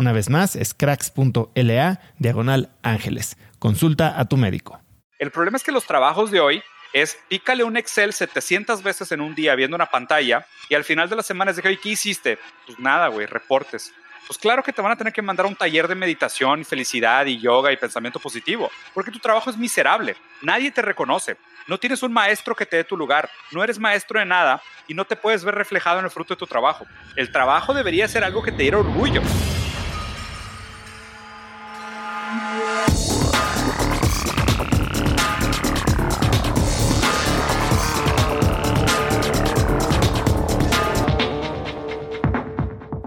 Una vez más, es cracks.la diagonal ángeles. Consulta a tu médico. El problema es que los trabajos de hoy es pícale un Excel 700 veces en un día viendo una pantalla y al final de la semana es de, ¿qué hiciste? Pues nada, güey, reportes. Pues claro que te van a tener que mandar un taller de meditación, felicidad y yoga y pensamiento positivo, porque tu trabajo es miserable. Nadie te reconoce. No tienes un maestro que te dé tu lugar. No eres maestro de nada y no te puedes ver reflejado en el fruto de tu trabajo. El trabajo debería ser algo que te diera orgullo.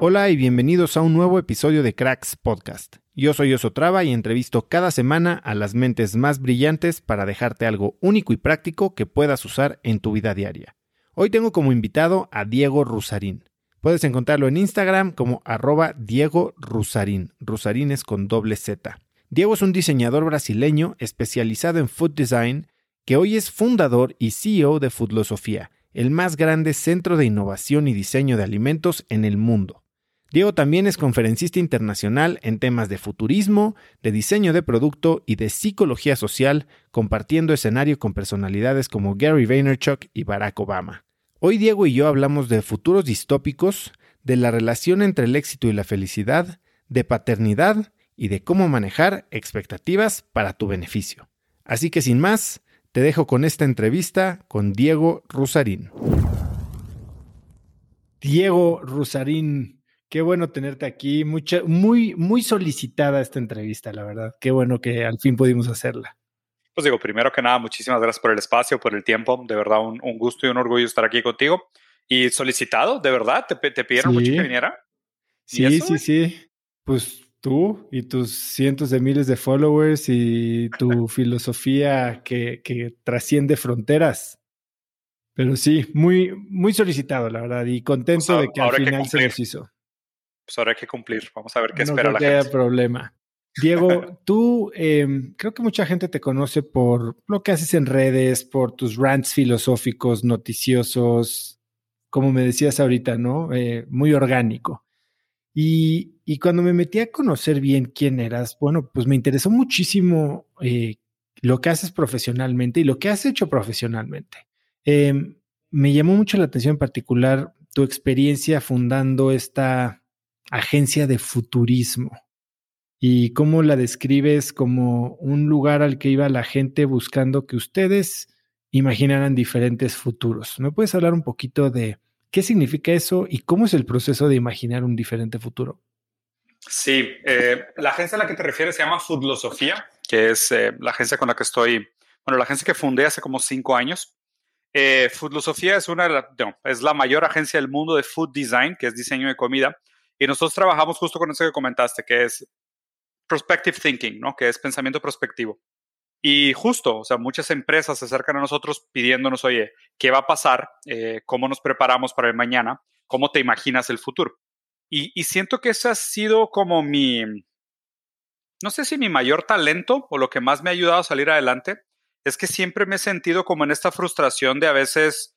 Hola y bienvenidos a un nuevo episodio de Cracks Podcast. Yo soy Osotrava y entrevisto cada semana a las mentes más brillantes para dejarte algo único y práctico que puedas usar en tu vida diaria. Hoy tengo como invitado a Diego Rusarín. Puedes encontrarlo en Instagram como arroba Diego Rusarín. Rusarín es con doble Z. Diego es un diseñador brasileño especializado en food design que hoy es fundador y CEO de Foodlosofía, el más grande centro de innovación y diseño de alimentos en el mundo. Diego también es conferencista internacional en temas de futurismo, de diseño de producto y de psicología social, compartiendo escenario con personalidades como Gary Vaynerchuk y Barack Obama. Hoy Diego y yo hablamos de futuros distópicos, de la relación entre el éxito y la felicidad, de paternidad y de cómo manejar expectativas para tu beneficio. Así que sin más, te dejo con esta entrevista con Diego Rusarín. Diego Rusarín, Qué bueno tenerte aquí. Mucha, muy, muy solicitada esta entrevista, la verdad. Qué bueno que al fin pudimos hacerla. Pues digo, primero que nada, muchísimas gracias por el espacio, por el tiempo. De verdad, un, gusto y un orgullo estar aquí contigo. Y solicitado, de verdad, te, te pidieron mucho que viniera. Sí, sí, sí. Pues tú y tus cientos de miles de followers y tu filosofía que, que trasciende fronteras. Pero sí, muy, muy solicitado, la verdad, y contento pues de que al final se nos hizo pues ahora hay que cumplir. Vamos a ver qué espera la que gente. Haya problema. Diego, tú em, creo que mucha gente te conoce por lo que haces en redes, por tus rants filosóficos, noticiosos, como me decías ahorita, ¿no? Eh, muy orgánico. Y, cuando me metí a conocer bien quién eras, bueno, pues me interesó muchísimo eh, lo que haces profesionalmente y lo que has hecho profesionalmente. Em, me llamó mucho la atención en particular tu experiencia fundando esta agencia de futurismo. ¿Y cómo la describes como un lugar al que iba la gente buscando que ustedes imaginaran diferentes futuros. ¿Me puedes hablar un poquito de qué significa eso y cómo es el proceso de imaginar un diferente futuro? Sí, eh, la agencia a la que te refieres se llama Foodlosofía, que es eh, la agencia con la que estoy, bueno, la agencia que fundé hace como cinco años. Eh, Foodlosofía es, una, no, es la mayor agencia del mundo de food design, que es diseño de comida, y nosotros trabajamos justo con eso que comentaste, que es prospective thinking, ¿no? Que es pensamiento prospectivo. Y justo, o sea, muchas empresas se acercan a nosotros pidiéndonos, oye, ¿qué va a pasar? Eh, ¿Cómo nos preparamos para el mañana? ¿Cómo te imaginas el futuro? Y, y, siento que ese ha sido como mi, no sé si mi mayor talento o lo que más me ha ayudado a salir adelante, es que siempre me he sentido como en esta frustración de a veces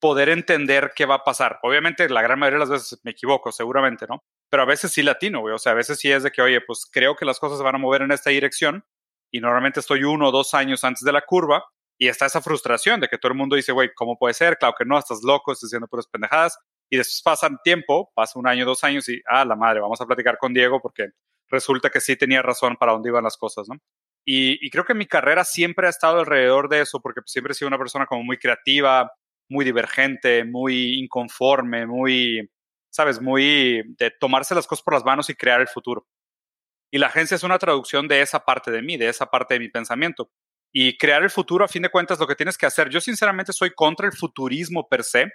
poder entender qué va a pasar. Obviamente, la gran mayoría de las veces me equivoco, seguramente, ¿no? Pero a veces sí latino, güey. O sea, a veces sí es de que, oye, pues creo que las cosas se van a mover en esta dirección, y normalmente estoy uno o dos años antes de la curva y está esa frustración de que todo el mundo dice, güey, ¿cómo puede ser? Claro que no, estás loco, estás haciendo puras pendejadas. Y después pasan tiempo, pasa un año, dos años y, ah, la madre, vamos a platicar con Diego porque resulta que sí tenía razón para dónde iban las cosas, ¿no? Y, creo que mi carrera siempre ha estado alrededor de eso porque siempre he sido una persona como muy creativa, muy divergente, muy inconforme, muy, sabes, muy de tomarse las cosas por las manos y crear el futuro. Y la agencia es una traducción de esa parte de mí, de esa parte de mi pensamiento. Y crear el futuro, a fin de cuentas, lo que tienes que hacer. Yo sinceramente soy contra el futurismo per se,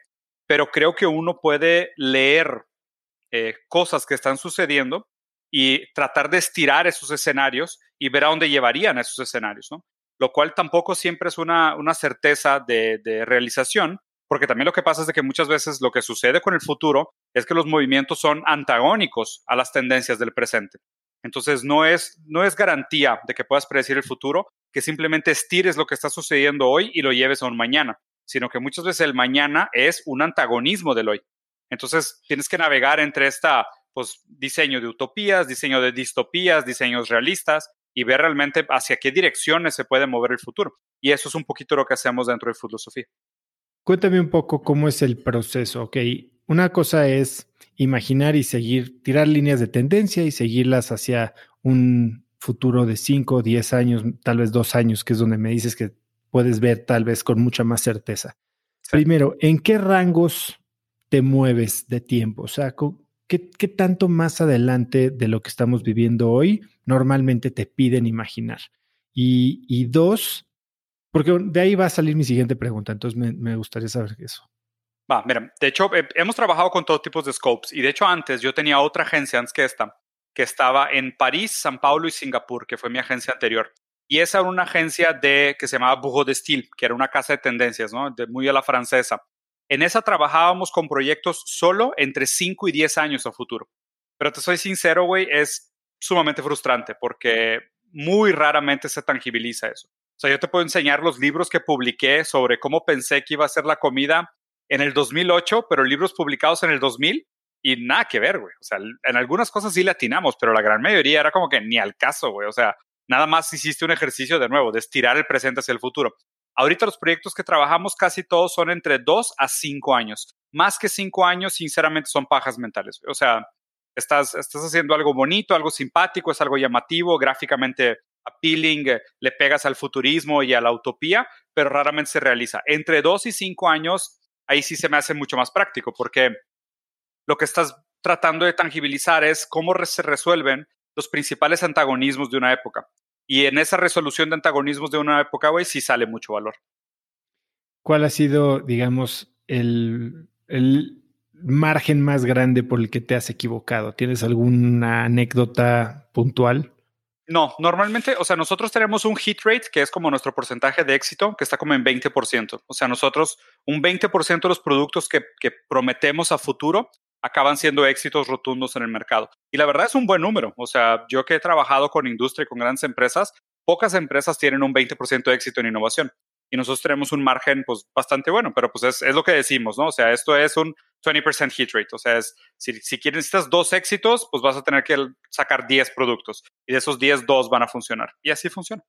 pero creo que uno puede leer eh, cosas que están sucediendo y tratar de estirar esos escenarios y ver a dónde llevarían esos escenarios, ¿no? Lo cual tampoco siempre es una, una certeza de, de realización, porque también lo que pasa es de que muchas veces lo que sucede con el futuro es que los movimientos son antagónicos a las tendencias del presente. Entonces, no es, no es garantía de que puedas predecir el futuro, que simplemente estires lo que está sucediendo hoy y lo lleves a un mañana, sino que muchas veces el mañana es un antagonismo del hoy. Entonces, tienes que navegar entre esta, pues, diseño de utopías, diseño de distopías, diseños realistas y ver realmente hacia qué direcciones se puede mover el futuro. Y eso es un poquito lo que hacemos dentro de Filosofía. Cuéntame un poco cómo es el proceso, ok. Una cosa es imaginar y seguir, tirar líneas de tendencia y seguirlas hacia un futuro de 5, 10 años, tal vez dos años, que es donde me dices que puedes ver tal vez con mucha más certeza. Primero, ¿en qué rangos te mueves de tiempo? O sea, ¿qué, tanto más adelante de lo que estamos viviendo hoy normalmente te piden imaginar? Y, dos, porque de ahí va a salir mi siguiente pregunta, entonces me, me gustaría saber eso. Va, mira, de hecho, eh, hemos trabajado con todo tipo de scopes y de hecho antes yo tenía otra agencia antes que esta, que estaba en París, San Paulo y Singapur, que fue mi agencia anterior. Y esa era una agencia de, que se llamaba Bureau de Style, que era una casa de tendencias, ¿no? De, muy a la francesa. En esa trabajábamos con proyectos solo entre 5 y 10 años a futuro. Pero te soy sincero, güey, es sumamente frustrante porque muy raramente se tangibiliza eso. O sea, yo te puedo enseñar los libros que publiqué sobre cómo pensé que iba a ser la comida en el 2008, pero libros publicados en el 2000 y nada que ver, güey. O sea, en algunas cosas sí le atinamos, pero la gran mayoría era como que ni al caso, güey. O sea, nada más hiciste un ejercicio de nuevo, de estirar el presente hacia el futuro. Ahorita los proyectos que trabajamos casi todos son entre dos a cinco años. Más que cinco años, sinceramente, son pajas mentales. O sea, estás, estás haciendo algo bonito, algo simpático, es algo llamativo, gráficamente appealing, eh, le pegas al futurismo y a la utopía, pero raramente se realiza. Entre dos y cinco años ahí sí se me hace mucho más práctico porque lo que estás tratando de tangibilizar es cómo se resuelven los principales antagonismos de una época. Y en esa resolución de antagonismos de una época, güey, sí sale mucho valor. ¿Cuál ha sido, digamos, el, el margen más grande por el que te has equivocado? ¿Tienes alguna anécdota puntual? No, normalmente, o sea, nosotros tenemos un hit rate que es como nuestro porcentaje de éxito, que está como en 20%. O sea, nosotros un 20% de los productos que, que prometemos a futuro acaban siendo éxitos rotundos en el mercado. Y la verdad es un buen número. O sea, yo que he trabajado con industria y con grandes empresas, pocas empresas tienen un 20% de éxito en innovación y nosotros tenemos un margen pues bastante bueno, pero pues es, lo que decimos, ¿no? O sea, esto es un 20% hit rate, o sea, es, si, si quieres, necesitas dos éxitos, pues vas a tener que sacar 10 productos y de esos 10, dos van a funcionar y así funciona.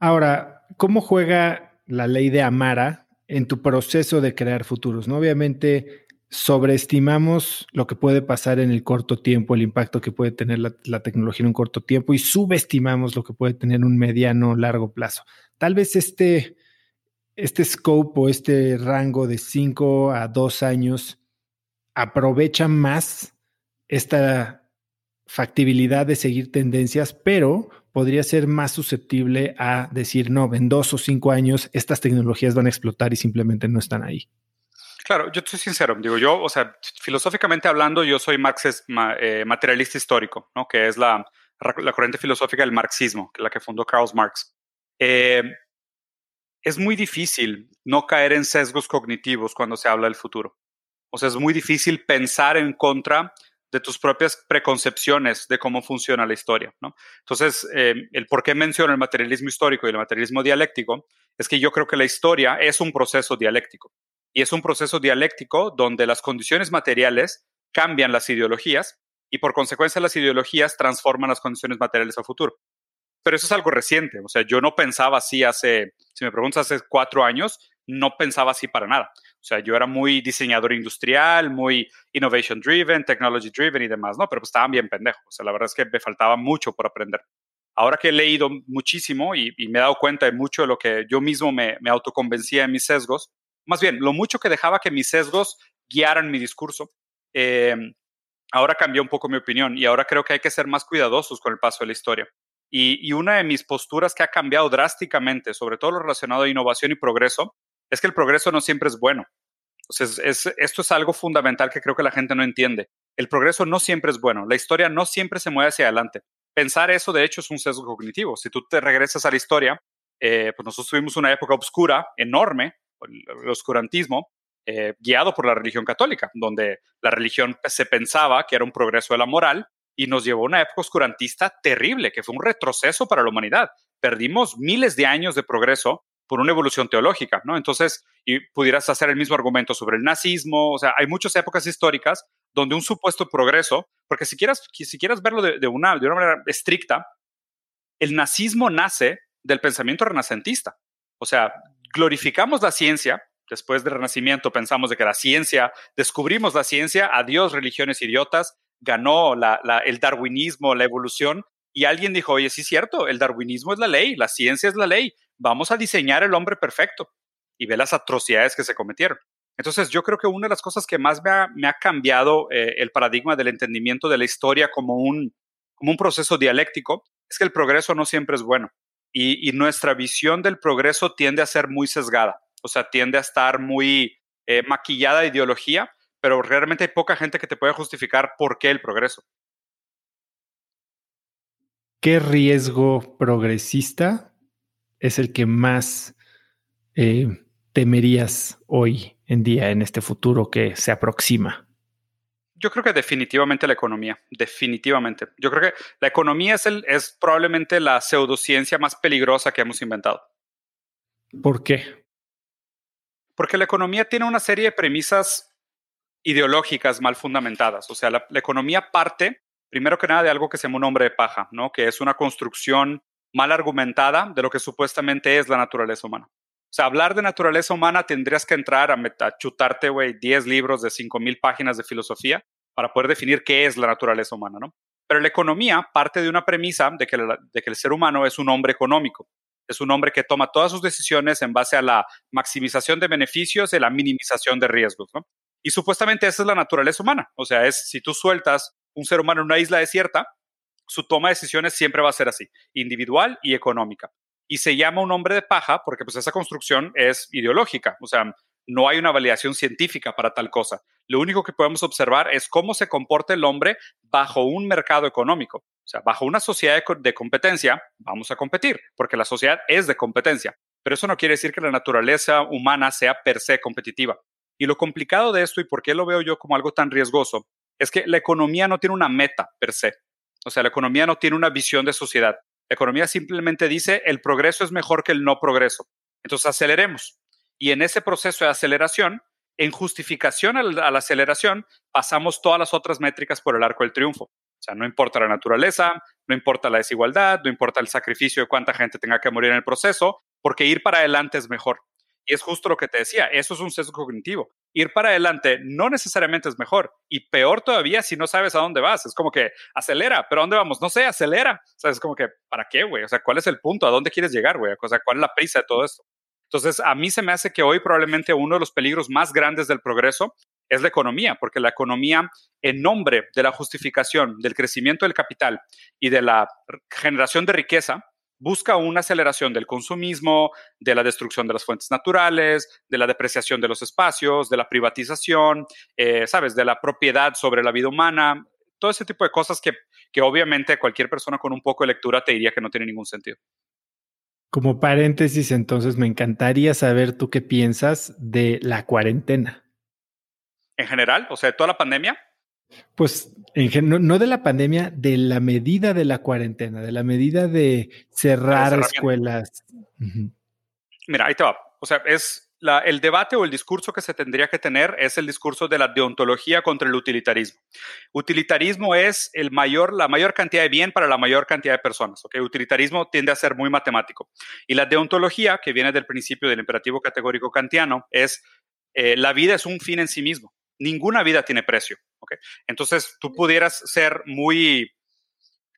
Ahora, ¿cómo juega la ley de Amara en tu proceso de crear futuros? ¿no? Obviamente sobreestimamos lo que puede pasar en el corto tiempo, el impacto que puede tener la, tecnología en un corto tiempo y subestimamos lo que puede tener en un mediano o largo plazo. Tal vez este, este scope o este rango de 5 a 2 años aprovecha más esta factibilidad de seguir tendencias, pero podría ser más susceptible a decir, no, en dos o cinco años estas tecnologías van a explotar y simplemente no están ahí. Claro, yo soy sincero, digo yo, o sea, filosóficamente hablando, yo soy marxist, eh, materialista histórico, ¿no? Que es la, corriente filosófica del marxismo, la que fundó Karl Marx. Eh, es muy difícil no caer en sesgos cognitivos cuando se habla del futuro. O sea, es muy difícil pensar en contra de tus propias preconcepciones de cómo funciona la historia. ¿no? Entonces, eh, el por qué menciono el materialismo histórico y el materialismo dialéctico es que yo creo que la historia es un proceso dialéctico. Y es un proceso dialéctico donde las condiciones materiales cambian las ideologías y por consecuencia las ideologías transforman las condiciones materiales a futuro. Pero eso es algo reciente. O sea, yo no pensaba así hace, si me preguntas, hace cuatro años, no pensaba así para nada. O sea, yo era muy diseñador industrial, muy innovation driven, technology driven y demás, ¿no? Pero pues estaban bien pendejos. O sea, la verdad es que me faltaba mucho por aprender. Ahora que he leído muchísimo y, me he dado cuenta de mucho de lo que yo mismo me, me autoconvencía en mis sesgos, más bien, lo mucho que dejaba que mis sesgos guiaran mi discurso, eh, ahora cambió un poco mi opinión y ahora creo que hay que ser más cuidadosos con el paso de la historia. Y, una de mis posturas que ha cambiado drásticamente, sobre todo lo relacionado a innovación y progreso, es que el progreso no siempre es bueno. Esto es algo fundamental que creo que la gente no entiende. El progreso no siempre es bueno. La historia no siempre se mueve hacia adelante. Pensar eso, de hecho, es un sesgo cognitivo. Si tú te regresas a la historia, eh, pues nosotros tuvimos una época oscura, enorme, el oscurantismo, eh, guiado por la religión católica, donde la religión se pensaba que era un progreso de la moral y nos llevó a una época oscurantista terrible, que fue un retroceso para la humanidad. Perdimos miles de años de progreso por una evolución teológica, ¿no? Entonces, y pudieras hacer el mismo argumento sobre el nazismo, o sea, hay muchas épocas históricas donde un supuesto progreso, porque si quieras, si quieras verlo de, una, de una manera estricta, el nazismo nace del pensamiento renacentista. O sea, glorificamos la ciencia, después del Renacimiento pensamos de que la ciencia, descubrimos la ciencia, adiós religiones idiotas, ganó el darwinismo, la evolución, y alguien dijo, oye, sí es cierto, el darwinismo es la ley, la ciencia es la ley, vamos a diseñar el hombre perfecto. Y ve las atrocidades que se cometieron. Entonces, yo creo que una de las cosas que más me ha, cambiado eh, el paradigma del entendimiento de la historia como un, como un proceso dialéctico es que el progreso no siempre es bueno. Y, nuestra visión del progreso tiende a ser muy sesgada, o sea, tiende a estar muy eh, maquillada de ideología, pero realmente hay poca gente que te pueda justificar por qué el progreso. ¿Qué riesgo progresista es el que más eh, temerías hoy en día en este futuro que se aproxima? Yo creo que definitivamente la economía, definitivamente. Yo creo que la economía es, el, es probablemente la pseudociencia más peligrosa que hemos inventado. ¿Por qué? Porque la economía tiene una serie de premisas ideológicas mal fundamentadas. O sea, la, economía parte, primero que nada, de algo que se llama un hombre de paja, ¿no? Que es una construcción mal argumentada de lo que supuestamente es la naturaleza humana. O sea, hablar de naturaleza humana tendrías que entrar a, chutarte, güey, 10 libros de 5.000 páginas de filosofía para poder definir qué es la naturaleza humana, ¿no? Pero la economía parte de una premisa de que, el ser humano es un hombre económico. Es un hombre que toma todas sus decisiones en base a la maximización de beneficios y la minimización de riesgos, ¿no? Y supuestamente esa es la naturaleza humana. O sea, es si tú sueltas un ser humano en una isla desierta, su toma de decisiones siempre va a ser así, individual y económica y se llama un hombre de paja porque pues esa construcción es ideológica, o sea, no hay una validación científica para tal cosa. Lo único que podemos observar es cómo se comporta el hombre bajo un mercado económico. O sea, bajo una sociedad de competencia, vamos a competir, porque la sociedad es de competencia. Pero eso no quiere decir que la naturaleza humana sea per se competitiva. Y lo complicado de esto y por qué lo veo yo como algo tan riesgoso es que la economía no tiene una meta per se. O sea, la economía no tiene una visión de sociedad. La economía simplemente dice el progreso es mejor que el no progreso. Entonces aceleremos. Y en ese proceso de aceleración, en justificación a la, aceleración, pasamos todas las otras métricas por el arco del triunfo. O sea, no importa la naturaleza, no importa la desigualdad, no importa el sacrificio de cuánta gente tenga que morir en el proceso, porque ir para adelante es mejor. Y es justo lo que te decía, eso es un sesgo cognitivo. Ir para adelante no necesariamente es mejor y peor todavía si no sabes a dónde vas. Es como que acelera, pero ¿a dónde vamos? No sé, acelera. O sea, es como que, ¿para qué, güey? O sea, ¿cuál es el punto? ¿A dónde quieres llegar, güey? O sea, ¿cuál es la prisa de todo esto? Entonces, a mí se me hace que hoy probablemente uno de los peligros más grandes del progreso es la economía, porque la economía, en nombre de la justificación del crecimiento del capital y de la generación de riqueza, busca una aceleración del consumismo, de la destrucción de las fuentes naturales, de la depreciación de los espacios, de la privatización, eh, ¿sabes? De la propiedad sobre la vida humana, todo ese tipo de cosas que, que obviamente cualquier persona con un poco de lectura te diría que no tiene ningún sentido. Como paréntesis, entonces me encantaría saber tú qué piensas de la cuarentena. En general, o sea, de toda la pandemia. Pues en, no, no, de la pandemia, de la medida de la cuarentena, de la medida de cerrar escuelas. Mira, ahí te va. O sea, es el debate o el discurso que se tendría que tener es el discurso de la deontología contra el utilitarismo. Utilitarismo es el mayor, la mayor cantidad de bien para la mayor cantidad de personas. ¿okay? Utilitarismo tiende a ser muy matemático. Y la deontología, que viene del principio del imperativo categórico kantiano, es eh, la vida es un fin en sí mismo. Ninguna vida tiene precio. ¿okay? Entonces, tú pudieras ser muy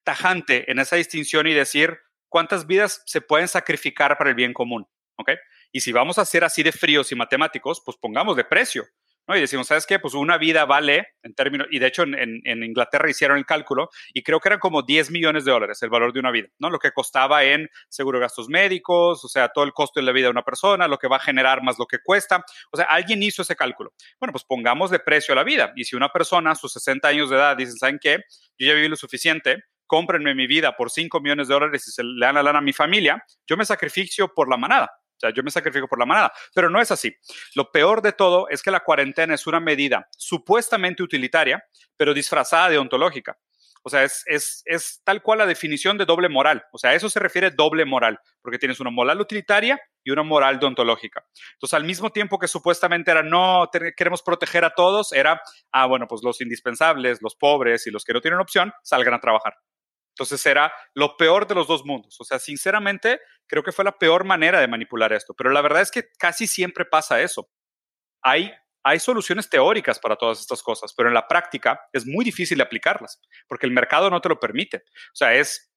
tajante en esa distinción y decir cuántas vidas se pueden sacrificar para el bien común. ¿okay? Y si vamos a ser así de fríos y matemáticos, pues pongamos de precio. ¿no? Y decimos, ¿sabes qué? Pues una vida vale, en términos, y de hecho en, en, Inglaterra hicieron el cálculo y creo que eran como 10 millones de dólares el valor de una vida, ¿no? Lo que costaba en seguro de gastos médicos, o sea, todo el costo de la vida de una persona, lo que va a generar más lo que cuesta. O sea, alguien hizo ese cálculo. Bueno, pues pongamos de precio a la vida. Y si una persona a sus 60 años de edad dice, ¿saben qué? Yo ya viví lo suficiente, cómprenme mi vida por 5 millones de dólares y se le dan la lana a mi familia, yo me sacrificio por la manada. O sea, yo me sacrifico por la manada, pero no es así. Lo peor de todo es que la cuarentena es una medida supuestamente utilitaria, pero disfrazada de ontológica. O sea, es, es, es, tal cual la definición de doble moral. O sea, a eso se refiere doble moral, porque tienes una moral utilitaria y una moral deontológica. Entonces, al mismo tiempo que supuestamente era no queremos proteger a todos, era, ah, bueno, pues los indispensables, los pobres y los que no tienen opción, salgan a trabajar. Entonces era lo peor de los dos mundos. O sea, sinceramente, creo que fue la peor manera de manipular esto. Pero la verdad es que casi siempre pasa eso. Hay, hay soluciones teóricas para todas estas cosas, pero en la práctica es muy difícil aplicarlas, porque el mercado no te lo permite. O sea, es,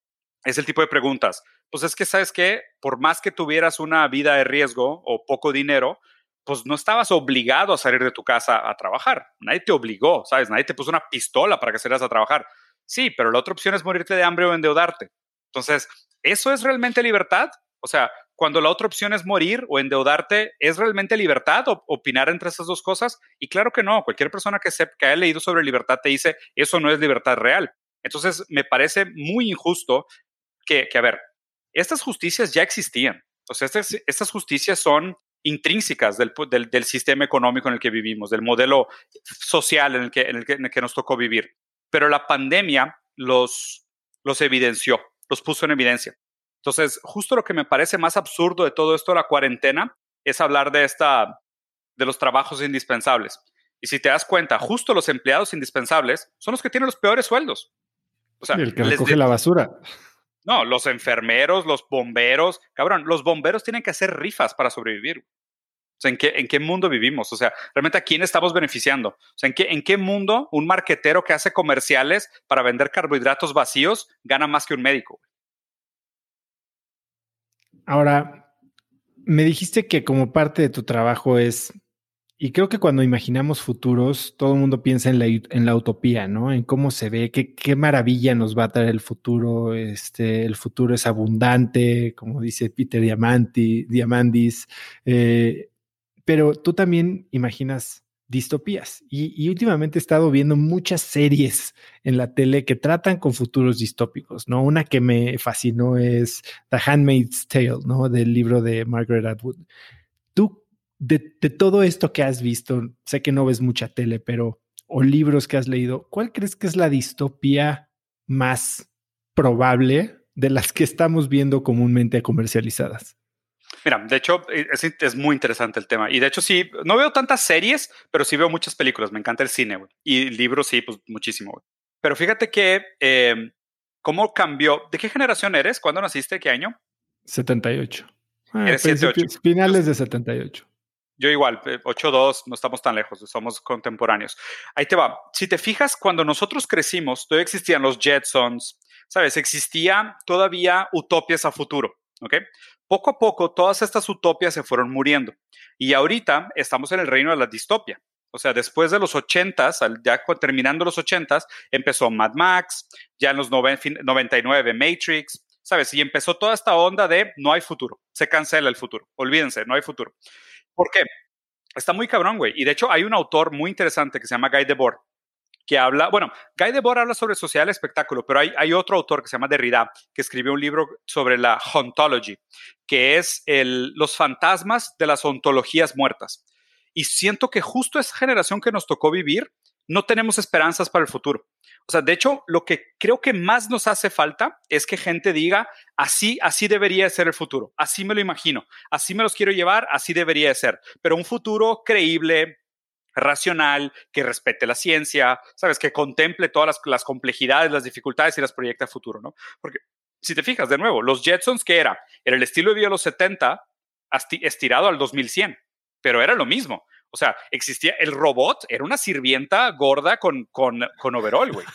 es el tipo de preguntas. Pues es que, ¿sabes qué? Por más que tuvieras una vida de riesgo o poco dinero, pues no estabas obligado a salir de tu casa a trabajar. Nadie te obligó, ¿sabes? Nadie te puso una pistola para que salieras a trabajar. Sí, pero la otra opción es morirte de hambre o endeudarte. Entonces, ¿eso es realmente libertad? O sea, cuando la otra opción es morir o endeudarte, ¿es realmente libertad o opinar entre esas dos cosas? Y claro que no. Cualquier persona que, sepa, que haya leído sobre libertad te dice, eso no es libertad real. Entonces, me parece muy injusto que, a ver, estas justicias ya existían. O sea, estas, justicias son intrínsecas del, sistema económico en el que vivimos, del modelo social que, que, en el que nos tocó vivir pero la pandemia los, los evidenció, los puso en evidencia. Entonces, justo lo que me parece más absurdo de todo esto de la cuarentena es hablar de esta, de los trabajos indispensables. Y si te das cuenta, justo los empleados indispensables son los que tienen los peores sueldos. O sea, el que recoge la basura. No, los enfermeros, los bomberos, cabrón, los bomberos tienen que hacer rifas para sobrevivir. O sea, ¿en qué, ¿en qué mundo vivimos? O sea, realmente a quién estamos beneficiando. O sea, ¿en qué, ¿en qué mundo un marquetero que hace comerciales para vender carbohidratos vacíos gana más que un médico? Ahora, me dijiste que como parte de tu trabajo es, y creo que cuando imaginamos futuros, todo el mundo piensa en la, en la utopía, ¿no? En cómo se ve, qué, qué maravilla nos va a traer el futuro. Este, el futuro es abundante, como dice Peter Diamanti, Diamandis. Eh, pero tú también imaginas distopías. Y, últimamente he estado viendo muchas series en la tele que tratan con futuros distópicos, ¿no? Una que me fascinó es The Handmaid's Tale, ¿no? Del libro de Margaret Atwood. Tú, de, de todo esto que has visto, sé que no ves mucha tele, pero, o libros que has leído, ¿cuál crees que es la distopía más probable de las que estamos viendo comúnmente comercializadas? Mira, de hecho, eh, es, muy interesante el tema. Y de hecho, sí, no veo tantas series, pero sí veo muchas películas. Me encanta el cine, güey. Y libros, sí, pues muchísimo, güey. Pero fíjate que, eh, ¿cómo cambió? ¿De qué generación eres? ¿Cuándo naciste? ¿Qué año? 78. Ah, eres 78. Finales de 78. Yo igual, 8-2, eh, no estamos tan lejos, somos contemporáneos. Ahí te va. Si te fijas, cuando nosotros crecimos, todavía existían los Jetsons, ¿sabes? Existía todavía utopias a futuro, ¿ok? Poco a poco todas estas utopias se fueron muriendo. Y ahorita estamos en el reino de la distopia. O sea, después de los 80s, ya terminando los 80s, empezó Mad Max, ya en los 99 Matrix, ¿sabes? Y empezó toda esta onda de no hay futuro, se cancela el futuro, olvídense, no hay futuro. ¿Por qué? Está muy cabrón, güey. Y de hecho hay un autor muy interesante que se llama Guy Debord, que habla, bueno, Guy Debord habla sobre sociedad del espectáculo, pero hay, hay otro autor que se llama Derrida, que escribió un libro sobre la ontology, que es el, los fantasmas de las ontologías muertas. Y siento que justo esa generación que nos tocó vivir, no tenemos esperanzas para el futuro. O sea, de hecho, lo que creo que más nos hace falta es que gente diga, así, así debería ser el futuro, así me lo imagino, así me los quiero llevar, así debería ser. Pero un futuro creíble, racional, que respete la ciencia, sabes, que contemple todas las, complejidades, las dificultades y las proyecta a futuro, ¿no? Porque si te fijas, de nuevo, los Jetsons, ¿qué era? Era el estilo de vida de los 70 estirado al 2100 pero era lo mismo. O sea, existía el robot, era una sirvienta gorda con, con, con overall, güey.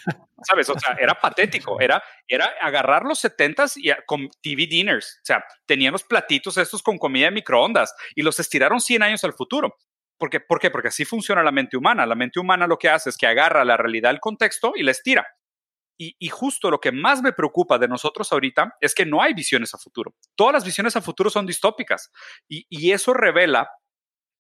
¿Sabes? O sea, era patético. Era, era agarrar los 70s y con TV dinners. O sea, tenían los platitos estos con comida de microondas y los estiraron 100 años al futuro. ¿Por qué? ¿Por qué? Porque así funciona la mente humana. La mente humana lo que hace es que agarra la realidad del contexto y la estira. Y, justo lo que más me preocupa de nosotros ahorita es que no hay visiones a futuro. Todas las visiones a futuro son distópicas. Y, y eso revela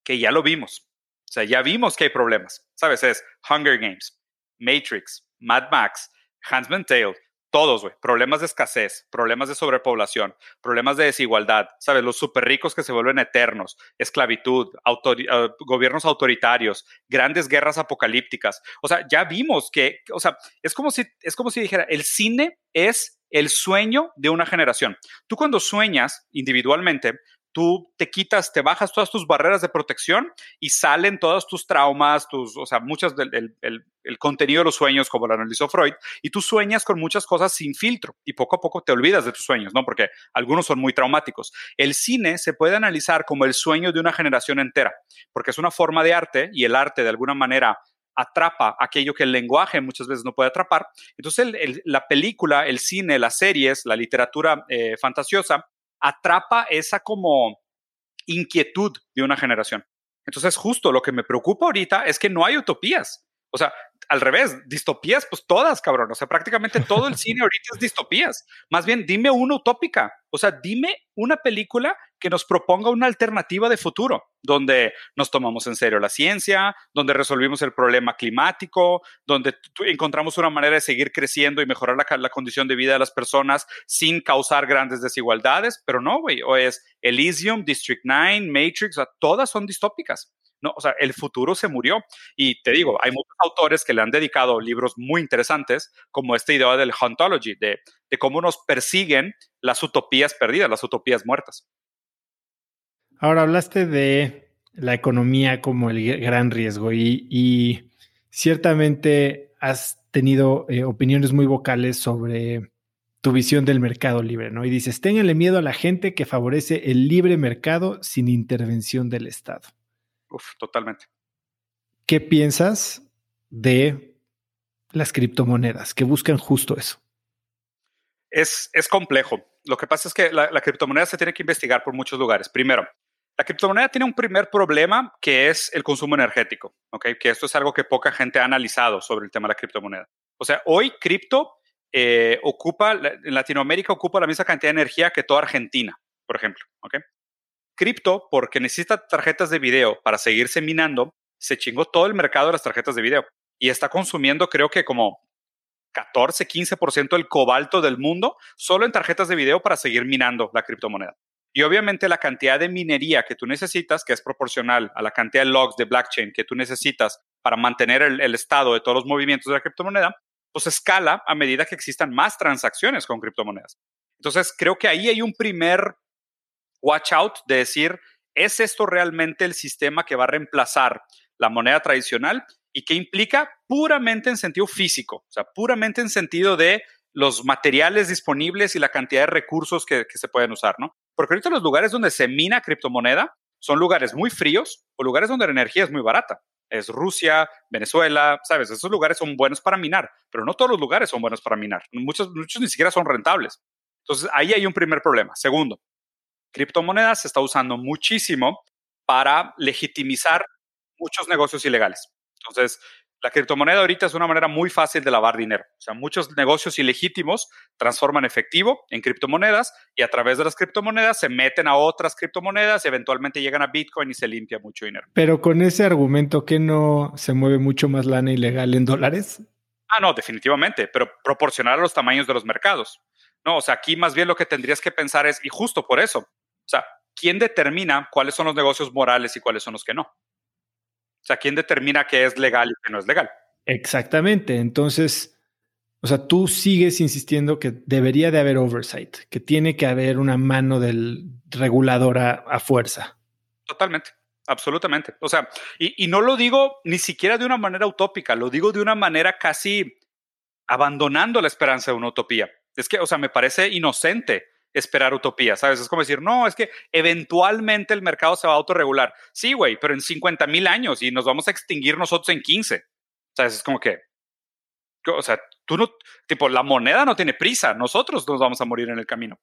que ya lo vimos. O sea, ya vimos que hay problemas. ¿Sabes? Es Hunger Games, Matrix, Mad Max, Huntsman Tale, todos, güey. Problemas de escasez, problemas de sobrepoblación, problemas de desigualdad, ¿sabes? Los súper ricos que se vuelven eternos, esclavitud, eh, gobiernos autoritarios, grandes guerras apocalípticas. O sea, ya vimos que, o sea, es como si, es como si dijera, el cine es el sueño de una generación. Tú cuando sueñas individualmente, tú te quitas, te bajas todas tus barreras de protección y salen todos tus traumas, tus, o sea, muchas del el, contenido de los sueños, como lo analizó Freud, y tú sueñas con muchas cosas sin filtro y poco a poco te olvidas de tus sueños, ¿no? Porque algunos son muy traumáticos. El cine se puede analizar como el sueño de una generación entera, porque es una forma de arte y el arte de alguna manera atrapa aquello que el lenguaje muchas veces no puede atrapar. Entonces, la película, el cine, las series, la literatura eh, fantasiosa atrapa esa como inquietud de una generación. Entonces, justo lo que me preocupa ahorita es que no hay utopías. O sea, al revés, distopías, pues todas, cabrón. O sea, prácticamente todo el cine ahorita es distopías. Más bien, dime una utópica. O sea, dime una película que nos proponga una alternativa de futuro, donde nos tomamos en serio la ciencia, donde resolvimos el problema climático, donde encontramos una manera de seguir creciendo y mejorar la, condición de vida de las personas sin causar grandes desigualdades. Pero no, güey. O es Elysium, District 9, Matrix, o sea, todas son distópicas. No, o sea, el futuro se murió. Y te digo, hay muchos autores que le han dedicado libros muy interesantes, como esta idea del ontology, de, de cómo nos persiguen las utopías perdidas, las utopías muertas. Ahora hablaste de la economía como el gran riesgo y, ciertamente has tenido eh, opiniones muy vocales sobre tu visión del mercado libre, ¿no? Y dices, ténganle miedo a la gente que favorece el libre mercado sin intervención del Estado. Uf, totalmente. ¿Qué piensas de las criptomonedas que buscan justo eso? Es, es complejo. Lo que pasa es que la, criptomoneda se tiene que investigar por muchos lugares. Primero, la criptomoneda tiene un primer problema que es el consumo energético, ¿ok? Que esto es algo que poca gente ha analizado sobre el tema de la criptomoneda. O sea, hoy cripto eh, ocupa, en Latinoamérica ocupa la misma cantidad de energía que toda Argentina, por ejemplo, ¿ok? Cripto, porque necesita tarjetas de video para seguirse minando, se chingó todo el mercado de las tarjetas de video y está consumiendo creo que como 14, 15% del cobalto del mundo solo en tarjetas de video para seguir minando la criptomoneda. Y obviamente la cantidad de minería que tú necesitas, que es proporcional a la cantidad de logs de blockchain que tú necesitas para mantener el, el estado de todos los movimientos de la criptomoneda, pues escala a medida que existan más transacciones con criptomonedas. Entonces, creo que ahí hay un primer watch out de decir, ¿es esto realmente el sistema que va a reemplazar la moneda tradicional? ¿Y qué implica puramente en sentido físico? O sea, puramente en sentido de los materiales disponibles y la cantidad de recursos que, se pueden usar, ¿no? Porque ahorita los lugares donde se mina criptomoneda son lugares muy fríos o lugares donde la energía es muy barata. Es Rusia, Venezuela, ¿sabes? Esos lugares son buenos para minar, pero no todos los lugares son buenos para minar. Muchos, muchos ni siquiera son rentables. Entonces, ahí hay un primer problema. Segundo, criptomonedas se está usando muchísimo para legitimizar muchos negocios ilegales. Entonces, la criptomoneda ahorita es una manera muy fácil de lavar dinero. O sea, muchos negocios ilegítimos transforman efectivo en criptomonedas y a través de las criptomonedas se meten a otras criptomonedas y eventualmente llegan a Bitcoin y se limpia mucho dinero. Pero con ese argumento que no se mueve mucho más lana ilegal en dólares. Ah, no, definitivamente, pero proporcionar a los tamaños de los mercados. No, o sea, aquí más bien lo que tendrías que pensar es, y justo por eso, o sea, ¿quién determina cuáles son los negocios morales y cuáles son los que no? O sea, ¿quién determina qué es legal y qué no es legal? Exactamente. Entonces, o sea, tú sigues insistiendo que debería de haber oversight, que tiene que haber una mano del regulador a, fuerza. Totalmente. Absolutamente. O sea, y, y, no lo digo ni siquiera de una manera utópica, lo digo de una manera casi abandonando la esperanza de una utopía. Es que, o sea, me parece inocente esperar utopía, ¿sabes? Es como decir, no, es que eventualmente el mercado se va a autorregular. Sí, güey, pero en 50 mil años y nos vamos a extinguir nosotros en 15. ¿Sabes? Es como que, o sea, tú no, tipo, la moneda no tiene prisa, nosotros nos vamos a morir en el camino.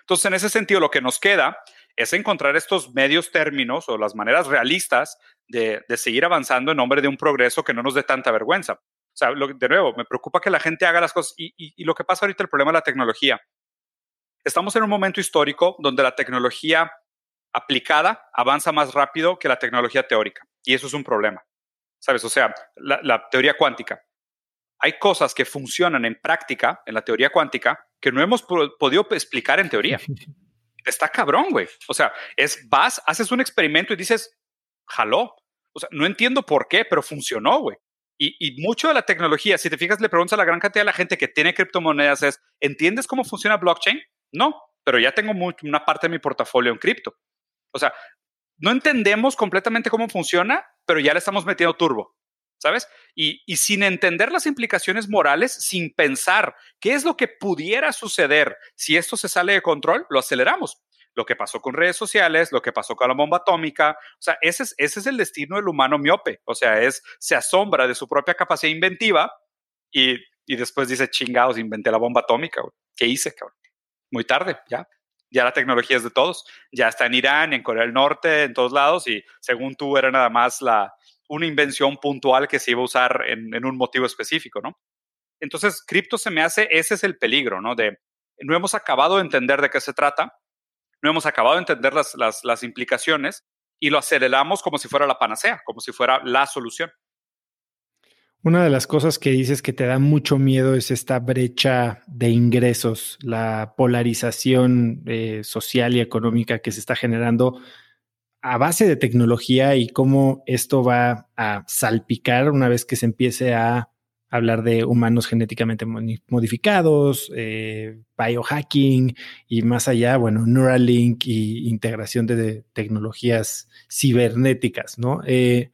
Entonces, en ese sentido, lo que nos queda es encontrar estos medios términos o las maneras realistas de, seguir avanzando en nombre de un progreso que no nos dé tanta vergüenza. O sea, de nuevo, me preocupa que la gente haga las cosas y, y lo que pasa ahorita, el problema de la tecnología Estamos en un momento histórico donde la tecnología aplicada avanza más rápido que la tecnología teórica. Y eso es un problema. ¿Sabes? O sea, la, teoría cuántica. Hay cosas que funcionan en práctica, en la teoría cuántica, que no hemos podido explicar en teoría. Está cabrón, güey. O sea, es vas, haces un experimento y dices, jaló. O sea, no entiendo por qué, pero funcionó, güey. Y, y, mucho de la tecnología, si te fijas, le preguntas a la gran cantidad de la gente que tiene criptomonedas es, ¿entiendes cómo funciona blockchain? No, pero ya tengo una parte de mi portafolio en cripto. O sea, no entendemos completamente cómo funciona, pero ya le estamos metiendo turbo, ¿sabes? Y, sin entender las implicaciones morales, sin pensar qué es lo que pudiera suceder si esto se sale de control, lo aceleramos. Lo que pasó con redes sociales, lo que pasó con la bomba atómica, o sea, ese es, el destino del humano miope, o sea, es, se asombra de su propia capacidad inventiva y, y después dice, chingados, inventé la bomba atómica, ¿qué hice, cabrón? Muy tarde, ya. Ya la tecnología es de todos. Ya está en Irán, en Corea del Norte, en todos lados. Y según tú, era nada más la, una invención puntual que se iba a usar en, un motivo específico, ¿no? Entonces, cripto se me hace, ese es el peligro, ¿no? De no hemos acabado de entender de qué se trata, no hemos acabado de entender las, las, las implicaciones y lo aceleramos como si fuera la panacea, como si fuera la solución. Una de las cosas que dices que te da mucho miedo es esta brecha de ingresos, la polarización eh, social y económica que se está generando a base de tecnología y cómo esto va a salpicar una vez que se empiece a hablar de humanos genéticamente modificados, eh, biohacking y más allá, bueno, Neuralink y integración de, tecnologías cibernéticas, ¿no? Eh,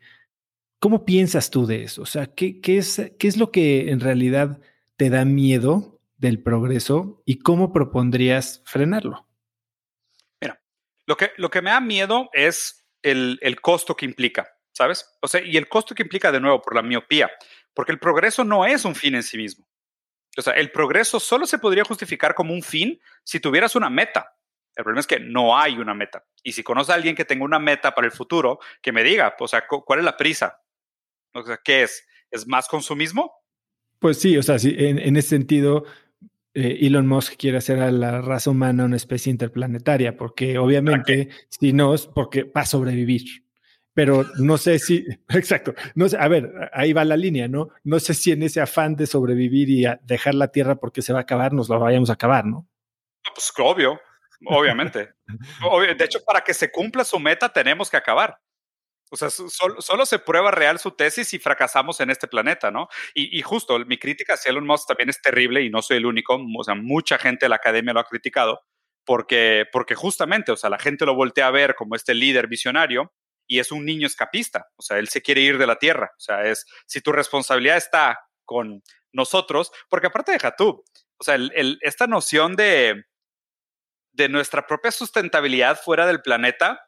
¿Cómo piensas tú de eso? O sea, ¿qué, es, ¿qué es lo que en realidad te da miedo del progreso y cómo propondrías frenarlo? Mira, lo que, lo que me da miedo es el, el costo que implica, ¿sabes? O sea, y el costo que implica de nuevo por la miopía, porque el progreso no es un fin en sí mismo. O sea, el progreso solo se podría justificar como un fin si tuvieras una meta. El problema es que no hay una meta. Y si conoces a alguien que tenga una meta para el futuro, que me diga, o sea, ¿cuál es la prisa? O sea, ¿qué es? ¿Es más consumismo? Pues sí, o sea, sí, en, ese sentido, eh, Elon Musk quiere hacer a la raza humana una especie interplanetaria, porque obviamente, si no, es porque va a sobrevivir. Pero no sé si, exacto, no sé, a ver, ahí va la línea, ¿no? No sé si en ese afán de sobrevivir y dejar la Tierra porque se va a acabar, nos la vayamos a acabar, ¿no? Pues obvio, obviamente. de hecho, para que se cumpla su meta, tenemos que acabar. O sea, solo, se prueba real su tesis si fracasamos en este planeta, ¿no? Y, justo, mi crítica hacia Elon Musk también es terrible y no soy el único. O sea, mucha gente de la academia lo ha criticado porque, porque justamente, o sea, la gente lo voltea a ver como este líder visionario y es un niño escapista. O sea, él se quiere ir de la Tierra. O sea, es, si tu responsabilidad está con nosotros, porque aparte deja tú, o sea, esta noción de, de nuestra propia sustentabilidad fuera del planeta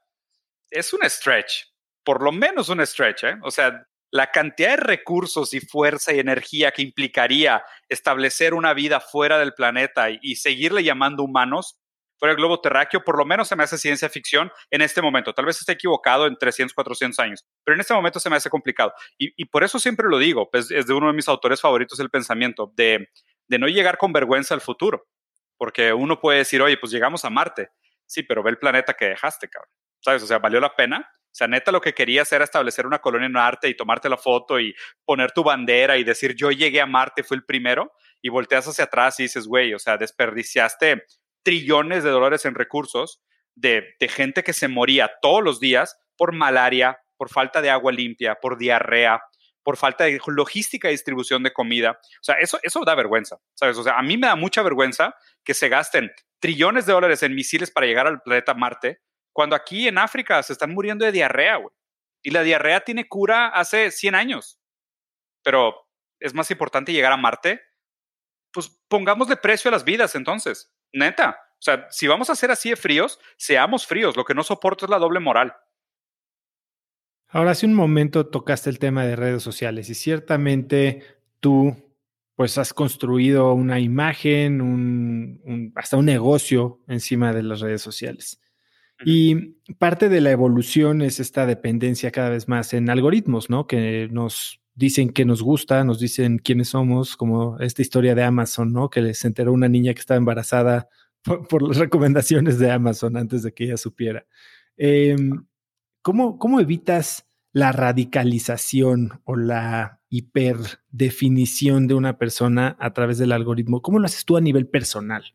es un stretch por lo menos un stretch, ¿eh? O sea, la cantidad de recursos y fuerza y energía que implicaría establecer una vida fuera del planeta y, seguirle llamando humanos, fuera del globo terráqueo, por lo menos se me hace ciencia ficción en este momento. Tal vez esté equivocado en 300, 400 años, pero en este momento se me hace complicado. Y, por eso siempre lo digo, pues, es de uno de mis autores favoritos el pensamiento, de, de no llegar con vergüenza al futuro. Porque uno puede decir, oye, pues llegamos a Marte. Sí, pero ve el planeta que dejaste, cabrón. ¿Sabes? O sea, ¿valió la pena? O sea, neta lo que querías era establecer una colonia en Marte y tomarte la foto y poner tu bandera y decir yo llegué a Marte, fui el primero, y volteas hacia atrás y dices, güey, o sea, desperdiciaste trillones de dólares en recursos de, de gente que se moría todos los días por malaria, por falta de agua limpia, por diarrea, por falta de logística y distribución de comida. O sea, eso, eso da vergüenza, ¿sabes? O sea, a mí me da mucha vergüenza que se gasten trillones de dólares en misiles para llegar al planeta Marte cuando aquí en África se están muriendo de diarrea, güey. Y la diarrea tiene cura hace 100 años. Pero es más importante llegar a Marte. Pues pongamos de precio a las vidas entonces. Neta. O sea, si vamos a ser así de fríos, seamos fríos. Lo que no soporto es la doble moral. Ahora, hace un momento tocaste el tema de redes sociales y ciertamente tú pues has construido una imagen, un, hasta un negocio encima de las redes sociales. Y parte de la evolución es esta dependencia cada vez más en algoritmos, ¿no? Que nos dicen que nos gusta, nos dicen quiénes somos, como esta historia de Amazon, ¿no? Que les enteró una niña que estaba embarazada por, las recomendaciones de Amazon antes de que ella supiera. Em, ¿cómo, ¿Cómo evitas la radicalización o la hiperdefinición de una persona a través del algoritmo? ¿Cómo lo haces tú a nivel personal?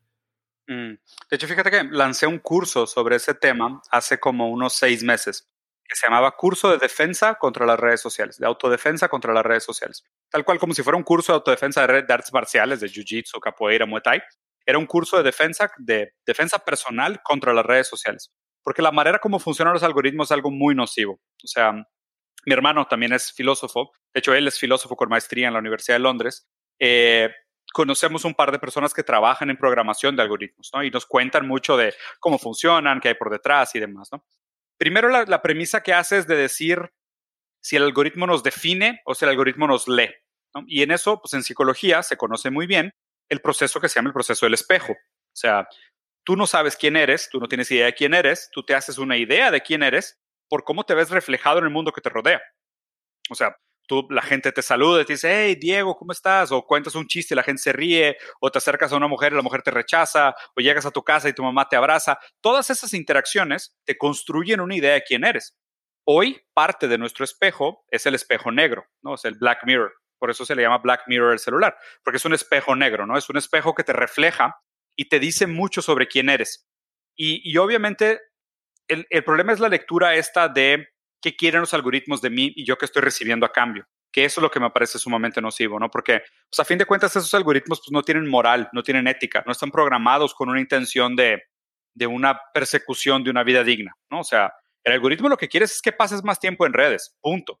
Mm. De hecho, fíjate que lancé un curso sobre ese tema hace como unos seis meses, que se llamaba Curso de Defensa contra las Redes Sociales, de autodefensa contra las redes sociales. Tal cual como si fuera un curso de autodefensa de, artes marciales, de Jiu-Jitsu, capoeira, Muay Thai. Era un curso de defensa, de defensa personal contra las redes sociales. Porque la manera como funcionan los algoritmos es algo muy nocivo. O sea, mi hermano también es filósofo. De hecho, él es filósofo con maestría en la Universidad de Londres. Eh, conocemos un par de personas que trabajan en programación de algoritmos, ¿no? Y nos cuentan mucho de cómo funcionan, qué hay por detrás y demás, ¿no? Primero, la, premisa que hace es de decir si el algoritmo nos define o si el algoritmo nos lee, ¿no? Y en eso, pues en psicología se conoce muy bien el proceso que se llama el proceso del espejo. O sea, tú no sabes quién eres, tú no tienes idea de quién eres, tú te haces una idea de quién eres por cómo te ves reflejado en el mundo que te rodea. O sea, la gente te saluda y te dice, hey, Diego, ¿cómo estás? O cuentas un chiste y la gente se ríe, o te acercas a una mujer y la mujer te rechaza, o llegas a tu casa y tu mamá te abraza. Todas esas interacciones te construyen una idea de quién eres. Hoy, parte de nuestro espejo es el espejo negro, ¿no? Es el Black Mirror. Por eso se le llama Black Mirror el celular, porque es un espejo negro, ¿no? Es un espejo que te refleja y te dice mucho sobre quién eres. Y, obviamente, el, el problema es la lectura esta de qué quieren los algoritmos de mí y yo qué estoy recibiendo a cambio. Que eso es lo que me parece sumamente nocivo, ¿no? Porque, pues a fin de cuentas, esos algoritmos pues, no tienen moral, no tienen ética, no están programados con una intención de, de una persecución de una vida digna, ¿no? O sea, el algoritmo lo que quiere es que pases más tiempo en redes, punto.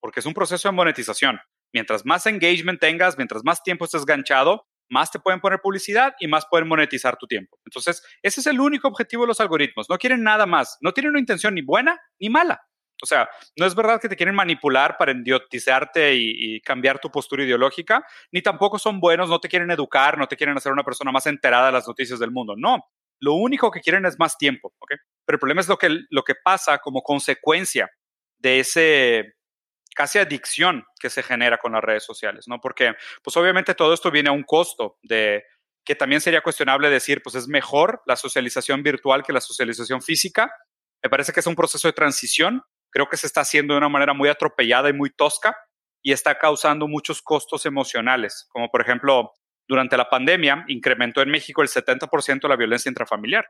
Porque es un proceso de monetización. Mientras más engagement tengas, mientras más tiempo estés ganchado, más te pueden poner publicidad y más pueden monetizar tu tiempo. Entonces, ese es el único objetivo de los algoritmos. No quieren nada más. No tienen una intención ni buena ni mala. O sea, no es verdad que te quieren manipular para idiotizarte y, cambiar tu postura ideológica, ni tampoco son buenos, no te quieren educar, no te quieren hacer una persona más enterada de las noticias del mundo. No, lo único que quieren es más tiempo, ¿ok? Pero el problema es lo que, lo que pasa como consecuencia de ese casi adicción que se genera con las redes sociales, ¿no? Porque, pues obviamente todo esto viene a un costo de que también sería cuestionable decir, pues es mejor la socialización virtual que la socialización física. Me parece que es un proceso de transición creo que se está haciendo de una manera muy atropellada y muy tosca y está causando muchos costos emocionales, como por ejemplo, durante la pandemia incrementó en México el 70% la violencia intrafamiliar,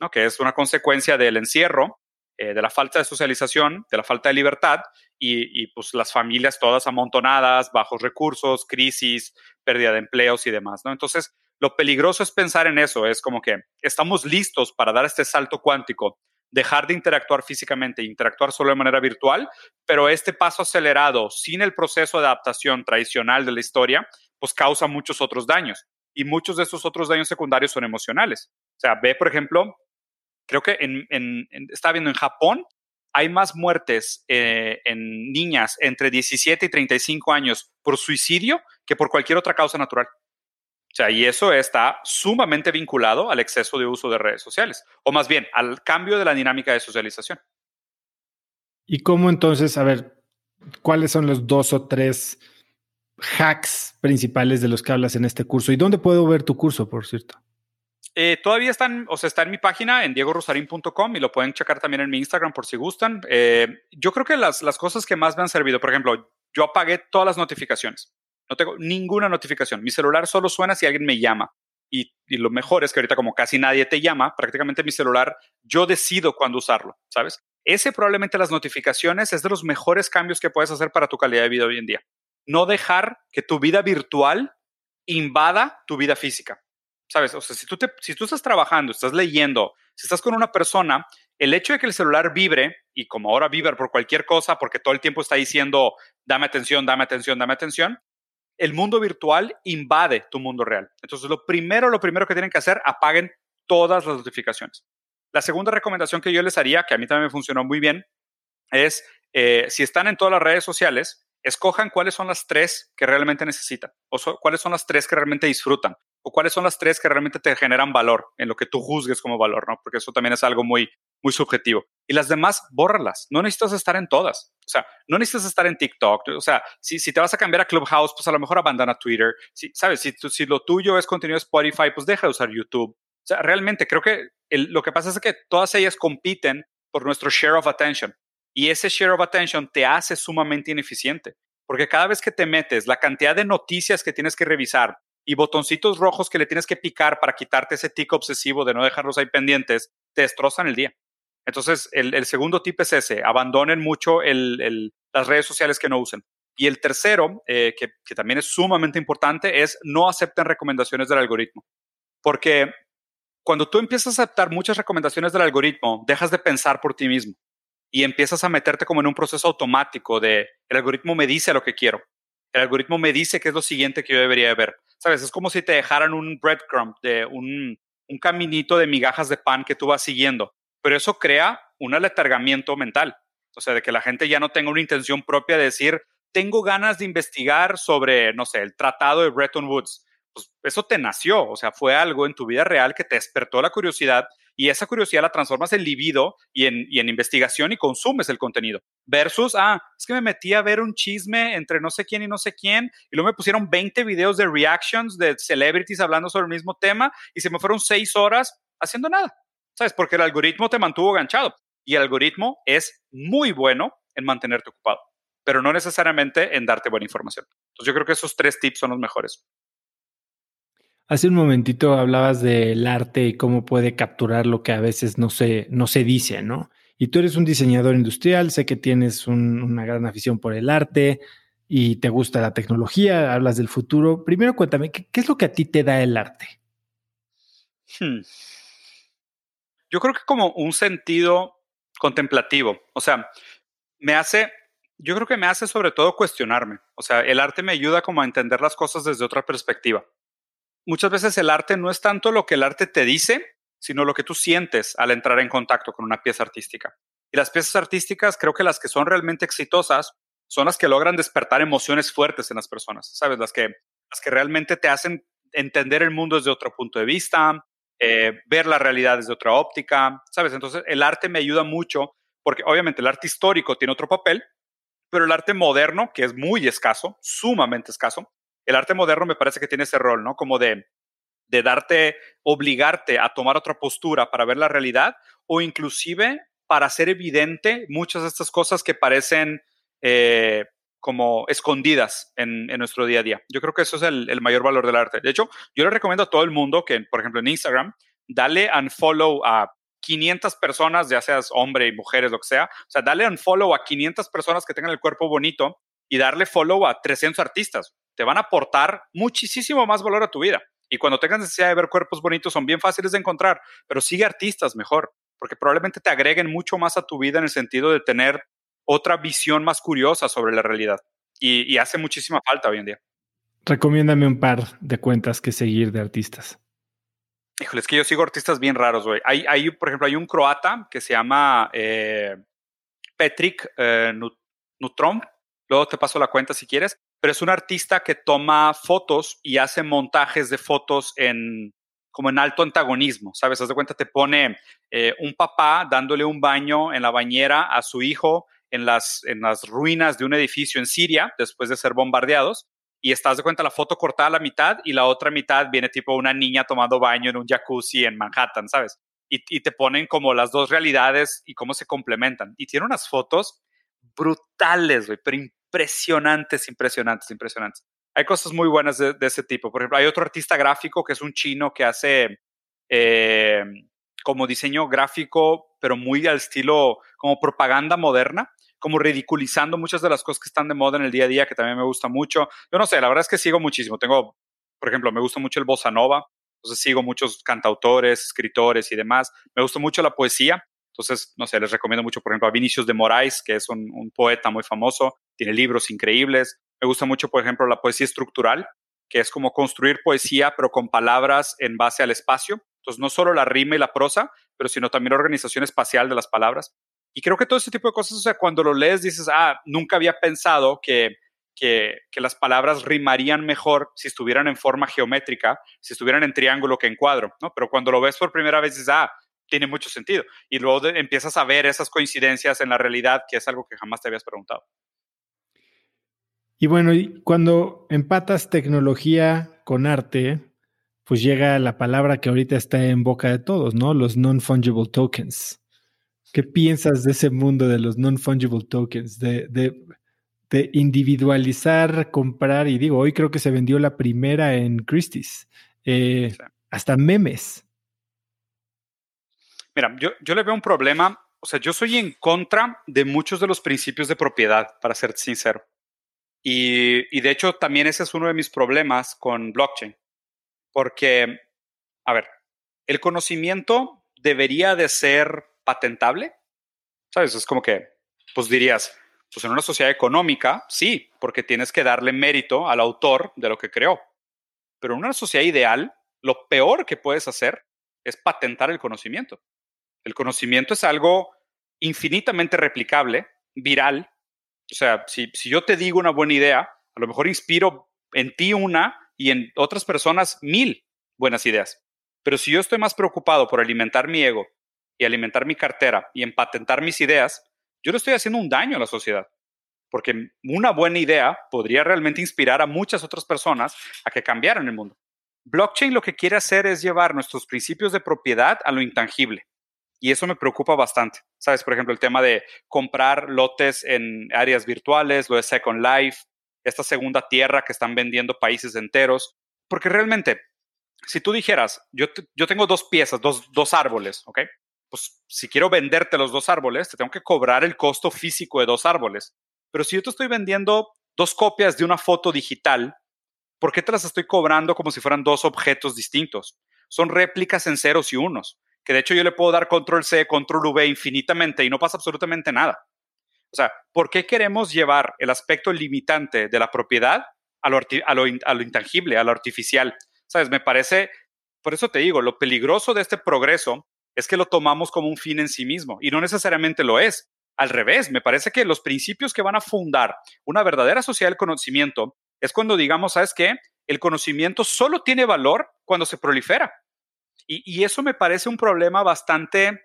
¿no? que es una consecuencia del encierro, eh, de la falta de socialización, de la falta de libertad y, y, pues las familias todas amontonadas, bajos recursos, crisis, pérdida de empleos y demás. ¿no? Entonces, lo peligroso es pensar en eso, es como que estamos listos para dar este salto cuántico dejar de interactuar físicamente, interactuar solo de manera virtual, pero este paso acelerado sin el proceso de adaptación tradicional de la historia, pues causa muchos otros daños. Y muchos de esos otros daños secundarios son emocionales. O sea, ve, por ejemplo, creo que en, en, está viendo en Japón, hay más muertes eh, en niñas entre 17 y 35 años por suicidio que por cualquier otra causa natural. Sea, y eso está sumamente vinculado al exceso de uso de redes sociales, o más bien al cambio de la dinámica de socialización. ¿Y cómo entonces, a ver, cuáles son los dos o tres hacks principales de los que hablas en este curso? ¿Y dónde puedo ver tu curso, por cierto? Eh, todavía están, o sea, está en mi página en diegorosarín.com y lo pueden checar también en mi Instagram por si gustan. Eh, yo creo que las, las cosas que más me han servido, por ejemplo, yo apagué todas las notificaciones. No tengo ninguna notificación. Mi celular solo suena si alguien me llama. Y, lo mejor es que ahorita como casi nadie te llama, prácticamente mi celular, yo decido cuándo usarlo, ¿sabes? Ese probablemente las notificaciones es de los mejores cambios que puedes hacer para tu calidad de vida hoy en día. No dejar que tu vida virtual invada tu vida física. ¿sabes? O sea, si tú, si tú estás trabajando, estás leyendo, si estás con una persona, el hecho de que el celular vibre, y como ahora vibra por cualquier cosa, porque todo el tiempo está diciendo, dame atención, dame atención, dame atención, el mundo virtual invade tu mundo real. Entonces, lo primero, lo primero que tienen que hacer, apaguen todas las notificaciones. La segunda recomendación que yo les haría, que a mí también me funcionó muy bien, es eh, si están en todas las redes sociales, escojan cuáles son las tres que realmente necesitan o cuáles son las tres que realmente disfrutan o cuáles son las tres que realmente te generan valor en lo que tú juzgues como valor, ¿no? Porque eso también es algo muy, muy subjetivo. Y las demás, bórralas. No necesitas estar en todas. O sea, no necesitas estar en TikTok. O sea, si, si te vas a cambiar a Clubhouse, pues a lo mejor abandona Twitter. Si, ¿Sabes? Si, si lo tuyo es contenido Spotify, pues deja de usar YouTube. O sea, realmente creo que lo que pasa es que todas ellas compiten por nuestro share of attention. Y ese share of attention te hace sumamente ineficiente. Porque cada vez que te metes, la cantidad de noticias que tienes que revisar, y botoncitos rojos que le tienes que picar para quitarte ese tico obsesivo de no dejarlos ahí pendientes, te destrozan el día. Entonces, el, segundo tip es ese, abandonen mucho las redes sociales que no usen. Y el tercero, eh, que, también es sumamente importante, es no acepten recomendaciones del algoritmo. Porque cuando tú empiezas a aceptar muchas recomendaciones del algoritmo, dejas de pensar por ti mismo y empiezas a meterte como en un proceso automático de el algoritmo me dice lo que quiero. El algoritmo me dice qué es lo siguiente que yo debería ver. ¿Sabes? Es como si te dejaran un breadcrumb, de un, un caminito de migajas de pan que tú vas siguiendo. Pero eso crea un aletargamiento mental. O sea, de que la gente ya no tenga una intención propia de decir, tengo ganas de investigar sobre, no sé, el tratado de Bretton Woods. Pues eso te nació, o sea, fue algo en tu vida real que te despertó la curiosidad y esa curiosidad la transformas en libido y en, investigación y consumes el contenido. Versus, ah, es que me metí a ver un chisme entre no sé quién y no sé quién y luego me pusieron 20 videos de reactions de celebrities hablando sobre el mismo tema y se me fueron 6 horas haciendo nada. ¿Sabes? Porque el algoritmo te mantuvo ganchado y el algoritmo es muy bueno en mantenerte ocupado, pero no necesariamente en darte buena información. Entonces yo creo que esos tres tips son los mejores. Hace un momentito hablabas del arte y cómo puede capturar lo que a veces no se, no se dice, ¿no? Y tú eres un diseñador industrial, sé que tienes una gran afición por el arte y te gusta la tecnología, hablas del futuro. Primero cuéntame, ¿qué, es lo que a ti te da el arte? Hmm. Yo creo que como un sentido contemplativo, o sea, me hace, yo creo que me hace sobre todo cuestionarme, o sea, el arte me ayuda como a entender las cosas desde otra perspectiva muchas veces el arte no es tanto lo que el arte te dice, sino lo que tú sientes al entrar en contacto con una pieza artística. Y las piezas artísticas, creo que las que son realmente exitosas son las que logran despertar emociones fuertes en las personas, ¿sabes? Las que, las que realmente te hacen entender el mundo desde otro punto de vista, eh, ver la realidad desde otra óptica, ¿sabes? Entonces, el arte me ayuda mucho porque obviamente el arte histórico tiene otro papel, pero el arte moderno, que es muy escaso, sumamente escaso, el arte moderno me parece que tiene ese rol, ¿no? Como de, de darte, obligarte a tomar otra postura para ver la realidad o inclusive para hacer evidente muchas de estas cosas que parecen eh, como escondidas en, nuestro día a día. Yo creo que eso es el, mayor valor del arte. De hecho, yo le recomiendo a todo el mundo que, por ejemplo, en Instagram, dale unfollow a 500 personas, ya seas hombre y mujeres, lo que sea. O sea, dale unfollow a 500 personas que tengan el cuerpo bonito y darle follow a 300 artistas te van a aportar muchísimo más valor a tu vida. Y cuando tengas necesidad de ver cuerpos bonitos, son bien fáciles de encontrar, pero sigue artistas mejor, porque probablemente te agreguen mucho más a tu vida en el sentido de tener otra visión más curiosa sobre la realidad. Y, hace muchísima falta hoy en día. Recomiéndame un par de cuentas que seguir de artistas. Híjole, es que yo sigo artistas bien raros, güey. Hay, hay, por ejemplo, hay un croata que se llama eh, Petrik eh, Nutrom. Luego te paso la cuenta si quieres pero es un artista que toma fotos y hace montajes de fotos en como en alto antagonismo, ¿sabes? Haz de cuenta, te pone eh, un papá dándole un baño en la bañera a su hijo en las, en las ruinas de un edificio en Siria después de ser bombardeados y estás de cuenta la foto cortada a la mitad y la otra mitad viene tipo una niña tomando baño en un jacuzzi en Manhattan, ¿sabes? Y, y te ponen como las dos realidades y cómo se complementan. Y tiene unas fotos brutales, güey, pero impresionantes, impresionantes, impresionantes. Hay cosas muy buenas de, ese tipo. Por ejemplo, hay otro artista gráfico que es un chino que hace eh, como diseño gráfico, pero muy al estilo como propaganda moderna, como ridiculizando muchas de las cosas que están de moda en el día a día, que también me gusta mucho. Yo no sé, la verdad es que sigo muchísimo. Tengo, por ejemplo, me gusta mucho el bossa nova, entonces sigo muchos cantautores, escritores y demás. Me gusta mucho la poesía. Entonces, no sé, les recomiendo mucho, por ejemplo, a Vinicius de Moraes, que es un, poeta muy famoso, tiene libros increíbles. Me gusta mucho, por ejemplo, la poesía estructural, que es como construir poesía, pero con palabras en base al espacio. Entonces, no solo la rima y la prosa, pero sino también la organización espacial de las palabras. Y creo que todo ese tipo de cosas, o sea, cuando lo lees dices, ah, nunca había pensado que, que, que, las palabras rimarían mejor si estuvieran en forma geométrica, si estuvieran en triángulo que en cuadro, ¿no? Pero cuando lo ves por primera vez dices, ah, tiene mucho sentido. Y luego empiezas a ver esas coincidencias en la realidad, que es algo que jamás te habías preguntado. Y bueno, cuando empatas tecnología con arte, pues llega la palabra que ahorita está en boca de todos, ¿no? Los non-fungible tokens. ¿Qué piensas de ese mundo de los non-fungible tokens? De, de, individualizar, comprar, y digo, hoy creo que se vendió la primera en Christie's. Eh, hasta memes. Mira, yo, yo le veo un problema, o sea, yo soy en contra de muchos de los principios de propiedad, para ser sincero. Y, y de hecho, también ese es uno de mis problemas con blockchain. Porque, a ver, el conocimiento debería de ser patentable. ¿Sabes? Es como que, pues dirías, pues en una sociedad económica, sí, porque tienes que darle mérito al autor de lo que creó. Pero en una sociedad ideal, lo peor que puedes hacer es patentar el conocimiento. El conocimiento es algo infinitamente replicable, viral. O sea, si, yo te digo una buena idea, a lo mejor inspiro en ti una y en otras personas mil buenas ideas. Pero si yo estoy más preocupado por alimentar mi ego y alimentar mi cartera y en patentar mis ideas, yo le estoy haciendo un daño a la sociedad. Porque una buena idea podría realmente inspirar a muchas otras personas a que cambiaran el mundo. Blockchain lo que quiere hacer es llevar nuestros principios de propiedad a lo intangible. Y eso me preocupa bastante. ¿Sabes? Por ejemplo, el tema de comprar lotes en áreas virtuales, lo de Second Life, esta segunda tierra que están vendiendo países enteros. Porque realmente, si tú dijeras, yo, yo tengo dos piezas, dos, dos árboles, ¿ok? Pues si quiero venderte los dos árboles, te tengo que cobrar el costo físico de dos árboles. Pero si yo te estoy vendiendo dos copias de una foto digital, ¿por qué te las estoy cobrando como si fueran dos objetos distintos? Son réplicas en ceros y unos que de hecho yo le puedo dar control C, control V infinitamente y no pasa absolutamente nada. O sea, ¿por qué queremos llevar el aspecto limitante de la propiedad a lo, intangible, a lo artificial? ¿Sabes? Me parece, por eso te digo, lo peligroso de este progreso es que lo tomamos como un fin en sí mismo y no necesariamente lo es. Al revés, me parece que los principios que van a fundar una verdadera sociedad del conocimiento es cuando digamos, ¿sabes qué? El conocimiento solo tiene valor cuando se prolifera. Y, eso me parece un problema bastante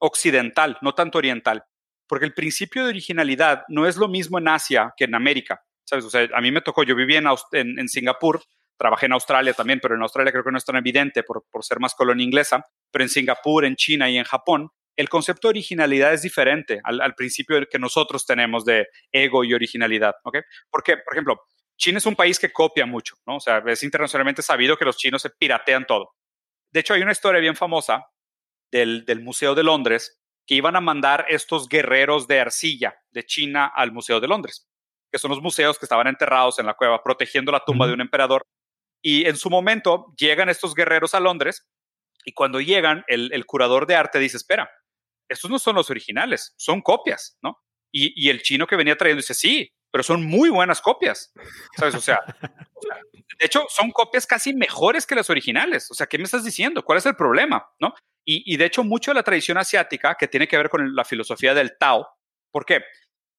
occidental, no tanto oriental, porque el principio de originalidad no es lo mismo en Asia que en América. ¿Sabes? A mí me tocó, yo viví en, Singapur, trabajé en Australia también, pero en Australia creo que no es tan evidente por, por ser más colonia inglesa, pero en Singapur, en China y en Japón, el concepto de originalidad es diferente al, al, principio que nosotros tenemos de ego y originalidad, ¿ok? Porque, por ejemplo, China es un país que copia mucho, ¿no? O sea, es internacionalmente sabido que los chinos se piratean todo. De hecho, hay una historia bien famosa del, Museo de Londres que iban a mandar estos guerreros de arcilla de China al Museo de Londres, que son los museos que estaban enterrados en la cueva protegiendo la tumba de un emperador. Y en su momento llegan estos guerreros a Londres y cuando llegan, el, curador de arte dice, espera, estos no son los originales, son copias, ¿no? Y, y, el chino que venía trayendo dice, sí, pero son muy buenas copias, ¿sabes? O sea, de hecho, son copias casi mejores que las originales. O sea, ¿qué me estás diciendo? ¿Cuál es el problema? ¿No? Y, de hecho, mucho de la tradición asiática que tiene que ver con la filosofía del Tao. ¿Por qué?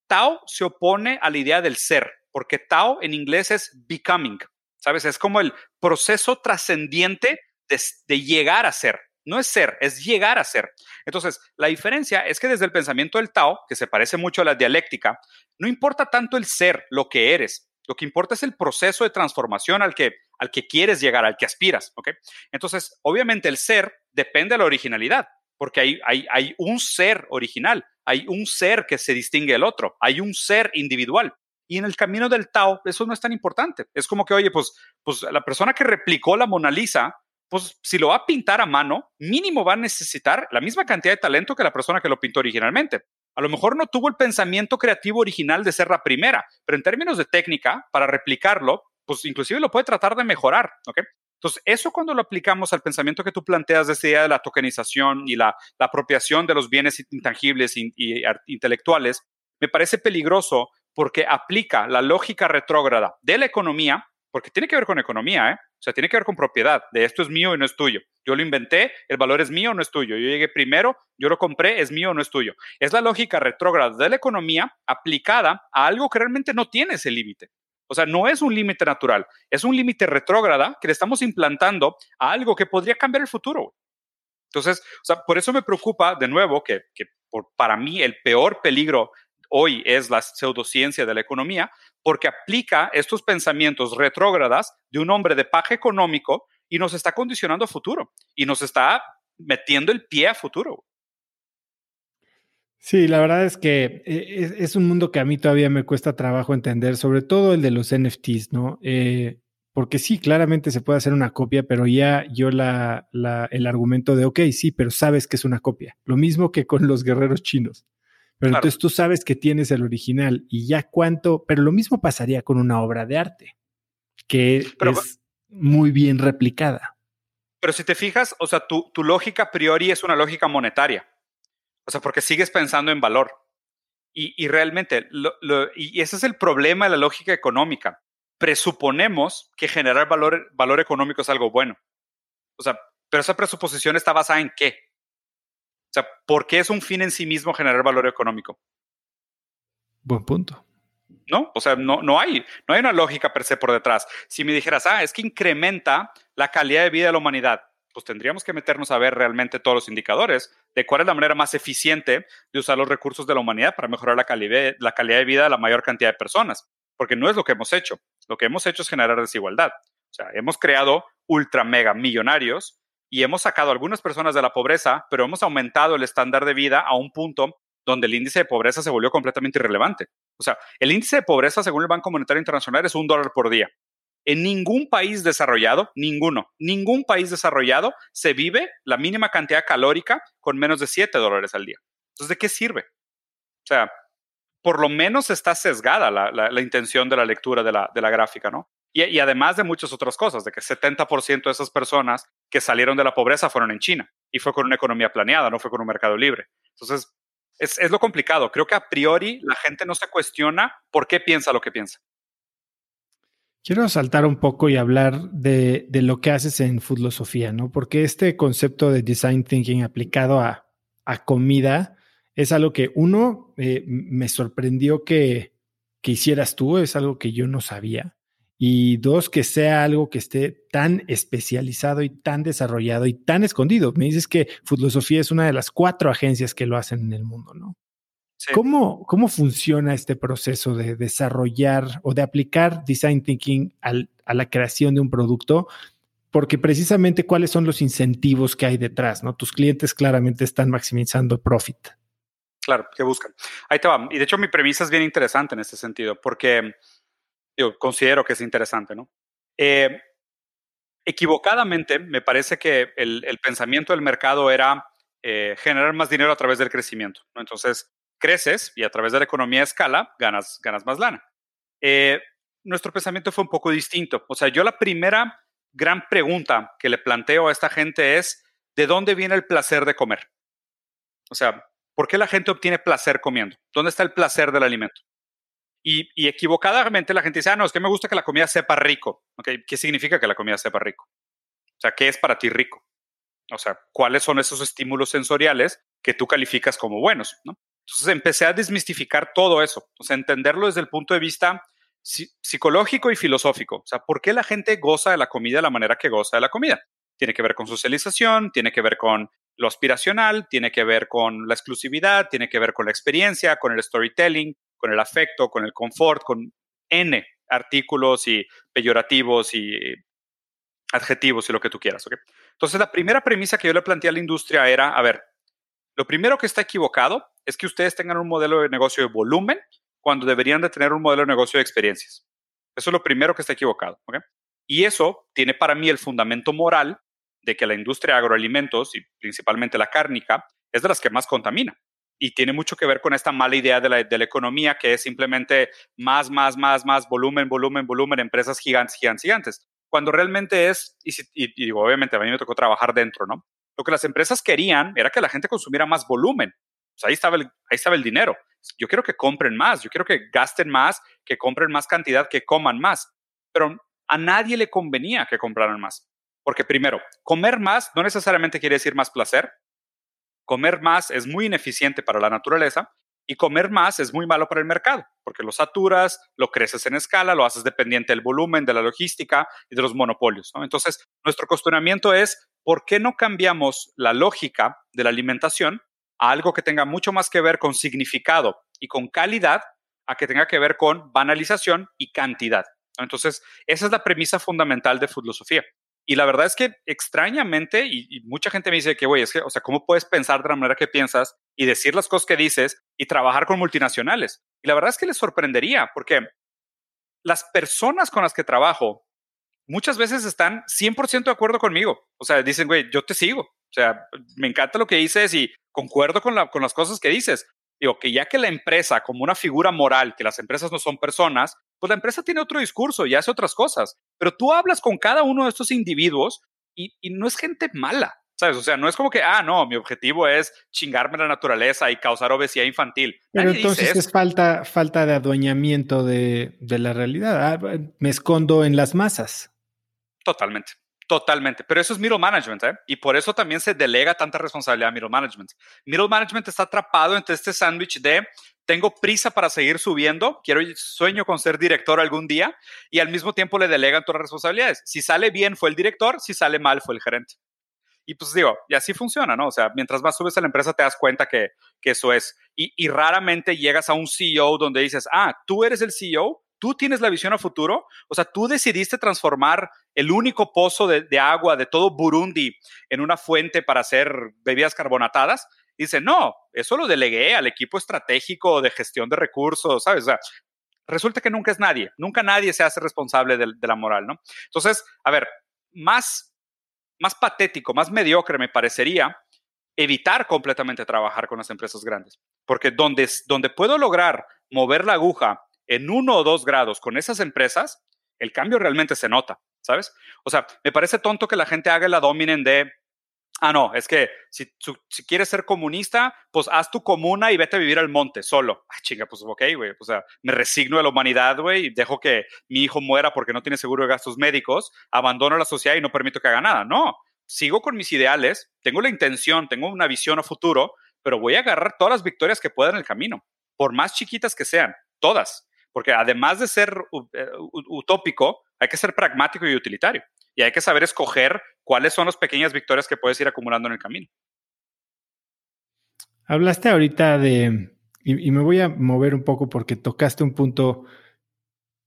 Tao se opone a la idea del ser. porque Tao en inglés es becoming, ¿sabes? Es como el proceso trascendiente de, llegar a ser. No es ser, es llegar a ser. Entonces, la diferencia es que desde el pensamiento del Tao, que se parece mucho a la dialéctica, no importa tanto el ser, lo que eres. Lo que importa es el proceso de transformación al que, al que quieres llegar, al que aspiras. ¿ok? Entonces, obviamente el ser depende de la originalidad, porque hay, hay, hay un ser original, hay un ser que se distingue del otro, hay un ser individual. Y en el camino del Tao, eso no es tan importante. Es como que, oye, pues, pues la persona que replicó la Mona Lisa, pues si lo va a pintar a mano, mínimo va a necesitar la misma cantidad de talento que la persona que lo pintó originalmente. A lo mejor no tuvo el pensamiento creativo original de ser la primera, pero en términos de técnica, para replicarlo, pues inclusive lo puede tratar de mejorar, ¿ok? Entonces, eso cuando lo aplicamos al pensamiento que tú planteas de esta idea de la tokenización y la, apropiación de los bienes intangibles e intelectuales, me parece peligroso porque aplica la lógica retrógrada de la economía, porque tiene que ver con economía, ¿eh? O sea, tiene que ver con propiedad, de esto es mío y no es tuyo. Yo lo inventé, el valor es mío o no es tuyo. Yo llegué primero, yo lo compré, es mío o no es tuyo. Es la lógica retrógrada de la economía aplicada a algo que realmente no tiene ese límite. O sea, no es un límite natural, es un límite retrógrada que le estamos implantando a algo que podría cambiar el futuro. Entonces, o sea, por eso me preocupa de nuevo que, para mí el peor peligro hoy es la pseudociencia de la economía, porque aplica estos pensamientos retrógradas de un hombre de paje económico y nos está condicionando a futuro y nos está metiendo el pie a futuro. Sí, la verdad es que eh, es, un mundo que a mí todavía me cuesta trabajo entender, sobre todo el de los NFTs, ¿no? Eh, porque sí, claramente se puede hacer una copia, pero ya yo la, el argumento de, ok, sí, pero sabes que es una copia. Lo mismo que con los guerreros chinos. Pero entonces tú sabes que tienes el original y ya cuánto, pero lo mismo pasaría con una obra de arte, que es muy bien replicada. Pero si te fijas, o sea, tu, tu lógica a priori es una lógica monetaria. O sea, porque sigues pensando en valor. Y, realmente, y ese es el problema de la lógica económica. Presuponemos que generar valor, valor económico es algo bueno. O sea, pero esa presuposición está basada en qué? O sea, ¿por qué es un fin en sí mismo generar valor económico? Buen punto. ¿No? O sea, no, no, hay, no hay una lógica per se por detrás. Si me dijeras, ah, es que incrementa la calidad de vida de la humanidad, pues tendríamos que meternos a ver realmente todos los indicadores de cuál es la manera más eficiente de usar los recursos de la humanidad para mejorar la calidad, la calidad de vida de la mayor cantidad de personas. Porque no es lo que hemos hecho. Lo que hemos hecho es generar desigualdad. O sea, hemos creado ultra mega millonarios y hemos sacado a algunas personas de la pobreza, pero hemos aumentado el estándar de vida a un punto donde el índice de pobreza se volvió completamente irrelevante. O sea, el índice de pobreza, según el Banco Monetario Internacional, es un dólar por día. En ningún país desarrollado, ninguno, ningún país desarrollado se vive la mínima cantidad calórica con menos de 7 dólares al día. Entonces, ¿de qué sirve? O sea, por lo menos está sesgada la, intención de la lectura de la, de la gráfica, ¿no? Y, además de muchas otras cosas, de que 70% de esas personas que salieron de la pobreza fueron en China y fue con una economía planeada, no fue con un mercado libre. Entonces, es, es lo complicado. Creo que a priori la gente no se cuestiona por qué piensa lo que piensa. Quiero saltar un poco y hablar de, lo que haces en filosofía, ¿no? Porque este concepto de design thinking aplicado a, comida es algo que uno eh, me sorprendió que, que hicieras tú, es algo que yo no sabía. Y dos, que sea algo que esté tan especializado y tan desarrollado y tan escondido. Me dices que Filosofía es una de las cuatro agencias que lo hacen en el mundo, ¿no? ¿Cómo, ¿Cómo funciona este proceso de desarrollar o de aplicar design thinking a la creación de un producto? Porque precisamente cuáles son los incentivos que hay detrás, ¿no? Tus clientes claramente están maximizando profit. Claro, que buscan. Ahí te va. Y de hecho mi premisa es bien interesante en este sentido, porque yo considero que es interesante, ¿no? Eh, equivocadamente, me parece que el, pensamiento del mercado era eh, generar más dinero a través del crecimiento. Entonces, creces y a través de la economía de escala ganas, ganas más lana. Eh, nuestro pensamiento fue un poco distinto. O sea, yo la primera gran pregunta que le planteo a esta gente es, ¿de dónde viene el placer de comer? O sea, ¿por qué la gente obtiene placer comiendo? ¿Dónde está el placer del alimento? Y, equivocadamente la gente dice, ah, no, es que me gusta que la comida sepa rico. ¿Qué significa que la comida sepa rico? O sea, ¿qué es para ti rico? O sea, ¿cuáles son esos estímulos sensoriales que tú calificas como buenos? ¿no? Entonces empecé a desmistificar todo eso, o sea, entenderlo desde el punto de vista psicológico y filosófico. O sea, ¿por qué la gente goza de la comida de la manera que goza de la comida? Tiene que ver con socialización, tiene que ver con lo aspiracional, tiene que ver con la exclusividad, tiene que ver con la experiencia, con el storytelling, con el afecto, con el confort, con N artículos y peyorativos y adjetivos y lo que tú quieras. Entonces, la primera premisa que yo le planteé a la industria era, a ver, lo primero que está equivocado es que ustedes tengan un modelo de negocio de volumen cuando deberían de tener un modelo de negocio de experiencias. Eso es lo primero que está equivocado. Y eso tiene para mí el fundamento moral de que la industria de agroalimentos y principalmente la cárnica es de las que más contamina. Y tiene mucho que ver con esta mala idea de la, economía que es simplemente más, más, más, más volumen, volumen, volumen, empresas gigantes, gigantes, gigantes. Cuando realmente es, y, y, digo, obviamente a mí me tocó trabajar dentro, ¿no? Lo que las empresas querían era que la gente consumiera más volumen. Ahí estaba, ahí estaba el dinero. Yo quiero que compren más, yo quiero que gasten más, que compren más cantidad, que coman más. Pero a nadie le convenía que compraran más. Porque primero, comer más no necesariamente quiere decir más placer. Comer más es muy ineficiente para la naturaleza y comer más es muy malo para el mercado, porque lo saturas, lo creces en escala, lo haces dependiente del volumen, de la logística y de los monopolios. Entonces, nuestro cuestionamiento es, ¿por qué no cambiamos la lógica de la alimentación a algo que tenga mucho más que ver con significado y con calidad, a que tenga que ver con banalización y cantidad? Entonces, esa es la premisa fundamental de filosofía. Y la verdad es que extrañamente, y, mucha gente me dice que, güey, es que, o sea, ¿cómo puedes pensar de la manera que piensas y decir las cosas que dices y trabajar con multinacionales? Y la verdad es que les sorprendería, porque las personas con las que trabajo muchas veces están 100% de acuerdo conmigo. O sea, dicen, güey, yo te sigo. O sea, me encanta lo que dices y concuerdo con, la, con las cosas que dices. Digo, que ya que la empresa, como una figura moral, que las empresas no son personas, pues la empresa tiene otro discurso y hace otras cosas. Pero tú hablas con cada uno de estos individuos y, no es gente mala, ¿sabes? O sea, no es como que, ah, no, mi objetivo es chingarme la naturaleza y causar obesidad infantil. Pero entonces es falta, falta de adueñamiento de, de la realidad. Ah, me escondo en las masas. Totalmente. Totalmente, pero eso es middle management, ¿eh? Y por eso también se delega tanta responsabilidad a middle management. Middle management está atrapado entre este sándwich de tengo prisa para seguir subiendo, quiero sueño con ser director algún día y al mismo tiempo le delegan todas las responsabilidades. Si sale bien fue el director, si sale mal fue el gerente. Y pues digo, y así funciona, ¿no? O sea, mientras más subes a la empresa te das cuenta que, que eso es. Y, y raramente llegas a un CEO donde dices, ah, tú eres el CEO, tú tienes la visión a futuro, o sea, tú decidiste transformar el único pozo de, agua de todo Burundi en una fuente para hacer bebidas carbonatadas. dice, no, eso lo delegué al equipo estratégico de gestión de recursos, ¿sabes? O sea, resulta que nunca es nadie, nunca nadie se hace responsable de, la moral, ¿no? Entonces, a ver, más, más patético, más mediocre me parecería evitar completamente trabajar con las empresas grandes, porque donde, donde puedo lograr mover la aguja en uno o dos grados con esas empresas, el cambio realmente se nota, ¿sabes? O sea, me parece tonto que la gente haga la dominen de, ah, no, es que si, si, quieres ser comunista, pues haz tu comuna y vete a vivir al monte solo. Ah, chinga, pues ok, güey, o sea, me resigno a la humanidad, güey, y dejo que mi hijo muera porque no tiene seguro de gastos médicos, abandono la sociedad y no permito que haga nada. No, sigo con mis ideales, tengo la intención, tengo una visión a futuro, pero voy a agarrar todas las victorias que pueda en el camino, por más chiquitas que sean, todas. Porque además de ser eh, utópico, hay que ser pragmático y utilitario. Y hay que saber escoger cuáles son las pequeñas victorias que puedes ir acumulando en el camino. Hablaste ahorita de, y, me voy a mover un poco porque tocaste un punto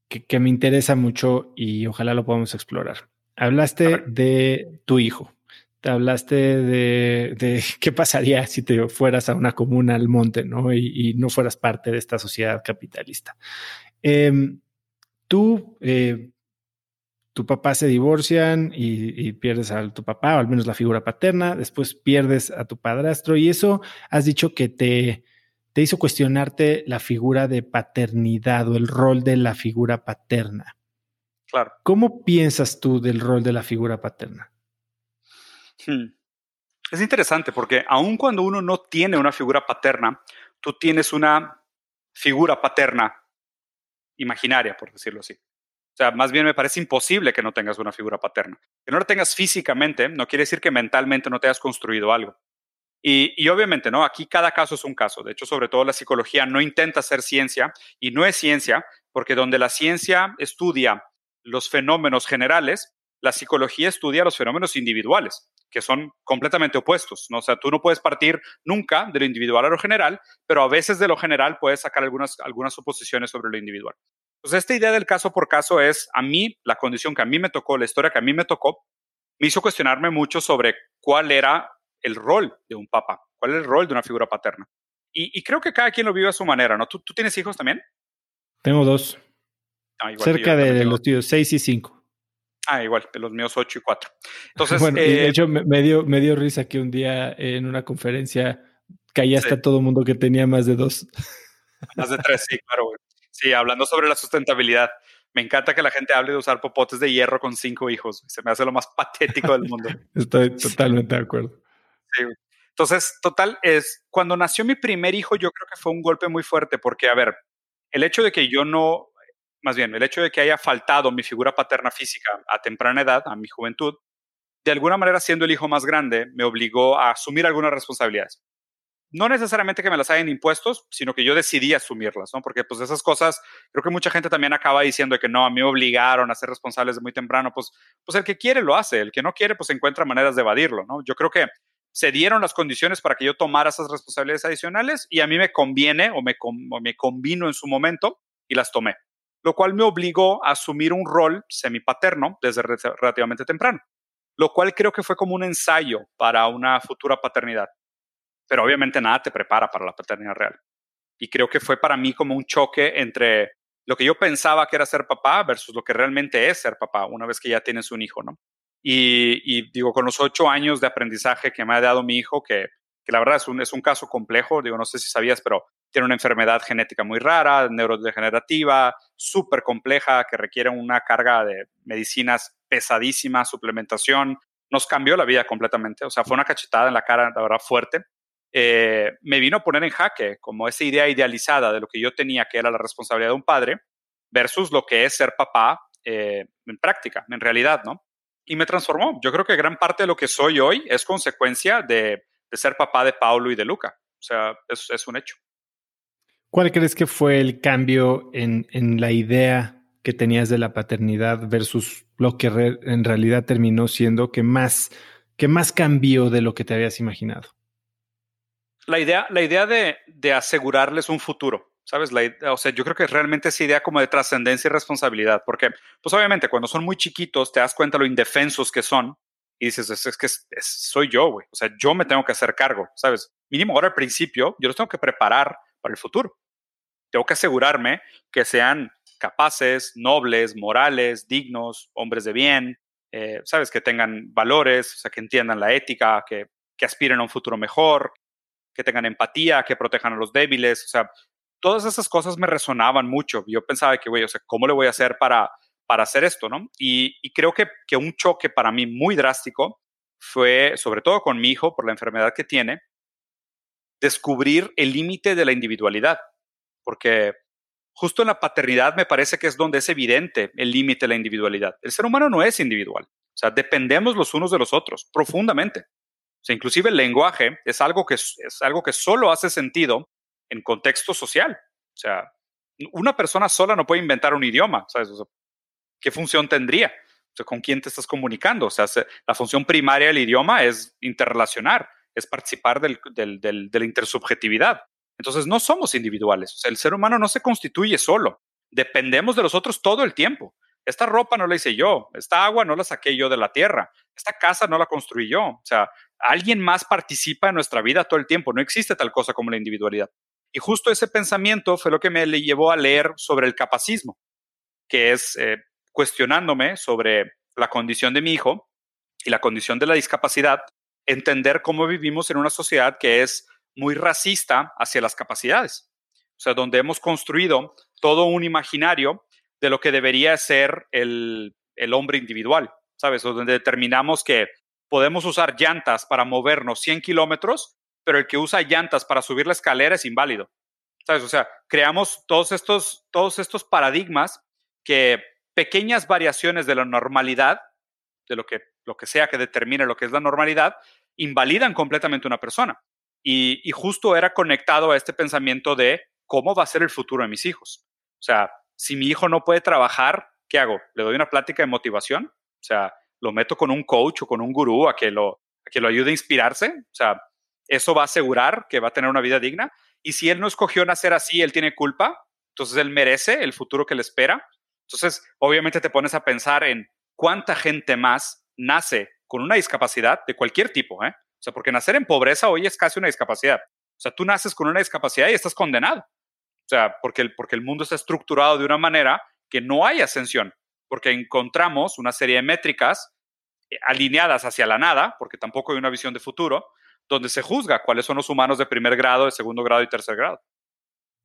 que, me interesa mucho y ojalá lo podamos explorar. Hablaste de tu hijo. Te hablaste de, qué pasaría si te fueras a una comuna al monte, ¿no? Y, no fueras parte de esta sociedad capitalista. Em, tú, eh, tu papá se divorcian y, pierdes a tu papá, o al menos la figura paterna, después pierdes a tu padrastro y eso has dicho que te, te hizo cuestionarte la figura de paternidad o el rol de la figura paterna. Claro. ¿Cómo piensas tú del rol de la figura paterna? Hmm. Es interesante porque aun cuando uno no tiene una figura paterna, tú tienes una figura paterna imaginaria, por decirlo así. O sea, más bien me parece imposible que no tengas una figura paterna. Que no la tengas físicamente no quiere decir que mentalmente no te hayas construido algo. Y, y, obviamente, ¿no? Aquí cada caso es un caso. De hecho, sobre todo la psicología no intenta hacer ciencia y no es ciencia porque donde la ciencia estudia los fenómenos generales, la psicología estudia los fenómenos individuales, que son completamente opuestos. ¿no? O sea, tú no puedes partir nunca de lo individual a lo general, pero a veces de lo general puedes sacar algunas, algunas suposiciones sobre lo individual. Pues esta idea del caso por caso es, a mí, la condición que a mí me tocó, la historia que a mí me tocó, me hizo cuestionarme mucho sobre cuál era el rol de un papa, cuál es el rol de una figura paterna. Y, creo que cada quien lo vive a su manera, ¿no? ¿Tú, tú tienes hijos también? Tengo dos. Ah, Cerca de los tíos, seis y cinco. Ah, igual, de los míos ocho y cuatro. Entonces, bueno, de eh, hecho, me, dio, me dio risa que un día en una conferencia caía hasta todo el mundo que tenía más de dos. Más de tres, sí, claro. Sí, hablando sobre la sustentabilidad. Me encanta que la gente hable de usar popotes de hierro con cinco hijos. Se me hace lo más patético del mundo. Estoy totalmente de acuerdo. Sí. Entonces, total, es cuando nació mi primer hijo, yo creo que fue un golpe muy fuerte porque, a ver, el hecho de que yo no, más bien, el hecho de que haya faltado mi figura paterna física a temprana edad, a mi juventud, de alguna manera siendo el hijo más grande, me obligó a asumir algunas responsabilidades no necesariamente que me las hayan impuestos, sino que yo decidí asumirlas, ¿no? Porque pues esas cosas, creo que mucha gente también acaba diciendo que no, a mí me obligaron a ser responsables de muy temprano, pues, pues el que quiere lo hace, el que no quiere pues encuentra maneras de evadirlo, ¿no? Yo creo que se dieron las condiciones para que yo tomara esas responsabilidades adicionales y a mí me conviene o me, me convino en su momento y las tomé, lo cual me obligó a asumir un rol semipaterno desde relativamente temprano, lo cual creo que fue como un ensayo para una futura paternidad pero obviamente nada te prepara para la paternidad real. Y creo que fue para mí como un choque entre lo que yo pensaba que era ser papá versus lo que realmente es ser papá una vez que ya tienes un hijo, ¿no? Y, digo, con los ocho años de aprendizaje que me ha dado mi hijo, que, que la verdad es un, es un caso complejo, digo, no sé si sabías, pero tiene una enfermedad genética muy rara, neurodegenerativa, súper compleja, que requiere una carga de medicinas pesadísima, suplementación. Nos cambió la vida completamente, o sea, fue una cachetada en la cara, la verdad, fuerte. Eh, me vino a poner en jaque como esa idea idealizada de lo que yo tenía que era la responsabilidad de un padre versus lo que es ser papá eh, en práctica, en realidad, ¿no? Y me transformó. Yo creo que gran parte de lo que soy hoy es consecuencia de, ser papá de Paulo y de Luca. O sea, es, es un hecho. ¿Cuál crees que fue el cambio en, en la idea que tenías de la paternidad versus lo que en realidad terminó siendo que más, que más cambió de lo que te habías imaginado? la idea, la idea de, de asegurarles un futuro, ¿sabes? La, o sea, yo creo que realmente esa idea como de trascendencia y responsabilidad, porque, pues obviamente, cuando son muy chiquitos, te das cuenta lo indefensos que son y dices, es, que soy yo, güey. O sea, yo me tengo que hacer cargo, ¿sabes? Mínimo ahora al principio, yo los tengo que preparar para el futuro. Tengo que asegurarme que sean capaces, nobles, morales, dignos, hombres de bien, eh, ¿sabes? Que tengan valores, o sea, que entiendan la ética, que, que aspiren a un futuro mejor, que tengan empatía, que protejan a los débiles, o sea, todas esas cosas me resonaban mucho. Yo pensaba que, güey, o sea, ¿cómo le voy a hacer para, para hacer esto, no? Y, creo que, que un choque para mí muy drástico fue, sobre todo con mi hijo, por la enfermedad que tiene, descubrir el límite de la individualidad, porque justo en la paternidad me parece que es donde es evidente el límite de la individualidad. El ser humano no es individual, o sea, dependemos los unos de los otros profundamente. O sea, inclusive el lenguaje es algo que, es algo que solo hace sentido en contexto social. O sea, una persona sola no puede inventar un idioma. ¿Qué función tendría? O sea, ¿Con quién te estás comunicando? O sea, la función primaria del idioma es interrelacionar, es participar del, de la intersubjetividad. Entonces, no somos individuales. O sea, el ser humano no se constituye solo. Dependemos de los otros todo el tiempo. Esta ropa no la hice yo, esta agua no la saqué yo de la tierra, esta casa no la construí yo. O sea, alguien más participa en nuestra vida todo el tiempo. No existe tal cosa como la individualidad. Y justo ese pensamiento fue lo que me llevó a leer sobre el capacismo, que es eh, cuestionándome sobre la condición de mi hijo y la condición de la discapacidad, entender cómo vivimos en una sociedad que es muy racista hacia las capacidades. O sea, donde hemos construido todo un imaginario de lo que debería ser el, el hombre individual, ¿sabes? O donde determinamos que podemos usar llantas para movernos 100 kilómetros, pero el que usa llantas para subir la escalera es inválido. ¿Sabes? O sea, creamos todos estos, todos estos paradigmas que pequeñas variaciones de la normalidad, de lo que, lo que sea que determine lo que es la normalidad, invalidan completamente una persona. Y, justo era conectado a este pensamiento de cómo va a ser el futuro de mis hijos. O sea, si mi hijo no puede trabajar, ¿qué hago? ¿Le doy una plática de motivación? O sea, lo meto con un coach o con un gurú a que lo, a que lo ayude a inspirarse. O sea, eso va a asegurar que va a tener una vida digna. Y si él no escogió nacer así, él tiene culpa, entonces él merece el futuro que le espera. Entonces, obviamente te pones a pensar en cuánta gente más nace con una discapacidad de cualquier tipo, ¿eh? O sea, porque nacer en pobreza hoy es casi una discapacidad. O sea, tú naces con una discapacidad y estás condenado. O sea, porque el, porque el mundo está estructurado de una manera que no hay ascensión, porque encontramos una serie de métricas eh, alineadas hacia la nada, porque tampoco hay una visión de futuro, donde se juzga cuáles son los humanos de primer grado, de segundo grado y tercer grado.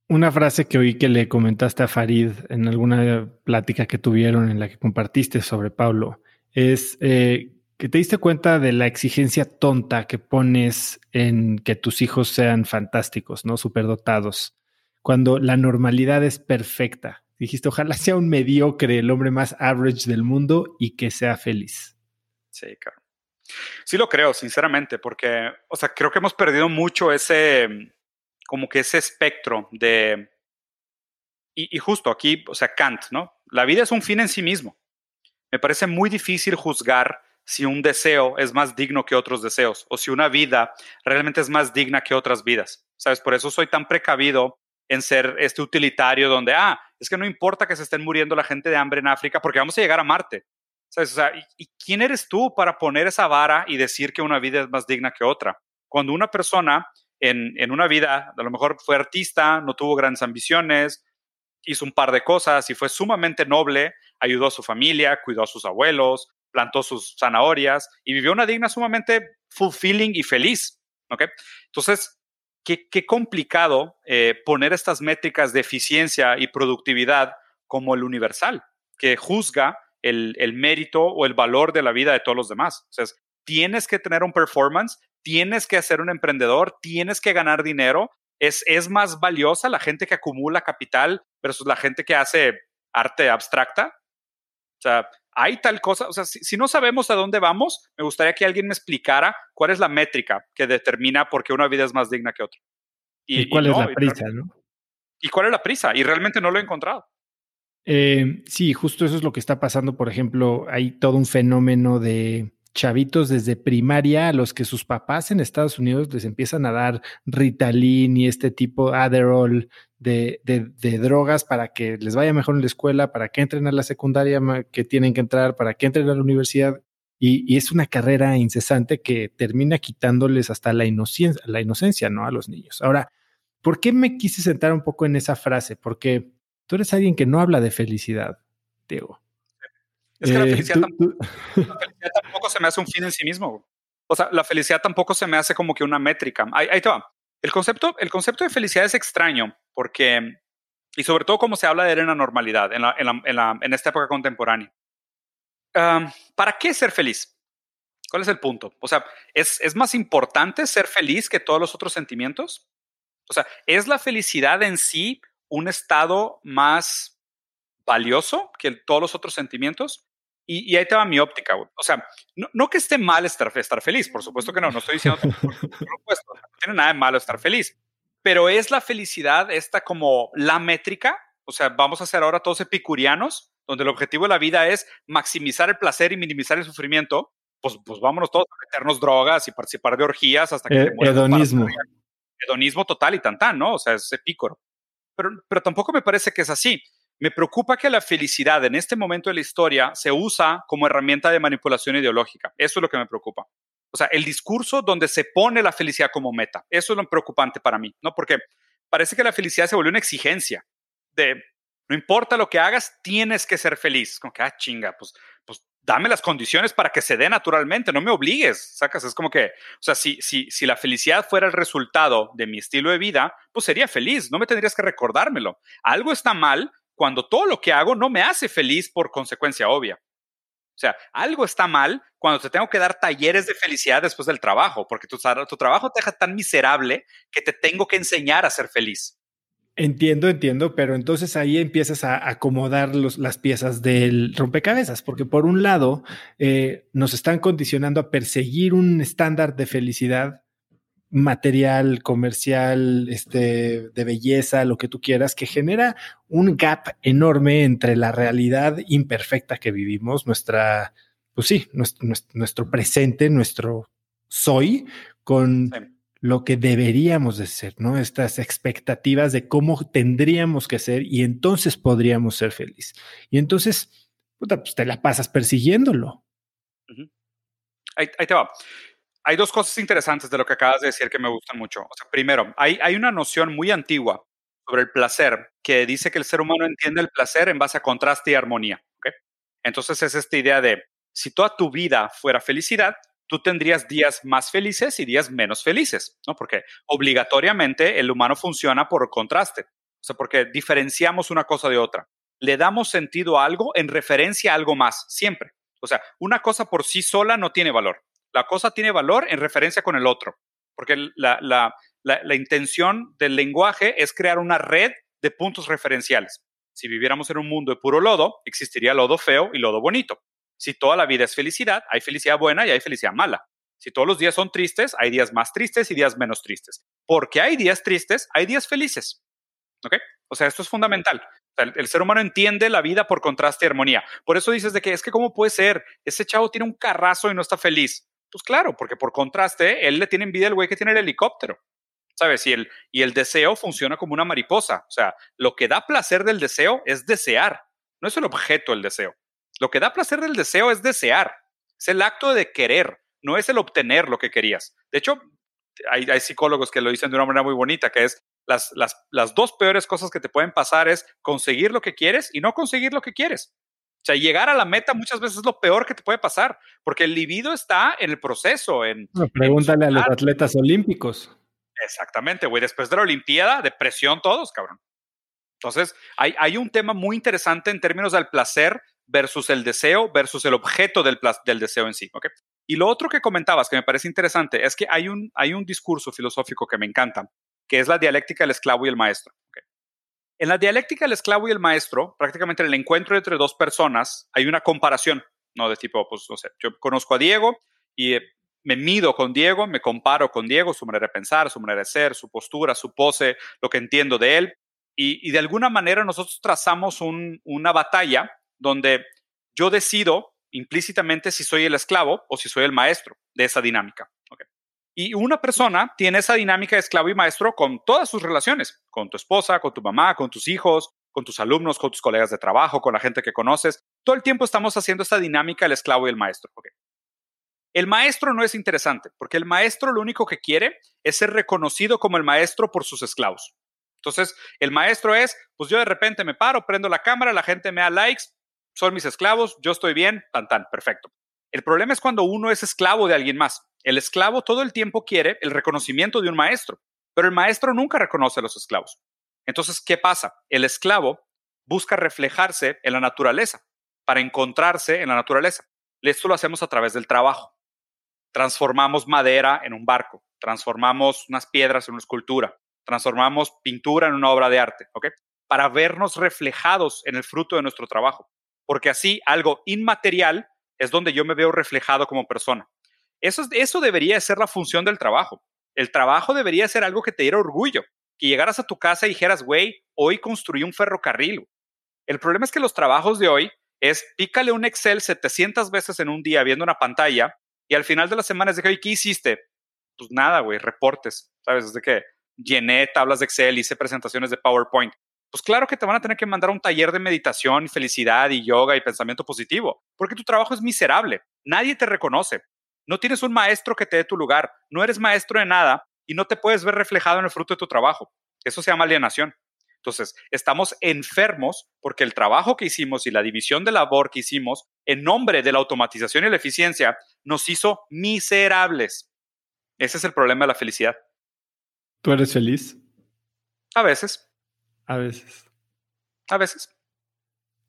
Una frase que oí que le comentaste a Farid en alguna plática que tuvieron en la que compartiste sobre Pablo es eh, que te diste cuenta de la exigencia tonta que pones en que tus hijos sean fantásticos, ¿no? Superdotados, cuando la normalidad es perfecta. Dijiste, ojalá sea un mediocre, el hombre más average del mundo y que sea feliz. Sí, claro. Sí lo creo, sinceramente, porque, o sea, creo que hemos perdido mucho ese, como que ese espectro de, y, justo aquí, o sea, Kant, ¿no? La vida es un fin en sí mismo. Me parece muy difícil juzgar si un deseo es más digno que otros deseos o si una vida realmente es más digna que otras vidas. ¿Sabes? Por eso soy tan precavido en ser este utilitario donde, ah, es que no importa que se estén muriendo la gente de hambre en África porque vamos a llegar a Marte. ¿Sabes? O sea, ¿y, quién eres tú para poner esa vara y decir que una vida es más digna que otra? Cuando una persona en, en una vida, a lo mejor fue artista, no tuvo grandes ambiciones, hizo un par de cosas y fue sumamente noble, ayudó a su familia, cuidó a sus abuelos, plantó sus zanahorias y vivió una digna sumamente fulfilling y feliz. ¿ok? Entonces, qué, qué complicado eh, poner estas métricas de eficiencia y productividad como el universal, que juzga el, el, mérito o el valor de la vida de todos los demás. O sea, tienes que tener un performance, tienes que ser un emprendedor, tienes que ganar dinero. Es, es más valiosa la gente que acumula capital versus la gente que hace arte abstracta. O sea, hay tal cosa, o sea, si, si, no sabemos a dónde vamos, me gustaría que alguien me explicara cuál es la métrica que determina por qué una vida es más digna que otra. Y, ¿Y cuál y no, es la prisa, ¿no? ¿Y cuál es la prisa? Y realmente no lo he encontrado. Eh, sí, justo eso es lo que está pasando. Por ejemplo, hay todo un fenómeno de chavitos desde primaria a los que sus papás en Estados Unidos les empiezan a dar Ritalin y este tipo Adderall de, de, de, drogas para que les vaya mejor en la escuela, para que entren a la secundaria que tienen que entrar, para que entren a la universidad. Y, y es una carrera incesante que termina quitándoles hasta la inocencia, la inocencia, ¿no? A los niños. Ahora, ¿por qué me quise sentar un poco en esa frase? Porque tú eres alguien que no habla de felicidad, Diego. Es que la, felicidad, eh, tú, tampoco, tú... la, felicidad tampoco, se me hace un fin en sí mismo. O sea, la felicidad tampoco se me hace como que una métrica. Ahí, ahí te va. El concepto, el concepto de felicidad es extraño porque, y sobre todo como se habla de él en la normalidad, en, la, en, la, en, la, en esta época contemporánea. Um, ¿Para qué ser feliz? ¿Cuál es el punto? O sea, ¿es, ¿es más importante ser feliz que todos los otros sentimientos? O sea, ¿es la felicidad en sí un estado más valioso que todos los otros sentimientos? Y, y, ahí te va mi óptica. O sea, no, no, que esté mal estar, estar feliz, por supuesto que no, no estoy diciendo, por no tiene nada de malo estar feliz, pero es la felicidad esta como la métrica, o sea, vamos a ser ahora todos epicurianos, donde el objetivo de la vida es maximizar el placer y minimizar el sufrimiento, pues, pues vámonos todos a meternos drogas y participar de orgías hasta que... Eh, hedonismo. Hedonismo total y tan tan, ¿no? O sea, es epícoro. Pero, pero tampoco me parece que es así. Me preocupa que la felicidad en este momento de la historia se usa como herramienta de manipulación ideológica. Eso es lo que me preocupa. O sea, el discurso donde se pone la felicidad como meta. Eso es lo preocupante para mí, ¿no? Porque parece que la felicidad se volvió una exigencia de no importa lo que hagas, tienes que ser feliz. Como que, ah, chinga, pues, pues dame las condiciones para que se dé naturalmente, no me obligues, sacas, es como que, o sea, si, si, si la felicidad fuera el resultado de mi estilo de vida, pues sería feliz, no me tendrías que recordármelo. Algo está mal cuando todo lo que hago no me hace feliz por consecuencia obvia. O sea, algo está mal cuando te tengo que dar talleres de felicidad después del trabajo, porque tu, tu trabajo te deja tan miserable que te tengo que enseñar a ser feliz. Entiendo, entiendo, pero entonces ahí empiezas a acomodar los, las piezas del rompecabezas, porque por un lado eh, nos están condicionando a perseguir un estándar de felicidad material, comercial, este, de belleza, lo que tú quieras, que genera un gap enorme entre la realidad imperfecta que vivimos, nuestra, pues sí, nuestro, presente, nuestro soy, con lo que deberíamos de ser, ¿no? Estas expectativas de cómo tendríamos que ser y entonces podríamos ser felices. Y entonces, puta, pues te la pasas persiguiéndolo. ahí, te va hay dos cosas interesantes de lo que acabas de decir que me gustan mucho. O sea, primero, hay, hay una noción muy antigua sobre el placer que dice que el ser humano entiende el placer en base a contraste y armonía. ¿okay? Entonces es esta idea de, si toda tu vida fuera felicidad, tú tendrías días más felices y días menos felices, ¿no? Porque obligatoriamente el humano funciona por contraste, o sea, porque diferenciamos una cosa de otra. Le damos sentido a algo en referencia a algo más, siempre. O sea, una cosa por sí sola no tiene valor. La cosa tiene valor en referencia con el otro, porque la, intención del lenguaje es crear una red de puntos referenciales. Si viviéramos en un mundo de puro lodo, existiría lodo feo y lodo bonito. Si toda la vida es felicidad, hay felicidad buena y hay felicidad mala. Si todos los días son tristes, hay días más tristes y días menos tristes. Porque hay días tristes, hay días felices. ¿Ok? O sea, esto es fundamental. el, ser humano entiende la vida por contraste y armonía. Por eso dices de que es que cómo puede ser, ese chavo tiene un carrazo y no está feliz. Pues claro, porque por contraste, él le tiene envidia al güey que tiene el helicóptero. ¿Sabes? Y el, y el deseo funciona como una mariposa. O sea, lo que da placer del deseo es desear, no es el objeto del deseo. Lo que da placer del deseo es desear. Es el acto de querer, no es el obtener lo que querías. De hecho, hay, hay psicólogos que lo dicen de una manera muy bonita, que es las, las, las dos peores cosas que te pueden pasar es conseguir lo que quieres y no conseguir lo que quieres. O sea, llegar a la meta muchas veces es lo peor que te puede pasar, porque el libido está en el proceso. En, pregúntale a los atletas olímpicos. Exactamente, güey. Después de la Olimpiada, depresión todos, cabrón. Entonces, hay, hay un tema muy interesante en términos del placer versus el deseo versus el objeto del, del deseo en sí. ¿okay? Y lo otro que comentabas que me parece interesante es que hay un, hay un discurso filosófico que me encanta, que es la dialéctica del esclavo y el maestro. ¿okay? En la dialéctica del esclavo y el maestro, prácticamente en el encuentro entre dos personas, hay una comparación, ¿no? De tipo, pues, no sé, yo conozco a Diego y eh, me mido con Diego, me comparo con Diego, su manera de pensar, su manera de ser, su postura, su pose, lo que entiendo de él. Y, de alguna manera nosotros trazamos una batalla donde yo decido implícitamente si soy el esclavo o si soy el maestro de esa dinámica. Y una persona tiene esa dinámica de esclavo y maestro con todas sus relaciones, con tu esposa, con tu mamá, con tus hijos, con tus alumnos, con tus colegas de trabajo, con la gente que conoces. Todo el tiempo estamos haciendo esta dinámica del esclavo y el maestro. El maestro no es interesante, porque el maestro lo único que quiere es ser reconocido como el maestro por sus esclavos. Entonces, el maestro es, pues yo de repente me paro, prendo la cámara, la gente me da likes, son mis esclavos, yo estoy bien, tan tan, perfecto. El problema es cuando uno es esclavo de alguien más. El esclavo todo el tiempo quiere el reconocimiento de un maestro, pero el maestro nunca reconoce a los esclavos. Entonces, ¿qué pasa? El esclavo busca reflejarse en la naturaleza, para encontrarse en la naturaleza. Esto lo hacemos a través del trabajo. Transformamos madera en un barco, transformamos unas piedras en una escultura, transformamos pintura en una obra de arte, ¿ok? Para vernos reflejados en el fruto de nuestro trabajo. Porque así algo inmaterial es donde yo me veo reflejado como persona. Eso, eso debería ser la función del trabajo. El trabajo debería ser algo que te diera orgullo, que llegaras a tu casa y dijeras, güey, hoy construí un ferrocarril. El problema es que los trabajos de hoy es pícale un Excel 700 veces en un día viendo una pantalla y al final de la semana es de que, ¿qué hiciste? Pues nada, güey, reportes, ¿sabes? Es de que llené tablas de Excel, hice presentaciones de PowerPoint. Pues claro que te van a tener que mandar a un taller de meditación y felicidad y yoga y pensamiento positivo, porque tu trabajo es miserable. Nadie te reconoce. No tienes un maestro que te dé tu lugar, no eres maestro de nada y no te puedes ver reflejado en el fruto de tu trabajo. Eso se llama alienación. Entonces, estamos enfermos porque el trabajo que hicimos y la división de labor que hicimos en nombre de la automatización y la eficiencia nos hizo miserables. Ese es el problema de la felicidad. ¿Tú eres feliz? A veces. A veces. A veces.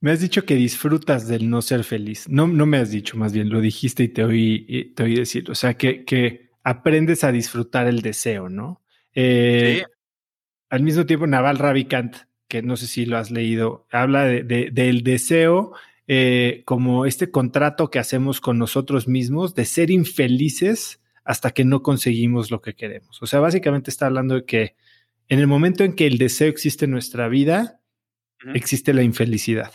Me has dicho que disfrutas del no ser feliz. No, no me has dicho, más bien lo dijiste y te oí, te oí decir. O sea, que, que aprendes a disfrutar el deseo, ¿no? Eh, sí. Al mismo tiempo, Naval Ravikant, que no sé si lo has leído, habla de, del deseo eh, como este contrato que hacemos con nosotros mismos de ser infelices hasta que no conseguimos lo que queremos. O sea, básicamente está hablando de que en el momento en que el deseo existe en nuestra vida, existe la infelicidad.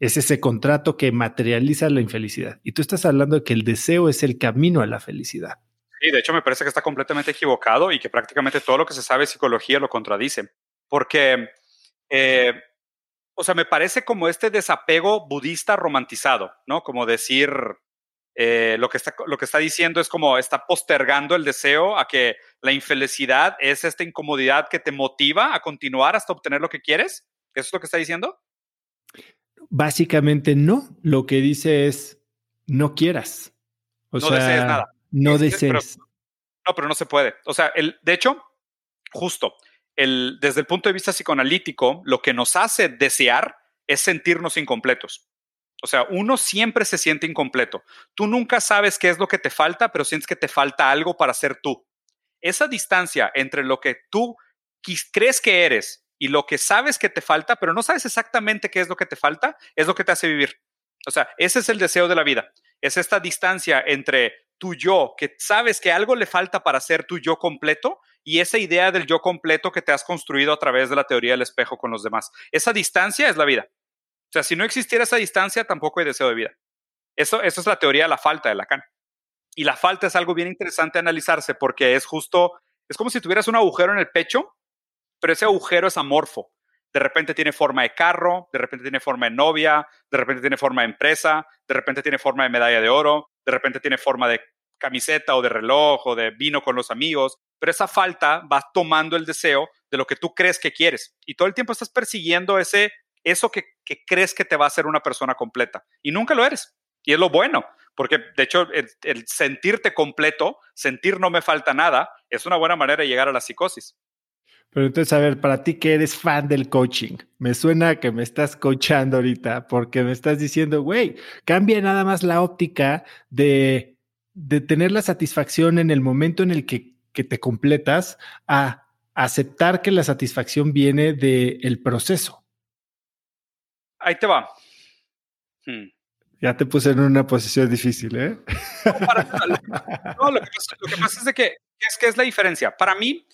Es ese contrato que materializa la infelicidad. Y tú estás hablando de que el deseo es el camino a la felicidad. Sí, de hecho me parece que está completamente equivocado y que prácticamente todo lo que se sabe de psicología lo contradice. Porque, eh, o sea, me parece como este desapego budista romantizado, ¿no? Como decir, eh, lo, que está, lo que está diciendo es como está postergando el deseo a que la infelicidad es esta incomodidad que te motiva a continuar hasta obtener lo que quieres. ¿Eso es lo que está diciendo? Básicamente no. Lo que dice es no quieras. O no desees nada. No desees. no, pero no se puede. O sea, el, de hecho, justo, el, desde el punto de vista psicoanalítico, lo que nos hace desear es sentirnos incompletos. O sea, uno siempre se siente incompleto. Tú nunca sabes qué es lo que te falta, pero sientes que te falta algo para ser tú. Esa distancia entre lo que tú crees que eres y lo que sabes que te falta, pero no sabes exactamente qué es lo que te falta, es lo que te hace vivir. O sea, ese es el deseo de la vida. Es esta distancia entre tu yo, que sabes que algo le falta para ser tu yo completo, y esa idea del yo completo que te has construido a través de la teoría del espejo con los demás. Esa distancia es la vida. O sea, si no existiera esa distancia, tampoco hay deseo de vida. Eso, eso es la teoría de la falta de Lacan. Y la falta es algo bien interesante analizarse porque es justo, es como si tuvieras un agujero en el pecho, pero ese agujero es amorfo. De repente tiene forma de carro, de repente tiene forma de novia, de repente tiene forma de empresa, de repente tiene forma de medalla de oro, de repente tiene forma de camiseta o de reloj o de vino con los amigos, pero esa falta va tomando el deseo de lo que tú crees que quieres y todo el tiempo estás persiguiendo ese eso que, crees que te va a hacer una persona completa y nunca lo eres. Y es lo bueno, porque de hecho el, sentirte completo, sentir no me falta nada, es una buena manera de llegar a la psicosis. Pero entonces, a ver, para ti que eres fan del coaching, me suena que me estás coachando ahorita porque me estás diciendo, güey, cambia nada más la óptica de, de tener la satisfacción en el momento en el que, que te completas a aceptar que la satisfacción viene del proceso ahí te va. Hmm. Ya te puse en una posición difícil, ¿eh? No, lo, que pasa, es de que es que es la diferencia. Para mí,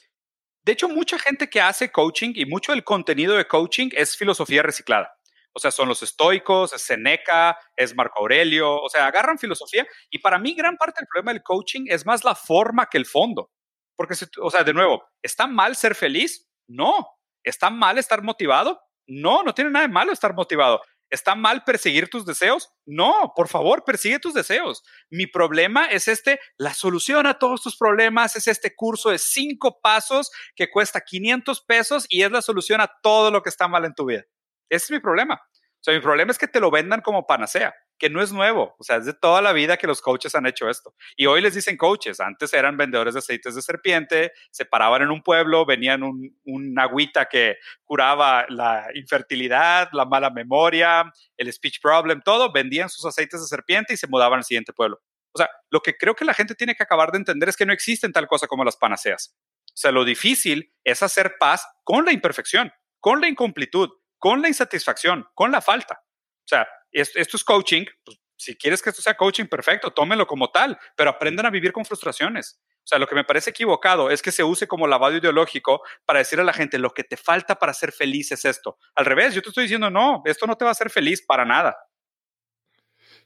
de hecho, mucha gente que hace coaching y mucho del contenido de coaching es filosofía reciclada. O sea, son los estoicos, es Seneca, es Marco Aurelio, o sea, agarran filosofía y para mí gran parte del problema del coaching es más la forma que el fondo. Porque, o sea, de nuevo, ¿está mal ser feliz? No. ¿Está mal estar motivado? No, no tiene nada de malo estar motivado. ¿Está mal perseguir tus deseos? No, por favor, persigue tus deseos. Mi problema es este, la solución a todos tus problemas es este curso de cinco pasos que cuesta 500 pesos y es la solución a todo lo que está mal en tu vida. Ese es mi problema. O sea, mi problema es que te lo vendan como panacea, que no es nuevo. O sea, es de toda la vida que los coaches han hecho esto. Y hoy les dicen coaches. Antes eran vendedores de aceites de serpiente, se paraban en un pueblo, venían un, un agüita que curaba la infertilidad, la mala memoria, el speech problem, todo, vendían sus aceites de serpiente y se mudaban al siguiente pueblo. O sea, lo que creo que la gente tiene que acabar de entender es que no existen tal cosa como las panaceas. O sea, lo difícil es hacer paz con la imperfección, con la incompletud, con la insatisfacción, con la falta. O sea, esto, es coaching. Pues, si quieres que esto sea coaching, perfecto, tómenlo como tal, pero aprendan a vivir con frustraciones. O sea, lo que me parece equivocado es que se use como lavado ideológico para decir a la gente lo que te falta para ser feliz es esto. Al revés, yo te estoy diciendo, no, esto no te va a hacer feliz para nada.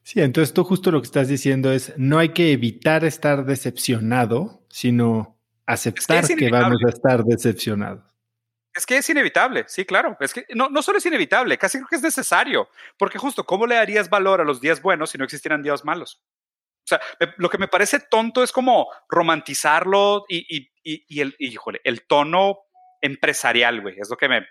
Sí, entonces tú justo lo que estás diciendo es, no hay que evitar estar decepcionado, sino aceptar que vamos a estar decepcionados. Es que es inevitable, sí, claro. Es que no, no solo es inevitable, casi creo que es necesario. Porque justo, ¿cómo le darías valor a los días buenos si no existieran días malos? O sea, lo que me parece tonto es como romantizarlo y, y, y, el, híjole, el tono empresarial, güey. Es lo que me,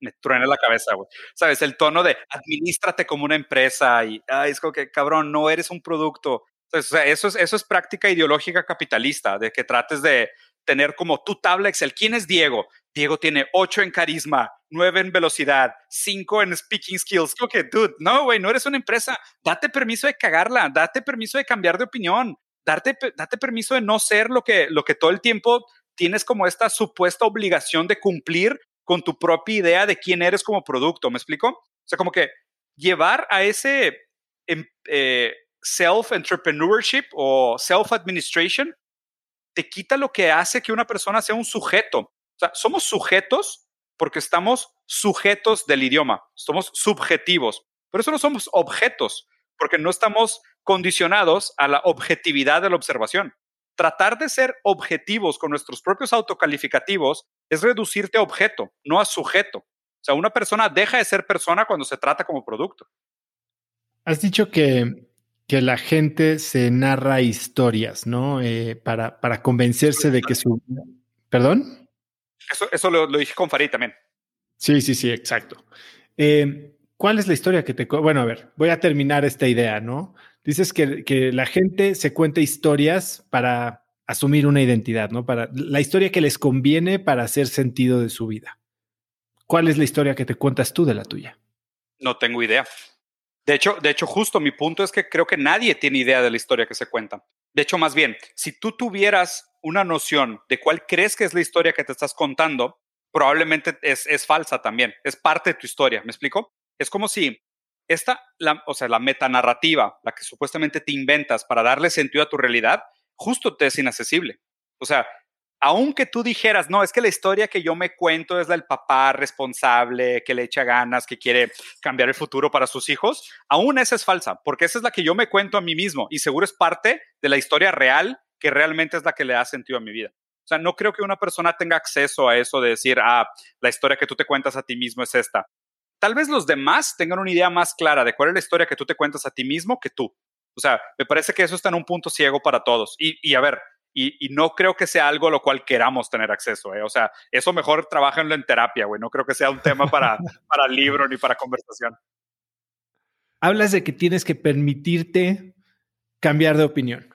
me truena la cabeza, güey. ¿Sabes? El tono de administrate como una empresa y ay, es como que, cabrón, no eres un producto. eso es, eso es práctica ideológica capitalista, de que trates de tener como tu tabla Excel. ¿Quién es Diego? Diego tiene 8 en carisma, 9 en velocidad, 5 en speaking skills. Ok, dude, no, güey, no eres una empresa. Date permiso de cagarla, date permiso de cambiar de opinión, date, date permiso de no ser lo que, lo que todo el tiempo tienes como esta supuesta obligación de cumplir con tu propia idea de quién eres como producto. ¿Me explico? O sea, como que llevar a ese, em, eh, self-entrepreneurship o self-administration te quita lo que hace que una persona sea un sujeto. Sea, somos sujetos porque estamos sujetos del idioma, somos subjetivos. Por eso no somos objetos, porque no estamos condicionados a la objetividad de la observación. Tratar de ser objetivos con nuestros propios autocalificativos es reducirte a objeto, no a sujeto. O sea, una persona deja de ser persona cuando se trata como producto. Has dicho que, que la gente se narra historias, ¿no? Eh, para, para convencerse de que su... ¿Perdón? Eso, eso lo, dije con Farid también. Sí, sí, sí, exacto. Eh, ¿Cuál es la historia que te... Bueno, a ver, voy a terminar esta idea, ¿no? Dices que, que la gente se cuenta historias para asumir una identidad, ¿no? Para la historia que les conviene para hacer sentido de su vida. ¿Cuál es la historia que te cuentas tú de la tuya? No tengo idea. De hecho, de hecho, justo mi punto es que creo que nadie tiene idea de la historia que se cuenta. De hecho, más bien, si tú tuvieras una noción de cuál crees que es la historia que te estás contando, probablemente es, es falsa también. Es parte de tu historia. ¿Me explico? Es como si esta, la, o sea, la metanarrativa, la que supuestamente te inventas para darle sentido a tu realidad, justo te es inaccesible. O sea, aunque tú dijeras, no, es que la historia que yo me cuento es la del papá responsable, que le echa ganas, que quiere cambiar el futuro para sus hijos, aún esa es falsa, porque esa es la que yo me cuento a mí mismo y seguro es parte de la historia real que realmente es la que le da sentido a mi vida. O sea, no creo que una persona tenga acceso a eso de decir, ah, la historia que tú te cuentas a ti mismo es esta. Tal vez los demás tengan una idea más clara de cuál es la historia que tú te cuentas a ti mismo que tú. O sea, me parece que eso está en un punto ciego para todos. Y, a ver, y, no creo que sea algo a lo cual queramos tener acceso. ¿eh? O sea, eso mejor trabajenlo en terapia, güey. No creo que sea un tema para, para libro ni para conversación. Hablas de que tienes que permitirte cambiar de opinión.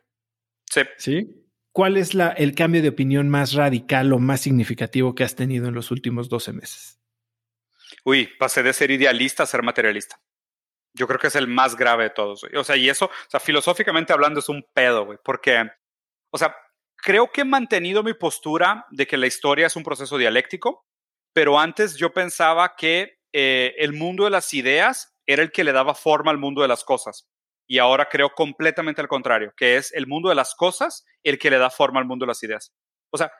Sí. ¿Sí? ¿Cuál es la, el cambio de opinión más radical o más significativo que has tenido en los últimos 12 meses? Uy, pasé de ser idealista a ser materialista. Yo creo que es el más grave de todos. O sea, y eso, o sea, filosóficamente hablando es un pedo, güey, porque, o sea, creo que he mantenido mi postura de que la historia es un proceso dialéctico, pero antes yo pensaba que eh, el mundo de las ideas era el que le daba forma al mundo de las cosas. Y ahora creo completamente al contrario, que es el mundo de las cosas el que le da forma al mundo de las ideas. O sea,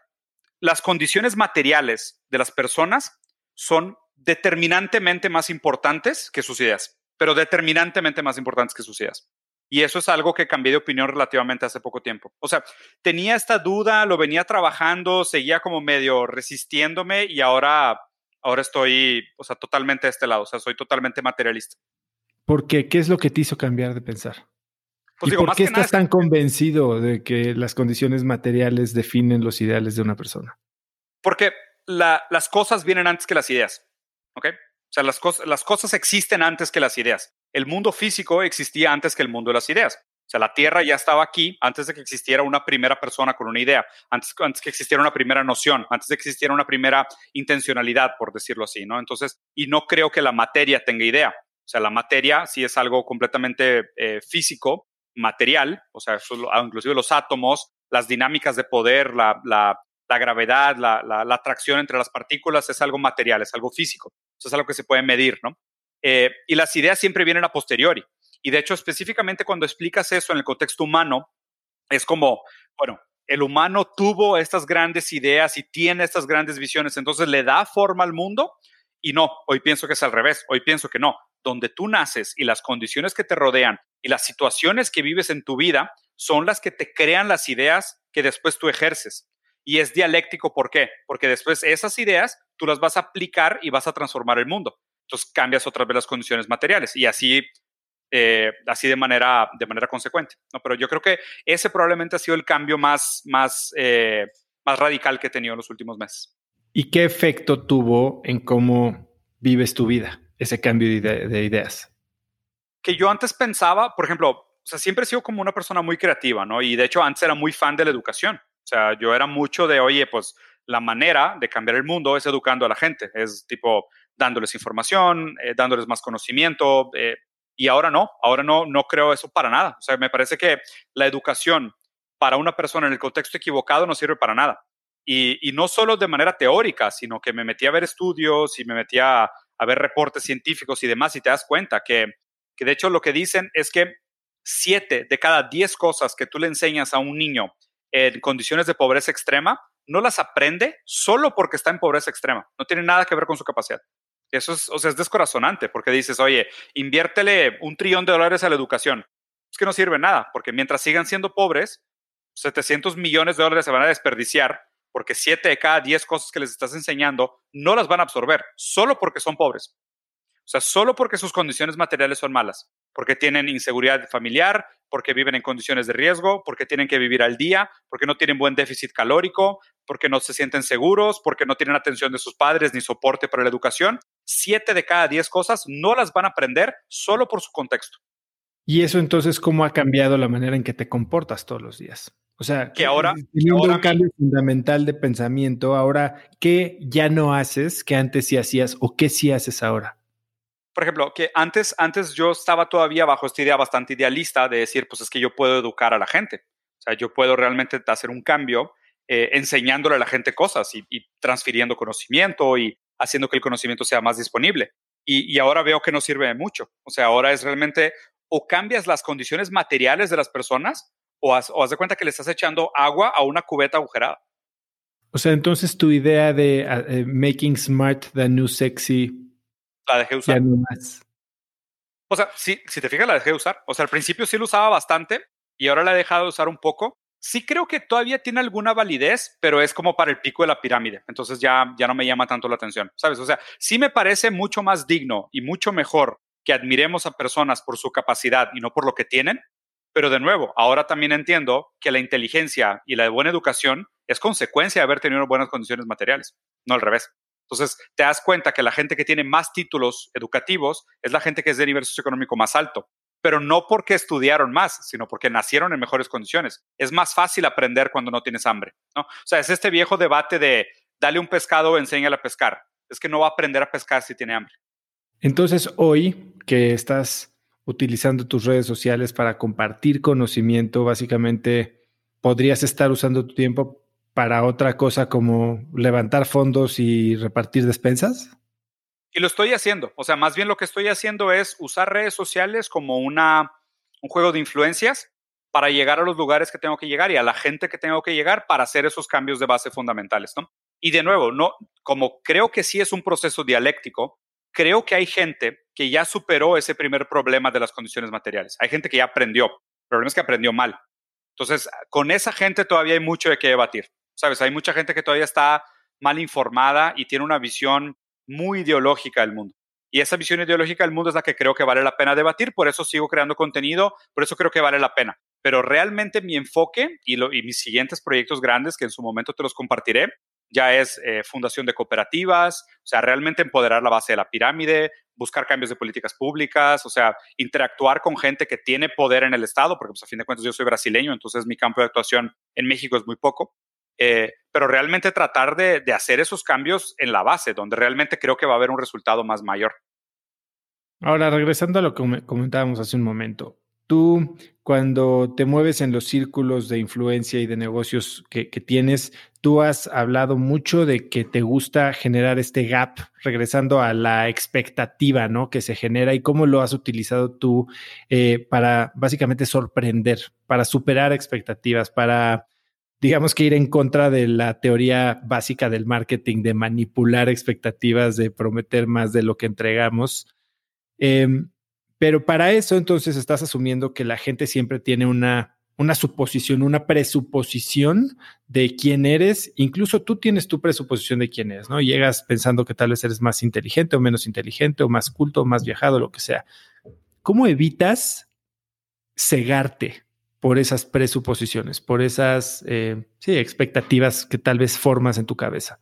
las condiciones materiales de las personas son determinantemente más importantes que sus ideas pero determinantemente más importantes que sus ideas. Y eso es algo que cambié de opinión relativamente hace poco tiempo. O sea, tenía esta duda, lo venía trabajando, seguía como medio resistiéndome y ahora, ahora estoy, o sea, totalmente de este lado, o sea, soy totalmente materialista. ¿Por qué? ¿Qué es lo que te hizo cambiar de pensar? Pues ¿Y ¿Por qué estás tan convencido de que las condiciones materiales definen los ideales de una persona? Porque las cosas vienen antes que las ideas, ¿ok? O sea, las, cosas, las cosas existen antes que las ideas. El mundo físico existía antes que el mundo de las ideas. O sea, la Tierra ya estaba aquí antes de que existiera una primera persona con una idea, antes, antes que existiera una primera noción, antes de que existiera una primera intencionalidad, por decirlo así, ¿no? Entonces, y no creo que la materia tenga idea. O sea, la materia sí es algo completamente eh, físico, material, o sea, inclusive los átomos, las dinámicas de poder, la gravedad, la, la, atracción entre las partículas es algo material, es algo físico. Eso es algo que se puede medir, ¿no? Eh, y las ideas siempre vienen a posteriori. Y de hecho, específicamente cuando explicas eso en el contexto humano, es como, bueno, el humano tuvo estas grandes ideas y tiene estas grandes visiones, entonces le da forma al mundo. Y no, hoy pienso que es al revés, hoy pienso que no. Donde tú naces y las condiciones que te rodean y las situaciones que vives en tu vida son las que te crean las ideas que después tú ejerces. Y es dialéctico, ¿por qué? Porque después esas ideas tú las vas a aplicar y vas a transformar el mundo. Entonces cambias otra vez las condiciones materiales y así, eh, así de, manera, de manera consecuente. ¿no? Pero yo creo que ese probablemente ha sido el cambio más, más, eh, más radical que he tenido en los últimos meses. ¿Y qué efecto tuvo en cómo vives tu vida, ese cambio de, de ideas? Que yo antes pensaba, por ejemplo, o sea, siempre he sido como una persona muy creativa, ¿no? Y de hecho antes era muy fan de la educación. O sea, yo era mucho de, oye, pues la manera de cambiar el mundo es educando a la gente, es tipo dándoles información, eh, dándoles más conocimiento, eh, y ahora no, ahora no, no creo eso para nada. O sea, me parece que la educación para una persona en el contexto equivocado no sirve para nada. Y, y no solo de manera teórica, sino que me metí a ver estudios y me metí a, a ver reportes científicos y demás, y te das cuenta que, que de hecho lo que dicen es que siete de cada diez cosas que tú le enseñas a un niño en condiciones de pobreza extrema, no las aprende solo porque está en pobreza extrema. No tiene nada que ver con su capacidad. Eso es, o sea, es descorazonante porque dices, oye, inviértele un trillón de dólares a la educación. Es que no sirve nada, porque mientras sigan siendo pobres, 700 millones de dólares se van a desperdiciar porque siete de cada diez cosas que les estás enseñando no las van a absorber, solo porque son pobres. O sea, solo porque sus condiciones materiales son malas, porque tienen inseguridad familiar, porque viven en condiciones de riesgo, porque tienen que vivir al día, porque no tienen buen déficit calórico, porque no se sienten seguros, porque no tienen atención de sus padres ni soporte para la educación. Siete de cada diez cosas no las van a aprender solo por su contexto. Y eso entonces, ¿cómo ha cambiado la manera en que te comportas todos los días? O sea, que ahora, teniendo un cambio fundamental de pensamiento, ahora, ¿qué ya no haces que antes sí hacías o qué sí haces ahora? por ejemplo, que antes, antes yo estaba todavía bajo esta idea bastante idealista de decir, pues es que yo puedo educar a la gente. O sea, yo puedo realmente hacer un cambio eh, enseñándole a la gente cosas y, transfiriendo conocimiento y haciendo que el conocimiento sea más disponible. Y, ahora veo que no sirve de mucho. O sea, ahora es realmente o cambias las condiciones materiales de las personas o haz, o haz de cuenta que le estás echando agua a una cubeta agujerada. O sea, entonces tu idea de eh, making smart the new sexy la dejé usar. O sea, sí, si te fijas, la dejé de usar. O sea, al principio sí lo usaba bastante y ahora la he dejado de usar un poco. Sí creo que todavía tiene alguna validez, pero es como para el pico de la pirámide. Entonces ya, ya no me llama tanto la atención, ¿sabes? O sea, sí me parece mucho más digno y mucho mejor que admiremos a personas por su capacidad y no por lo que tienen. Pero de nuevo, ahora también entiendo que la inteligencia y la buena educación es consecuencia de haber tenido buenas condiciones materiales, no al revés. Entonces, te das cuenta que la gente que tiene más títulos educativos es la gente que es de nivel socioeconómico más alto, pero no porque estudiaron más, sino porque nacieron en mejores condiciones. Es más fácil aprender cuando no tienes hambre, ¿no? O sea, es este viejo debate de dale un pescado, enséñale a pescar. Es que no va a aprender a pescar si tiene hambre. Entonces, hoy que estás utilizando tus redes sociales para compartir conocimiento, básicamente podrías estar usando tu tiempo para otra cosa como levantar fondos y repartir despensas? Y lo estoy haciendo. O sea, más bien lo que estoy haciendo es usar redes sociales como una, un juego de influencias para llegar a los lugares que tengo que llegar y a la gente que tengo que llegar para hacer esos cambios de base fundamentales, ¿no? Y de nuevo, no, como creo que sí es un proceso dialéctico, creo que hay gente que ya superó ese primer problema de las condiciones materiales. Hay gente que ya aprendió. El problema es que aprendió mal. Entonces, con esa gente todavía hay mucho de qué debatir. ¿Sabes? Hay mucha gente que todavía está mal informada y tiene una visión muy ideológica del mundo. Y esa visión ideológica del mundo es la que creo que vale la pena debatir, por eso sigo creando contenido, por eso creo que vale la pena. Pero realmente mi enfoque y, mis siguientes proyectos grandes, que en su momento te los compartiré, ya es eh, fundación de cooperativas, o sea, realmente empoderar la base de la pirámide, buscar cambios de políticas públicas, o sea, interactuar con gente que tiene poder en el Estado, porque pues a fin de cuentas yo soy brasileño, entonces mi campo de actuación en México es muy poco. Eh, pero realmente tratar de, hacer esos cambios en la base, donde realmente creo que va a haber un resultado más mayor. Ahora, regresando a lo que comentábamos hace un momento, tú cuando te mueves en los círculos de influencia y de negocios que, tienes, tú has hablado mucho de que te gusta generar este gap, regresando a la expectativa ¿no? que se genera y cómo lo has utilizado tú eh, para básicamente sorprender, para superar expectativas, para digamos que ir en contra de la teoría básica del marketing, de manipular expectativas, de prometer más de lo que entregamos. Em, pero para eso entonces estás asumiendo que la gente siempre tiene una, una suposición, una presuposición de quién eres. Incluso tú tienes tu presuposición de quién eres, ¿no? Llegas pensando que tal vez eres más inteligente o menos inteligente o más culto o más viajado, lo que sea. ¿Cómo evitas cegarte por esas presuposiciones, por esas eh, expectativas que tal vez formas en tu cabeza.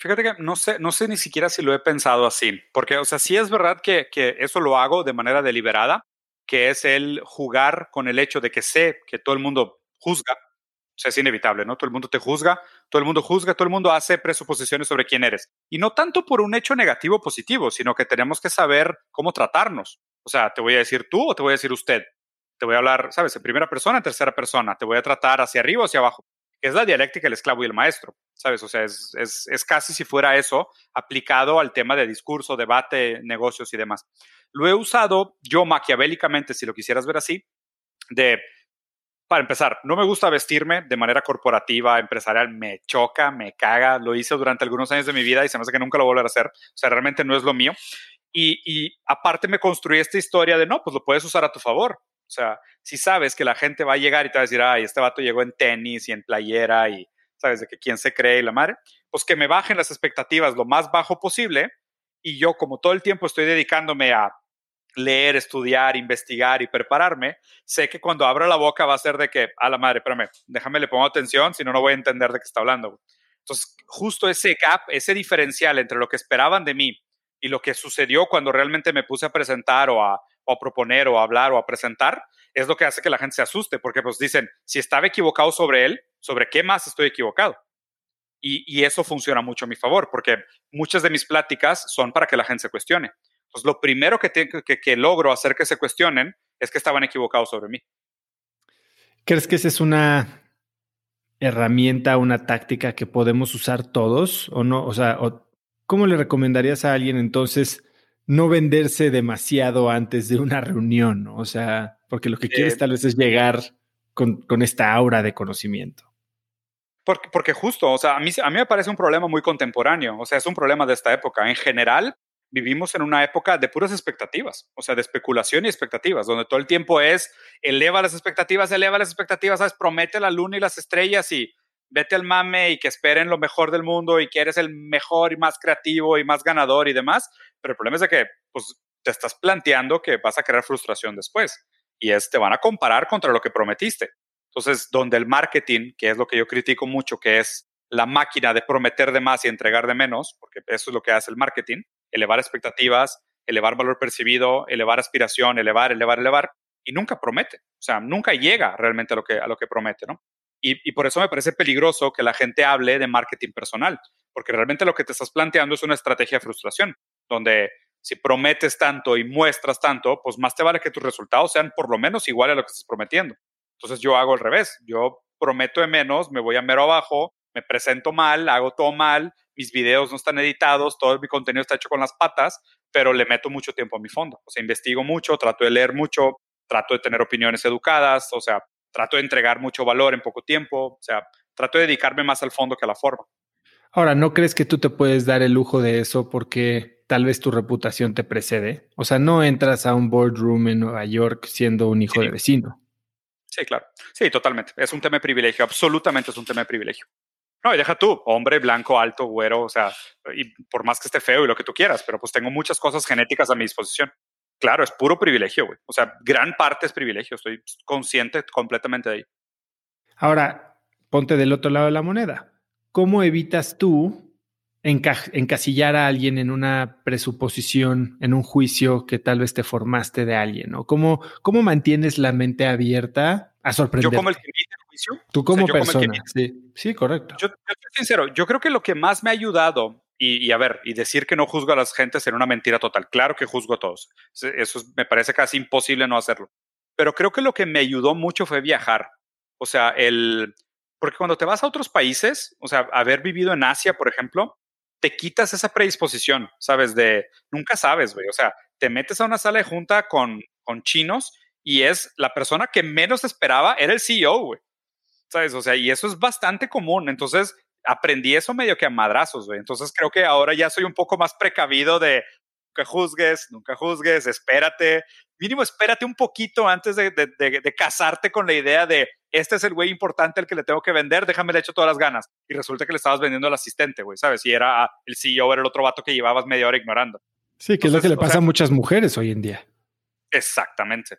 Fíjate que no sé, no sé ni siquiera si lo he pensado así, porque, o sea, sí es verdad que, que eso lo hago de manera deliberada, que es el jugar con el hecho de que sé que todo el mundo juzga, o sea, es inevitable, ¿no? Todo el mundo te juzga, todo el mundo juzga, todo el mundo hace presuposiciones sobre quién eres. Y no tanto por un hecho negativo o positivo, sino que tenemos que saber cómo tratarnos. O sea, te voy a decir tú o te voy a decir usted te voy a hablar, ¿sabes? En primera persona, en tercera persona, te voy a tratar hacia arriba o hacia abajo. Es la dialéctica del esclavo y el maestro, ¿sabes? O sea, es, es, es casi si fuera eso aplicado al tema de discurso, debate, negocios y demás. Lo he usado yo maquiavélicamente, si lo quisieras ver así, de para empezar, no me gusta vestirme de manera corporativa, empresarial, me choca, me caga, lo hice durante algunos años de mi vida y se me hace que nunca lo volveré a hacer, o sea, realmente no es lo mío. Y aparte me construí esta historia de, no, pues lo puedes usar a tu favor. O sea, si sabes que la gente va a llegar y te va a decir, ay, este vato llegó en tenis y en playera y sabes de que quién se cree y la madre, pues que me bajen las expectativas lo más bajo posible y yo como todo el tiempo estoy dedicándome a leer, estudiar, investigar y prepararme, sé que cuando abra la boca va a ser de que, a la madre, espérame, déjame le pongo atención, si no, no voy a entender de qué está hablando. Entonces, justo ese gap, ese diferencial entre lo que esperaban de mí y lo que sucedió cuando realmente me puse a presentar o a, o a proponer o a hablar o a presentar, es lo que hace que la gente se asuste, porque pues dicen, si estaba equivocado sobre él, ¿sobre qué más estoy equivocado? Y, y, eso funciona mucho a mi favor, porque muchas de mis pláticas son para que la gente se cuestione pues lo primero que, que, que logro hacer que se cuestionen es que estaban equivocados sobre mí. ¿Crees que esa es una herramienta, una táctica que podemos usar todos o no? O sea, ¿cómo le recomendarías a alguien entonces no venderse demasiado antes de una reunión? O sea, porque lo que quieres tal vez es llegar con, con, esta aura de conocimiento. Porque, porque justo, o sea, a mí, a mí me parece un problema muy contemporáneo, o sea, es un problema de esta época. En general, vivimos en una época de puras expectativas, o sea, de especulación y expectativas, donde todo el tiempo es eleva las expectativas, eleva las expectativas, ¿sabes? Promete la luna y las estrellas y vete al mame y que esperen lo mejor del mundo y que eres el mejor y más creativo y más ganador y demás. Pero el problema es de que, pues, te estás planteando que vas a crear frustración después y es, te van a comparar contra lo que prometiste. Entonces, donde el marketing, que es lo que yo critico mucho, que es la máquina de prometer de más y entregar de menos, porque eso es lo que hace el marketing, elevar expectativas, elevar valor percibido, elevar aspiración, elevar, elevar, elevar, y nunca promete. O sea, nunca llega realmente a lo que, a lo que promete, ¿no? Y, por eso me parece peligroso que la gente hable de marketing personal, porque realmente lo que te estás planteando es una estrategia de frustración, donde si prometes tanto y muestras tanto, pues más te vale que tus resultados sean por lo menos iguales a lo que estás prometiendo. Entonces yo hago al revés, yo prometo de menos, me voy a mero abajo, me presento mal, hago todo mal, mis videos no están editados, todo mi contenido está hecho con las patas, pero le meto mucho tiempo a mi fondo. O sea, investigo mucho, trato de leer mucho, trato de tener opiniones educadas, o sea, trato de entregar mucho valor en poco tiempo, o sea, trato de dedicarme más al fondo que a la forma. Ahora, ¿no crees que tú te puedes dar el lujo de eso porque tal vez tu reputación te precede? O sea, no entras a un boardroom en Nueva York siendo un hijo de vecino. Sí, claro. Sí, totalmente. Es un tema de privilegio. Absolutamente es un tema de privilegio. No, y deja tú, hombre, blanco, alto, güero, o sea, y por más que esté feo y lo que tú quieras, pero pues tengo muchas cosas genéticas a mi disposición. Claro, es puro privilegio, güey. O sea, gran parte es privilegio, estoy consciente completamente de ahí. Ahora, ponte del otro lado de la moneda. ¿Cómo evitas tú encasillar a alguien en una presuposición, en un juicio que tal vez te formaste de alguien? ¿no? ¿Cómo, ¿Cómo mantienes la mente abierta a sorprender? Yo como el que Tú como persona, sí. Sí, correcto. Yo, soy sincero, yo creo que lo que más me ha ayudado, y, a ver, y decir que no juzgo a las gentes en una mentira total. Claro que juzgo a todos. Eso me parece casi imposible no hacerlo. Pero creo que lo que me ayudó mucho fue viajar. O sea, el... Porque cuando te vas a otros países, o sea, haber vivido en Asia, por ejemplo, te quitas esa predisposición, ¿sabes? De nunca sabes, güey. O sea, te metes a una sala de junta con, con chinos y es la persona que menos esperaba, era el CEO, güey. ¿sabes? O sea, y eso es bastante común. Entonces, aprendí eso medio que a madrazos, güey. Entonces, creo que ahora ya soy un poco más precavido de nunca juzgues, nunca juzgues, espérate. Mínimo, espérate un poquito antes de, de, casarte con la idea de este es el güey importante al que le tengo que vender, déjame le echo todas las ganas. Y resulta que le estabas vendiendo al asistente, güey, ¿sabes? Y era el CEO, era el otro vato que llevabas media hora ignorando. Sí, que es lo que le pasa a muchas mujeres hoy en día. Exactamente.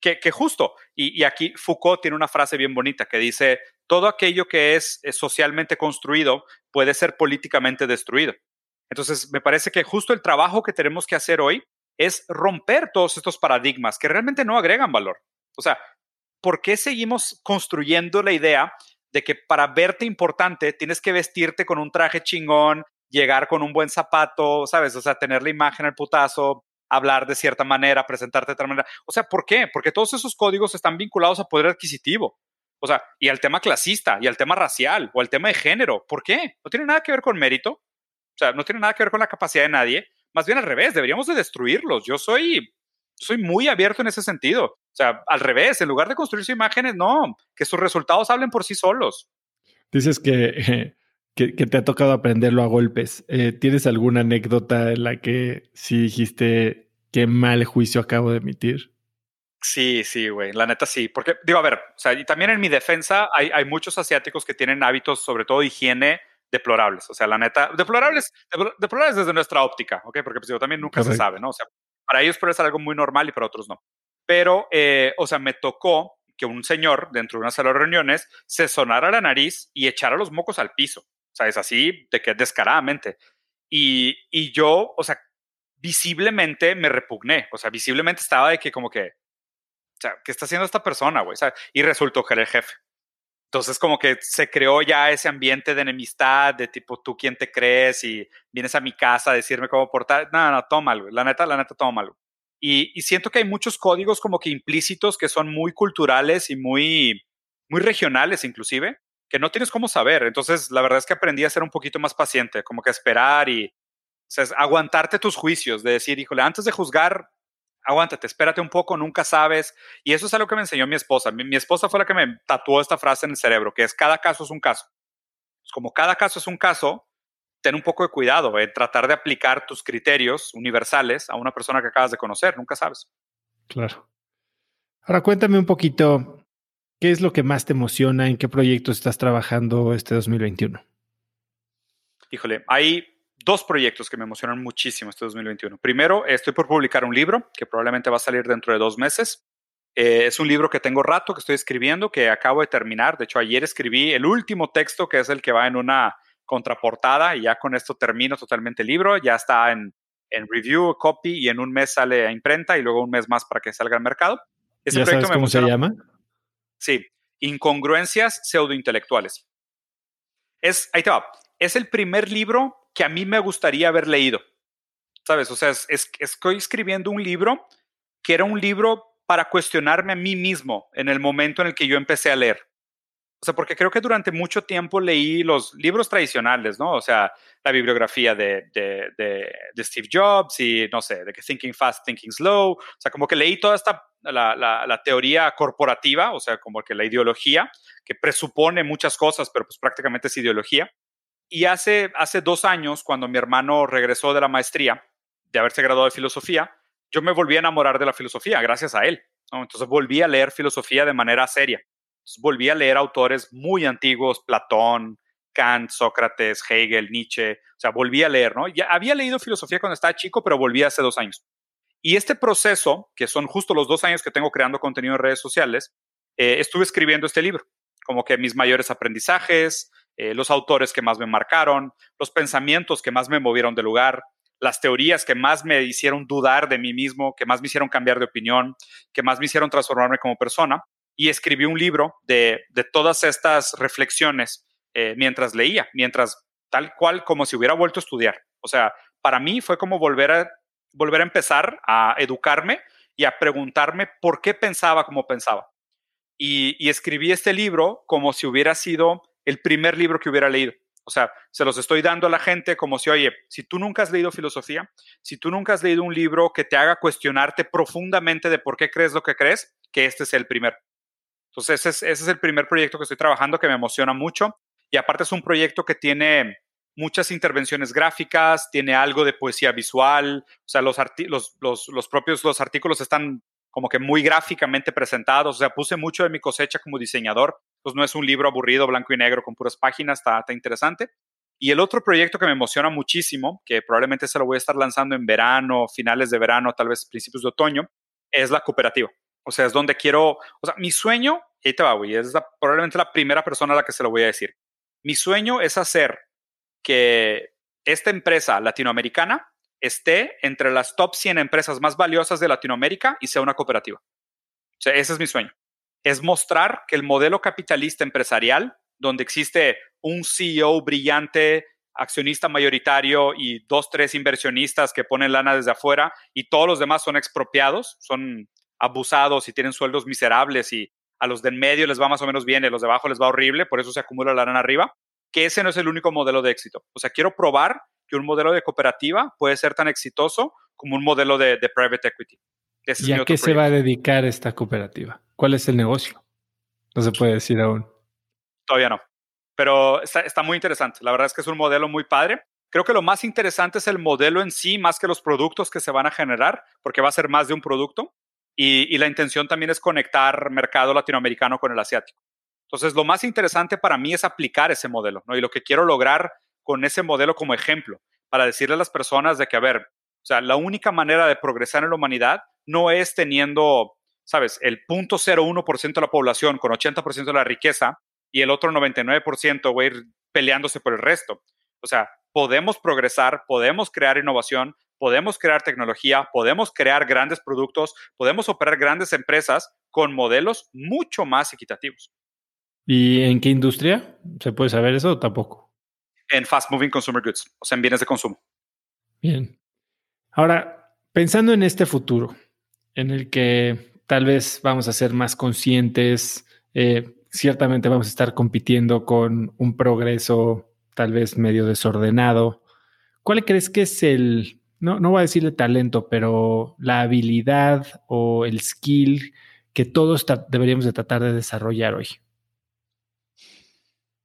Que, que justo, y, aquí Foucault tiene una frase bien bonita que dice, todo aquello que es, socialmente construido puede ser políticamente destruido. Entonces, me parece que justo el trabajo que tenemos que hacer hoy es romper todos estos paradigmas que realmente no agregan valor. O sea, ¿por qué seguimos construyendo la idea de que para verte importante tienes que vestirte con un traje chingón, llegar con un buen zapato, ¿sabes? O sea, tener la imagen al putazo, hablar de cierta manera, presentarte de otra manera. O sea, ¿por qué? Porque todos esos códigos están vinculados a poder adquisitivo. O sea, y al tema clasista, y al tema racial, o al tema de género. ¿Por qué? No tiene nada que ver con mérito. O sea, no tiene nada que ver con la capacidad de nadie. Más bien al revés, deberíamos de destruirlos. Yo soy, soy muy abierto en ese sentido. O sea, al revés, en lugar de construir sus imágenes, no, que sus resultados hablen por sí solos. Dices que, que, te ha tocado aprenderlo a golpes. Eh, ¿Tienes alguna anécdota en la que sí dijiste qué mal juicio acabo de emitir? Sí, sí, güey, la neta sí. Porque, digo, a ver, o sea, y también en mi defensa hay, hay muchos asiáticos que tienen hábitos, sobre todo de higiene, deplorables. O sea, la neta, deplorables, deplorables desde nuestra óptica, ¿ok? Porque pues, digo, también nunca se sabe, ¿no? O sea, para ellos puede ser algo muy normal y para otros no. Pero, eh, o sea, me tocó que un señor dentro de una sala de reuniones se sonara la nariz y echara los mocos al piso. O sea, es así de que descaradamente. Y, y yo, o sea, visiblemente me repugné. O sea, visiblemente estaba de que como que, o sea, ¿qué está haciendo esta persona, güey? O sea, y resultó que era el jefe. Entonces como que se creó ya ese ambiente de enemistad, de tipo, tú quién te crees y vienes a mi casa a decirme cómo portar. No, no, mal, La neta, la neta, mal. Y, y, siento que hay muchos códigos como que implícitos que son muy culturales y muy, muy regionales inclusive, que no tienes cómo saber. Entonces, la verdad es que aprendí a ser un poquito más paciente, como que esperar y o aguantarte tus juicios, de decir, híjole, antes de juzgar, aguántate, espérate un poco, nunca sabes. Y eso es algo que me enseñó mi esposa. Mi, esposa fue la que me tatuó esta frase en el cerebro, que es cada caso es un caso. Como cada caso es un caso, ten un poco de cuidado en tratar de aplicar tus criterios universales a una persona que acabas de conocer, nunca sabes. Claro. Ahora cuéntame un poquito, ¿qué es lo que más te emociona? ¿En qué proyectos estás trabajando este 2021? Híjole, hay dos proyectos que me emocionan muchísimo este 2021. Primero, estoy por publicar un libro que probablemente va a salir dentro de dos meses. Eh, es un libro que tengo rato que estoy escribiendo, que acabo de terminar. De hecho, ayer escribí el último texto, que es el que va en una contraportada, y ya con esto termino totalmente el libro. Ya está en, en review, copy, y en un mes sale a imprenta, y luego un mes más para que salga al mercado. Ese proyecto sabes cómo se llama? Sí, Incongruencias pseudointelectuales. Es, ahí te va. Es el primer libro que a mí me gustaría haber leído. ¿Sabes? O sea, es, estoy escribiendo un libro que era un libro para cuestionarme a mí mismo en el momento en el que yo empecé a leer. O sea, porque creo que durante mucho tiempo leí los libros tradicionales, ¿no? O sea, la bibliografía de, de, de, Steve Jobs y, no sé, de que Thinking Fast, Thinking Slow. O sea, como que leí toda esta, la, la, la, teoría corporativa, o sea, como que la ideología, que presupone muchas cosas, pero pues prácticamente es ideología. Y hace, hace dos años, cuando mi hermano regresó de la maestría, de haberse graduado de filosofía, yo me volví a enamorar de la filosofía gracias a él. Entonces volví a leer filosofía de manera seria. volví a leer autores muy antiguos, Platón, Kant, Sócrates, Hegel, Nietzsche. O sea, volví a leer, ¿no? Ya había leído filosofía cuando estaba chico, pero volví hace dos años. Y este proceso, que son justo los dos años que tengo creando contenido en redes sociales, eh, estuve escribiendo este libro, como que mis mayores aprendizajes, eh, los autores que más me marcaron, los pensamientos que más me movieron de lugar, las teorías que más me hicieron dudar de mí mismo, que más me hicieron cambiar de opinión, que más me hicieron transformarme como persona. Y escribí un libro de, todas estas reflexiones eh, mientras leía, mientras tal cual como si hubiera vuelto a estudiar. O sea, para mí fue como volver a, volver a empezar a educarme y a preguntarme por qué pensaba como pensaba. y escribí este libro como si hubiera sido el primer libro que hubiera leído. O sea, se los estoy dando a la gente como si, oye, si tú nunca has leído filosofía, si tú nunca has leído un libro que te haga cuestionarte profundamente de por qué crees lo que crees, que este es el primero. Entonces, ese es, ese es el primer proyecto que estoy trabajando que me emociona mucho. Y aparte es un proyecto que tiene muchas intervenciones gráficas, tiene algo de poesía visual, o sea, los, los, los, los propios los artículos están como que muy gráficamente presentados, o sea, puse mucho de mi cosecha como diseñador, pues no es un libro aburrido, blanco y negro con puras páginas, está, interesante. Y el otro proyecto que me emociona muchísimo, que probablemente se lo voy a estar lanzando en verano, finales de verano, tal vez principios de otoño, es la cooperativa. O sea, es donde quiero, o sea, mi sueño, ahí te va, güey, es probablemente la primera persona a la que se lo voy a decir. Mi sueño es hacer que esta empresa latinoamericana esté entre las top 100 empresas más valiosas de Latinoamérica y sea una cooperativa. O sea, ese es mi sueño. Es mostrar que el modelo capitalista empresarial, donde existe un CEO brillante, accionista mayoritario y dos, tres inversionistas que ponen lana desde afuera y todos los demás son expropiados, son abusados y tienen sueldos miserables y a los de en medio les va más o menos bien y a los de abajo les va horrible, por eso se acumula la lana arriba, que ese no es el único modelo de éxito. O sea, quiero probar que un modelo de cooperativa puede ser tan exitoso como un modelo de, private equity. ¿Y a qué se va a dedicar esta cooperativa? ¿Cuál es el negocio? No se puede decir aún. Todavía no. Pero está, está muy interesante. La verdad es que es un modelo muy padre. Creo que lo más interesante es el modelo en sí, más que los productos que se van a generar, porque va a ser más de un producto. Y, la intención también es conectar mercado latinoamericano con el asiático. Entonces, lo más interesante para mí es aplicar ese modelo, ¿no? Y lo que quiero lograr con ese modelo como ejemplo, para decirle a las personas de que, a ver, o sea, la única manera de progresar en la humanidad no es teniendo, ¿sabes?, el 0.01% de la población con 80% de la riqueza y el otro 99%, güey, peleándose por el resto. O sea, podemos progresar, podemos crear innovación, podemos crear tecnología, podemos crear grandes productos, podemos operar grandes empresas con modelos mucho más equitativos. ¿Y en qué industria? ¿Se puede saber eso o tampoco? En fast moving consumer goods, o sea, en bienes de consumo. Bien. Ahora, pensando en este futuro, en el que tal vez vamos a ser más conscientes, eh, ciertamente vamos a estar compitiendo con un progreso tal vez medio desordenado. ¿Cuál crees que es el, no, no voy a decirle talento, pero la habilidad o el skill que todos deberíamos de tratar de desarrollar hoy?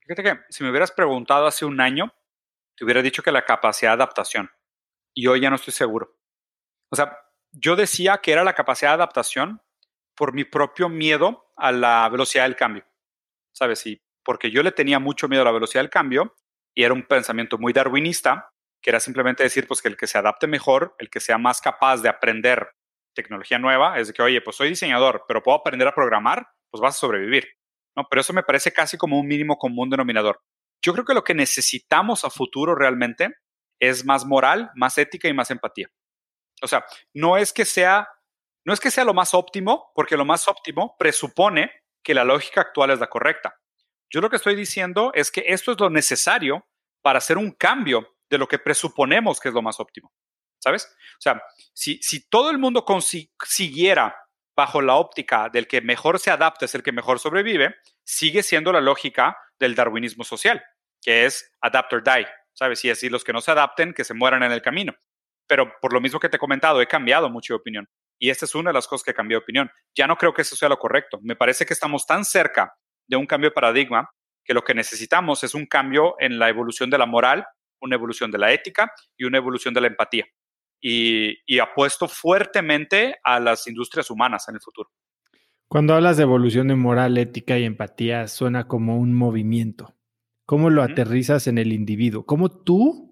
Fíjate que si me hubieras preguntado hace un año, te hubiera dicho que la capacidad de adaptación. Y hoy ya no estoy seguro. O sea, yo decía que era la capacidad de adaptación por mi propio miedo a la velocidad del cambio. ¿Sabes? Sí, porque yo le tenía mucho miedo a la velocidad del cambio y era un pensamiento muy darwinista, que era simplemente decir, pues que el que se adapte mejor, el que sea más capaz de aprender tecnología nueva, es de que, oye, pues soy diseñador, pero puedo aprender a programar, pues vas a sobrevivir. ¿no? Pero eso me parece casi como un mínimo común denominador. Yo creo que lo que necesitamos a futuro realmente es más moral, más ética y más empatía. O sea, no es que sea, no es que sea lo más óptimo, porque lo más óptimo presupone que la lógica actual es la correcta. Yo lo que estoy diciendo es que esto es lo necesario para hacer un cambio de lo que presuponemos que es lo más óptimo. ¿Sabes? O sea, si, si todo el mundo consiguiera bajo la óptica del que mejor se adapta es el que mejor sobrevive, sigue siendo la lógica del darwinismo social, que es adapt or die, ¿sabes? Y así los que no se adapten, que se mueran en el camino. Pero por lo mismo que te he comentado, he cambiado mucho de opinión. Y esta es una de las cosas que cambió de opinión. Ya no creo que eso sea lo correcto. Me parece que estamos tan cerca de un cambio de paradigma que lo que necesitamos es un cambio en la evolución de la moral, una evolución de la ética y una evolución de la empatía. Y, y apuesto fuertemente a las industrias humanas en el futuro. Cuando hablas de evolución de moral, ética y empatía, suena como un movimiento. ¿Cómo lo aterrizas en el individuo? ¿Cómo tú,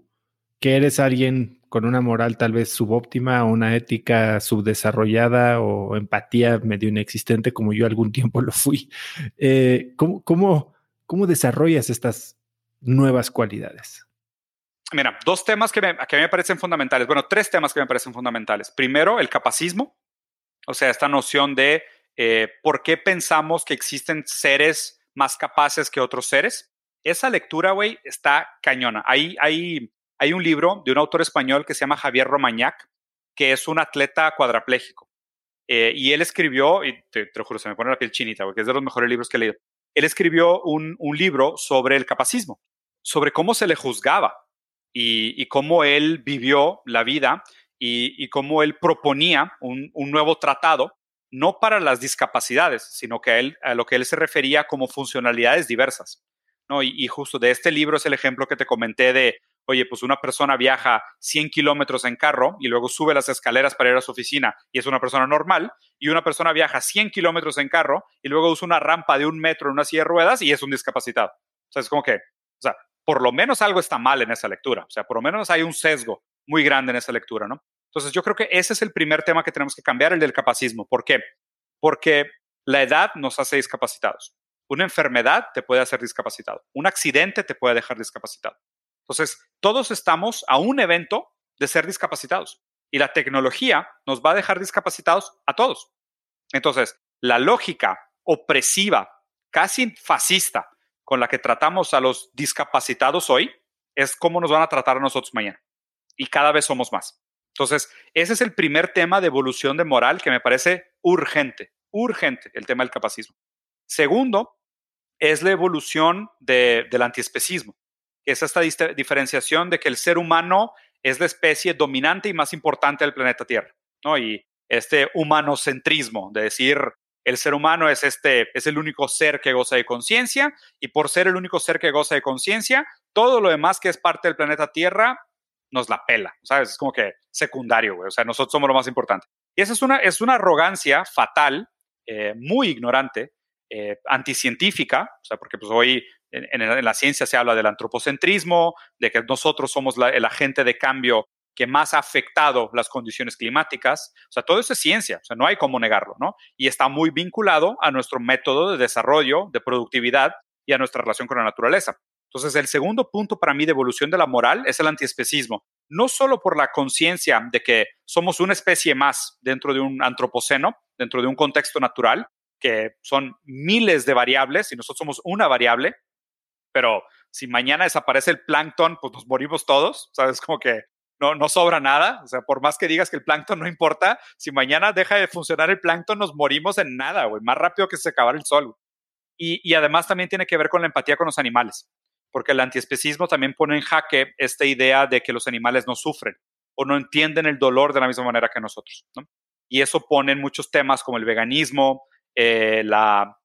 que eres alguien con una moral tal vez subóptima, una ética subdesarrollada o empatía medio inexistente como yo algún tiempo lo fui. Eh, ¿cómo, cómo, desarrollas estas nuevas cualidades? Mira, dos temas que, me, que a mí me parecen fundamentales. Bueno, tres temas que me parecen fundamentales. Primero, el capacismo, o sea, esta noción de eh, por qué pensamos que existen seres más capaces que otros seres. Esa lectura, güey, está cañona. Hay, hay hay un libro de un autor español que se llama Javier Romañac, que es un atleta cuadraplégico. Eh, y él escribió, y te, lo juro, se me pone la piel chinita, porque es de los mejores libros que he leído. Él escribió un, libro sobre el capacismo, sobre cómo se le juzgaba y, cómo él vivió la vida y, cómo él proponía un, nuevo tratado, no para las discapacidades, sino que a, él, a lo que él se refería como funcionalidades diversas. ¿no? y, justo de este libro es el ejemplo que te comenté de oye, pues una persona viaja 100 kilómetros en carro y luego sube las escaleras para ir a su oficina y es una persona normal, y una persona viaja 100 kilómetros en carro y luego usa una rampa de un metro en una silla de ruedas y es un discapacitado. O sea, es como que, o sea, por lo menos algo está mal en esa lectura, o sea, por lo menos hay un sesgo muy grande en esa lectura, ¿no? Entonces yo creo que ese es el primer tema que tenemos que cambiar, el del capacismo. ¿Por qué? Porque la edad nos hace discapacitados. Una enfermedad te puede hacer discapacitado. Un accidente te puede dejar discapacitado. Entonces, todos estamos a un evento de ser discapacitados y la tecnología nos va a dejar discapacitados a todos. Entonces, la lógica opresiva, casi fascista, con la que tratamos a los discapacitados hoy, es cómo nos van a tratar a nosotros mañana. Y cada vez somos más. Entonces, ese es el primer tema de evolución de moral que me parece urgente, urgente, el tema del capacismo. Segundo, es la evolución del antiespecismo, que es esta diferenciación de que el ser humano es la especie dominante y más importante del planeta Tierra, ¿no? Y este humanocentrismo, de decir, el ser humano es, este, es el único ser que goza de conciencia y por ser el único ser que goza de conciencia, todo lo demás que es parte del planeta Tierra nos la pela, ¿sabes? Es como que secundario, güey. O sea, nosotros somos lo más importante. Y esa es una, es una arrogancia fatal, eh, muy ignorante, eh, anticientífica, o sea, porque pues hoy en, la ciencia se habla del antropocentrismo, de que nosotros somos el agente de cambio que más ha afectado las condiciones climáticas. O sea, todo eso es ciencia, o sea, no hay cómo negarlo, ¿no? Y está muy vinculado a nuestro método de desarrollo, de productividad y a nuestra relación con la naturaleza. Entonces, el segundo punto para mí de evolución de la moral es el antiespecismo. No solo por la conciencia de que somos una especie más dentro de un antropoceno, dentro de un contexto natural, que son miles de variables y nosotros somos una variable, pero si mañana desaparece el plancton, pues nos morimos todos, ¿sabes? Como que no, no sobra nada, o sea, por más que digas que el plancton no importa, si mañana deja de funcionar el plancton, nos morimos en nada, güey, más rápido que se acabar el sol. Y, y además también tiene que ver con la empatía con los animales, porque el antiespecismo también pone en jaque esta idea de que los animales no sufren o no entienden el dolor de la misma manera que nosotros, ¿no? Y eso pone en muchos temas como el veganismo, eh, la,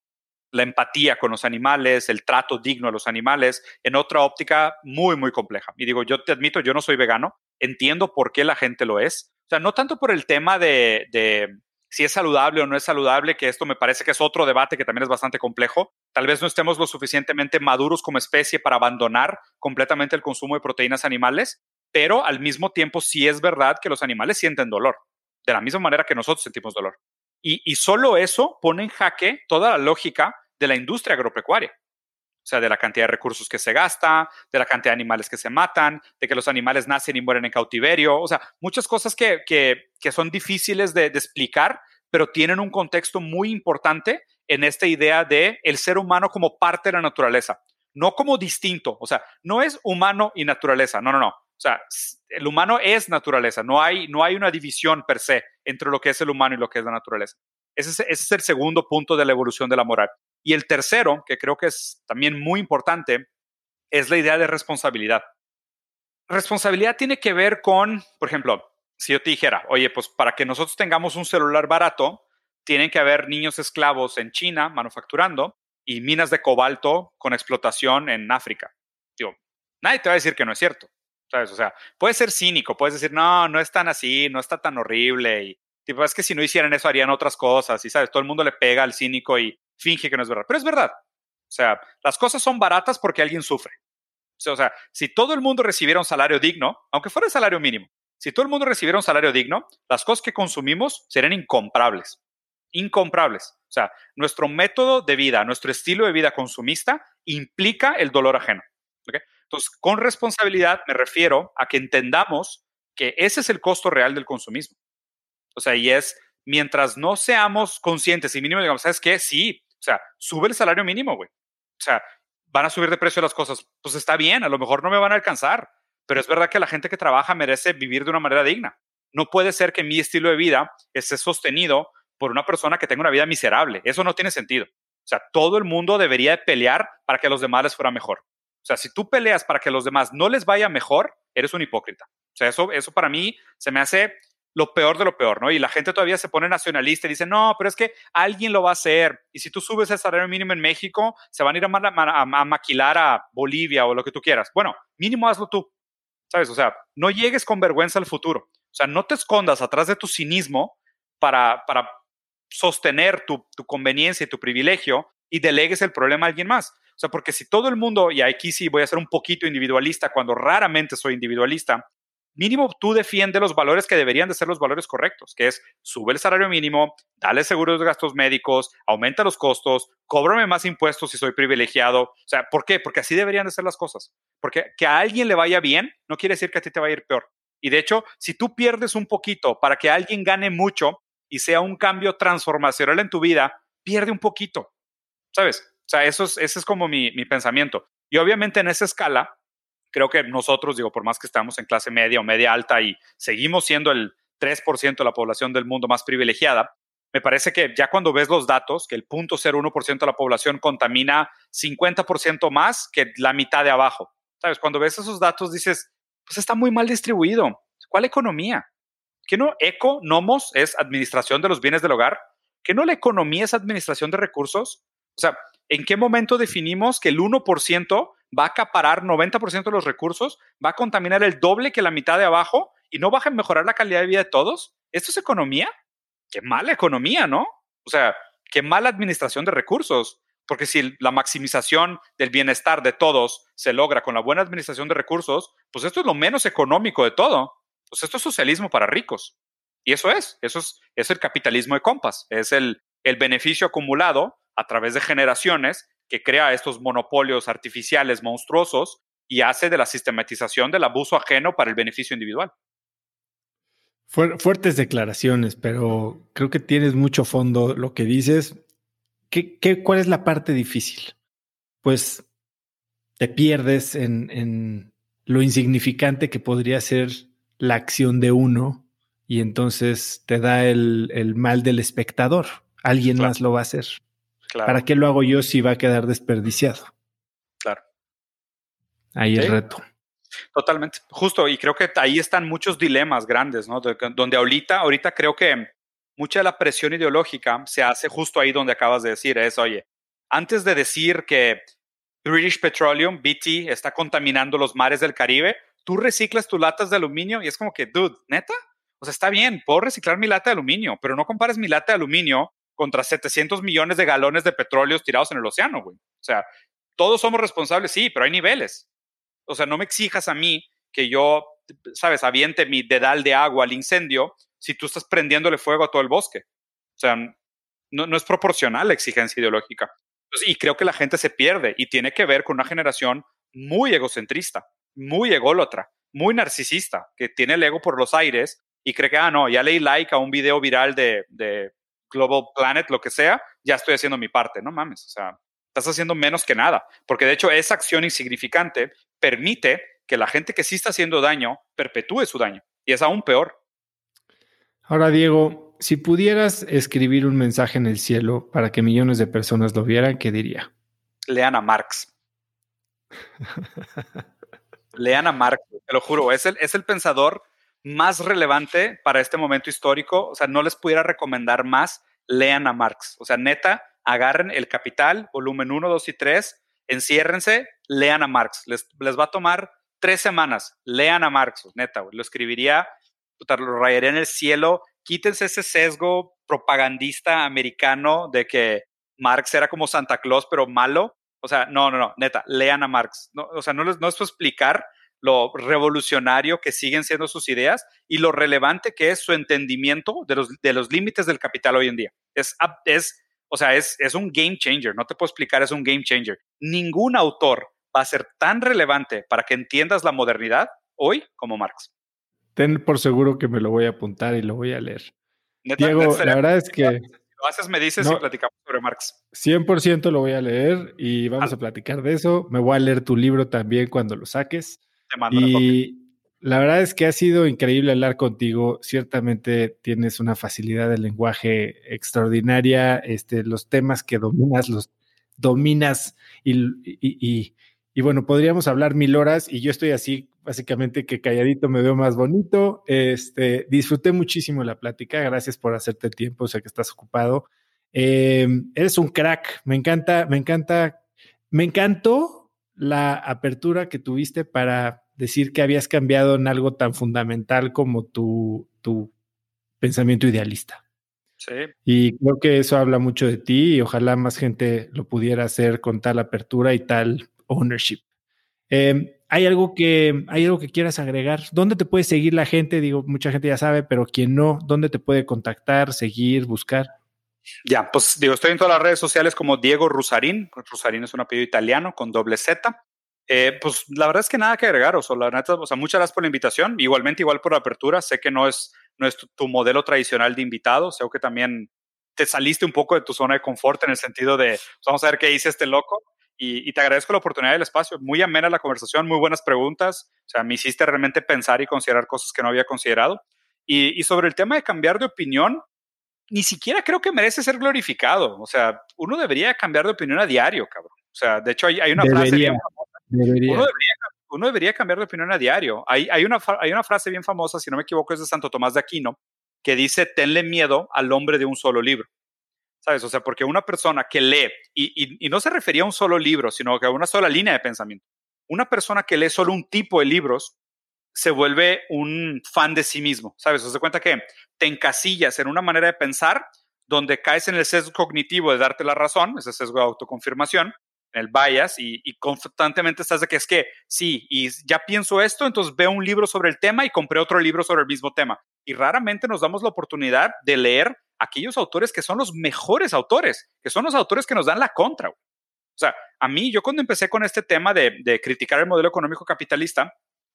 empatía con los animales, el trato digno a los animales, en otra óptica muy, muy compleja. Y digo, yo te admito, yo no soy vegano, entiendo por qué la gente lo es. O sea, no tanto por el tema de si es saludable o no es saludable, que esto me parece que es otro debate que también es bastante complejo. Tal vez no estemos lo suficientemente maduros como especie para abandonar completamente el consumo de proteínas animales, pero al mismo tiempo sí es verdad que los animales sienten dolor, de la misma manera que nosotros sentimos dolor. Y, solo eso pone en jaque toda la lógica de la industria agropecuaria. O sea, de la cantidad de recursos que se gasta, de la cantidad de animales que se matan, de que los animales nacen y mueren en cautiverio. O sea, muchas cosas que, son difíciles de, explicar, pero tienen un contexto muy importante en esta idea de el ser humano como parte de la naturaleza, no como distinto. O sea, no es humano y naturaleza. No, no, no. O sea, el humano es naturaleza, no hay, no hay una división per se entre lo que es el humano y lo que es la naturaleza. Ese es, el segundo punto de la evolución de la moral. Y el tercero, que creo que es también muy importante, es la idea de responsabilidad. Responsabilidad tiene que ver con, por ejemplo, si yo te dijera, oye, pues para que nosotros tengamos un celular barato, tienen que haber niños esclavos en China manufacturando y minas de cobalto con explotación en África. Digo, nadie te va a decir que no es cierto. ¿Sabes? O sea, puedes ser cínico, puedes decir, no, no es tan así, no está tan horrible y tipo, es que si no hicieran eso harían otras cosas y, ¿sabes? Todo el mundo le pega al cínico y finge que no es verdad, pero es verdad. O sea, las cosas son baratas porque alguien sufre. O sea, si todo el mundo recibiera un salario digno, aunque fuera el salario mínimo, si todo el mundo recibiera un salario digno, las cosas que consumimos serían incomprables. Incomprables. O sea, nuestro método de vida, nuestro estilo de vida consumista implica el dolor ajeno. Entonces, con responsabilidad me refiero a que entendamos que ese es el costo real del consumismo. O sea, y es mientras no seamos conscientes y mínimo digamos, ¿sabes qué? Sí, o sea, sube el salario mínimo, güey. O sea, van a subir de precio las cosas. Pues está bien, a lo mejor no me van a alcanzar, pero es verdad que la gente que trabaja merece vivir de una manera digna. No puede ser que mi estilo de vida esté sostenido por una persona que tenga una vida miserable. Eso no tiene sentido. O sea, todo el mundo debería pelear para que a los demás les fuera mejor. O sea, si tú peleas para que a los demás no les vaya mejor, eres un hipócrita. O sea, eso, eso para mí se me hace lo peor de lo peor, ¿no? Y la gente todavía se pone nacionalista y dice, no, pero es que alguien lo va a hacer. Y si tú subes el salario mínimo en México, se van a ir a, a, maquilar a Bolivia o lo que tú quieras. Bueno, mínimo hazlo tú, ¿sabes? O sea, no llegues con vergüenza al futuro. O sea, no te escondas atrás de tu cinismo para, para sostener tu, tu conveniencia y tu privilegio y delegues el problema a alguien más. O sea, porque si todo el mundo, y aquí sí voy a ser un poquito individualista cuando raramente soy individualista, mínimo tú defiende los valores que deberían de ser los valores correctos, que es sube el salario mínimo, dale seguro de gastos médicos, aumenta los costos, cóbrame más impuestos si soy privilegiado. O sea, ¿por qué? Porque así deberían de ser las cosas. Porque que a alguien le vaya bien no quiere decir que a ti te vaya a ir peor. Y de hecho, si tú pierdes un poquito para que alguien gane mucho y sea un cambio transformacional en tu vida, pierde un poquito. ¿Sabes? O sea, eso es, ese es como mi, mi pensamiento. Y obviamente en esa escala, creo que nosotros, digo, por más que estamos en clase media o media alta y seguimos siendo el 3% de la población del mundo más privilegiada, me parece que ya cuando ves los datos, que el 0.01% de la población contamina 50% más que la mitad de abajo. ¿Sabes? Cuando ves esos datos dices, pues está muy mal distribuido. ¿Cuál economía? ¿Que no eco, nomos es administración de los bienes del hogar? ¿Que no la economía es administración de recursos? O sea, ¿en qué momento definimos que el 1% va a acaparar 90% de los recursos, va a contaminar el doble que la mitad de abajo y no va a mejorar la calidad de vida de todos? ¿Esto es economía? Qué mala economía, ¿no? O sea, qué mala administración de recursos. Porque si la maximización del bienestar de todos se logra con la buena administración de recursos, pues esto es lo menos económico de todo. Pues esto es socialismo para ricos. Y eso es, eso es, es el capitalismo de compas, es el, el beneficio acumulado a través de generaciones que crea estos monopolios artificiales monstruosos y hace de la sistematización del abuso ajeno para el beneficio individual. Fuertes declaraciones, pero creo que tienes mucho fondo lo que dices ¿qué, qué, cuál es la parte difícil? Pues te pierdes en, en lo insignificante que podría ser la acción de uno y entonces te da el, el mal del espectador. Alguien más lo va a hacer. ¿Para qué lo hago yo si va a quedar desperdiciado? Claro. Ahí el reto. Totalmente, justo, y creo que ahí están muchos dilemas grandes, ¿no? donde ahorita, ahorita creo que mucha de la presión ideológica se hace justo ahí donde acabas de decir, es, oye, antes de decir que British Petroleum, BT, está contaminando los mares del Caribe, tú reciclas tus latas de aluminio y es como que, dude, neta, o sea, está bien, puedo reciclar mi lata de aluminio, pero no compares mi lata de aluminio contra 700 millones de galones de petróleo tirados en el océano, güey. O sea, todos somos responsables, sí, pero hay niveles. O sea, no me exijas a mí que yo, sabes, aviente mi dedal de agua al incendio si tú estás prendiéndole fuego a todo el bosque. O sea, no, no es proporcional la exigencia ideológica. y creo que la gente se pierde y tiene que ver con una generación muy egocentrista, muy ególatra, muy narcisista, que tiene el ego por los aires y cree que, ah, no, ya leí like a un video viral de, de Global Planet, lo que sea, ya estoy haciendo mi parte. No mames, o sea, estás haciendo menos que nada, porque de hecho esa acción insignificante permite que la gente que sí está haciendo daño perpetúe su daño y es aún peor. Ahora, Diego, si pudieras escribir un mensaje en el cielo para que millones de personas lo vieran, ¿qué diría? Lean a Marx. Lean a Marx, te lo juro, es el, es el pensador más relevante para este momento histórico. O sea, no les pudiera recomendar más, lean a Marx. O sea, neta, agarren el Capital, volumen 1, 2 y 3, enciérrense, lean a Marx. Les, les va a tomar tres semanas, lean a Marx, neta, lo escribiría lo rayaría en el cielo. Quítense ese sesgo propagandista americano de que Marx era como Santa Claus, pero malo. O sea, no, no, no, neta, lean a Marx. No, o sea, no les no es explicar lo revolucionario que siguen siendo sus ideas y lo relevante que es su entendimiento de los, de los límites del capital hoy en día. Es, es, o sea, es, es un game changer. No te puedo explicar, es un game changer. Ningún autor va a ser tan relevante para que entiendas la modernidad hoy como Marx ten por seguro que me lo voy a apuntar y lo voy a leer. Diego, la verdad es que... lo haces, me dices y platicamos sobre Marx. 100% lo voy a leer y vamos a platicar de eso. Me voy a leer tu libro también cuando lo saques. Y la verdad es que ha sido increíble hablar contigo. Ciertamente tienes una facilidad de lenguaje extraordinaria. Este, los temas que dominas, los dominas y y bueno, podríamos hablar mil horas y yo estoy así, básicamente que calladito me veo más bonito. Este, disfruté muchísimo la plática. Gracias por hacerte tiempo, o sea que estás ocupado. Em, eres un crack. Me encanta, me encanta, me encantó la apertura que tuviste para decir que habías cambiado en algo tan fundamental como tu, tu pensamiento idealista. Sí. Y creo que eso habla mucho de ti y ojalá más gente lo pudiera hacer con tal apertura y tal ownership. Em, ¿hay, algo que, ¿Hay algo que quieras agregar? ¿Dónde te puede seguir la gente? Digo, mucha gente ya sabe, pero quien no, ¿dónde te puede contactar, seguir, buscar? Ya, pues digo, estoy en todas las redes sociales como Diego Rusarín. Rusarín es un apellido italiano con doble Z. Eh, pues la verdad es que nada que agregar, o sea, la neta, muchas gracias por la invitación, igualmente igual por la apertura, sé que no es, no es tu, modelo tradicional de invitado, sé que también te saliste un poco de tu zona de confort en el sentido de, pues, vamos a ver qué dice este loco, y, te agradezco la oportunidad del espacio. Muy amena la conversación, muy buenas preguntas. O sea, me hiciste realmente pensar y considerar cosas que no había considerado. Y, sobre el tema de cambiar de opinión, ni siquiera creo que merece ser glorificado. O sea, uno debería cambiar de opinión a diario, cabrón. O sea, de hecho hay, una frase bien famosa. Uno, debería, cambiar de opinión a diario. Hay, hay, una, hay una frase bien famosa, si no me equivoco, es de Santo Tomás de Aquino, que dice, tenle miedo al hombre de un solo libro. ¿Sabes? O sea, porque una persona que lee, y, y no se refería a un solo libro, sino que a una sola línea de pensamiento. Una persona que lee solo un tipo de libros se vuelve un fan de sí mismo, ¿sabes? O se cuenta que te encasillas en una manera de pensar donde caes en el sesgo cognitivo de darte la razón, ese sesgo de autoconfirmación, en el bias, y, constantemente estás de que es que sí, y ya pienso esto, entonces veo un libro sobre el tema y compré otro libro sobre el mismo tema. Y raramente nos damos la oportunidad de leer aquellos autores que son los mejores autores, que son los autores que nos dan la contra. O sea, a mí, yo cuando empecé con este tema de criticar el modelo económico capitalista,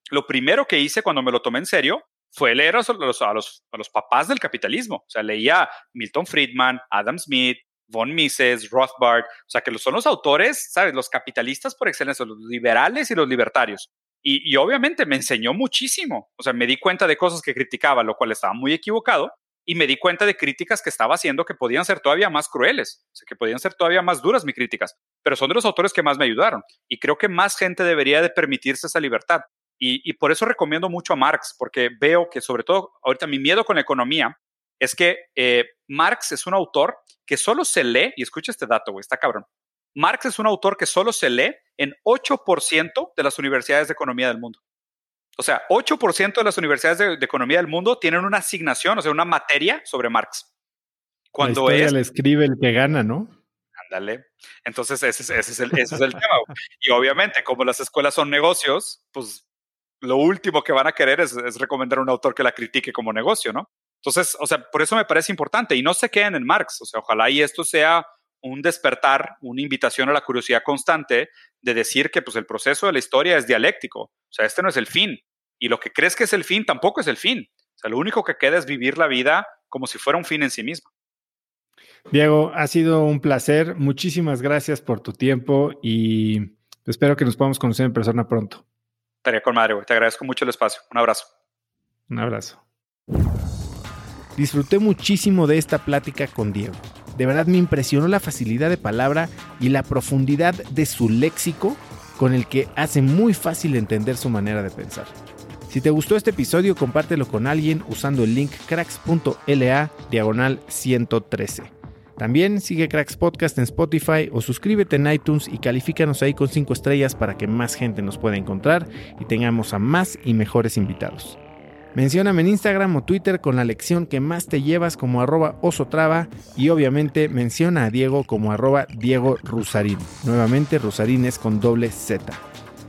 lo primero que hice cuando me lo tomé en serio fue leer a los, papás del capitalismo. O sea, leía Milton Friedman, Adam Smith, von Mises, Rothbard, o sea, que son los autores, ¿sabes? Los capitalistas por excelencia, los liberales y los libertarios. Y, y, obviamente me enseñó muchísimo. O sea, me di cuenta de cosas que criticaba, lo cual estaba muy equivocado, y me di cuenta de críticas que estaba haciendo que podían ser todavía más crueles, o sea, que podían ser todavía más duras mis críticas, pero son de los autores que más me ayudaron. Y creo que más gente debería de permitirse esa libertad. Y, por eso recomiendo mucho a Marx, porque veo que sobre todo ahorita mi miedo con la economía es que eh, Marx es un autor que solo se lee, y escucha este dato, güey, está cabrón. Marx es un autor que solo se lee en 8% de las universidades de economía del mundo. O sea, 8% de las universidades de, economía del mundo tienen una asignación, o sea, una materia sobre Marx. Cuando la le escribe el que gana, ¿no? Ándale. Entonces, ese, ese, es el, ese es el tema. Y obviamente, como las escuelas son negocios, pues lo último que van a querer es, recomendar a un autor que la critique como negocio, ¿no? Entonces, o sea, por eso me parece importante y no se queden en Marx, o sea, ojalá y esto sea un despertar, una invitación a la curiosidad constante de decir que pues el proceso de la historia es dialéctico, o sea, este no es el fin y lo que crees que es el fin tampoco es el fin, o sea, lo único que queda es vivir la vida como si fuera un fin en sí mismo. Diego, ha sido un placer, muchísimas gracias por tu tiempo y espero que nos podamos conocer en persona pronto. Estaría con madre. Te agradezco mucho el espacio. Un abrazo. Un abrazo. Disfruté muchísimo de esta plática con Diego. De verdad me impresionó la facilidad de palabra y la profundidad de su léxico con el que hace muy fácil entender su manera de pensar. Si te gustó este episodio, compártelo con alguien usando el link cracks.la diagonal 113. También sigue Cracks Podcast en Spotify o suscríbete en iTunes y califícanos ahí con 5 estrellas para que más gente nos pueda encontrar y tengamos a más y mejores invitados. Mencióname en Instagram o Twitter con la lección que más te llevas como arroba osotrava y obviamente menciona a Diego como arroba Diego Rusarín. Nuevamente Rusarín es con doble Z.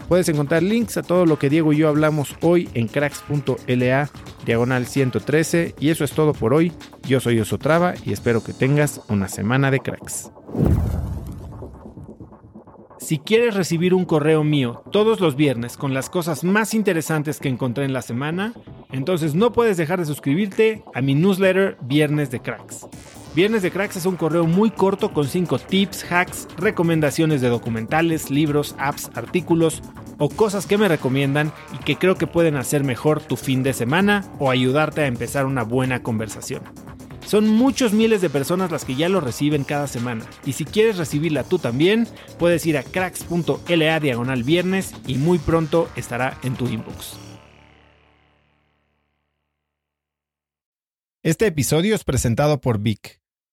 Puedes encontrar links a todo lo que Diego y yo hablamos hoy en cracks.la diagonal 113 y eso es todo por hoy. Yo soy Osotrava y espero que tengas una semana de cracks. Si quieres recibir un correo mío todos los viernes con las cosas más interesantes que encontré en la semana, entonces no puedes dejar de suscribirte a mi newsletter Viernes de Cracks. Viernes de Cracks es un correo muy corto con 5 tips, hacks, recomendaciones de documentales, libros, apps, artículos o cosas que me recomiendan y que creo que pueden hacer mejor tu fin de semana o ayudarte a empezar una buena conversación. Son muchos miles de personas las que ya lo reciben cada semana y si quieres recibirla tú también, puedes ir a cracks.la diagonal viernes y muy pronto estará en tu inbox. Este episodio es presentado por Vic.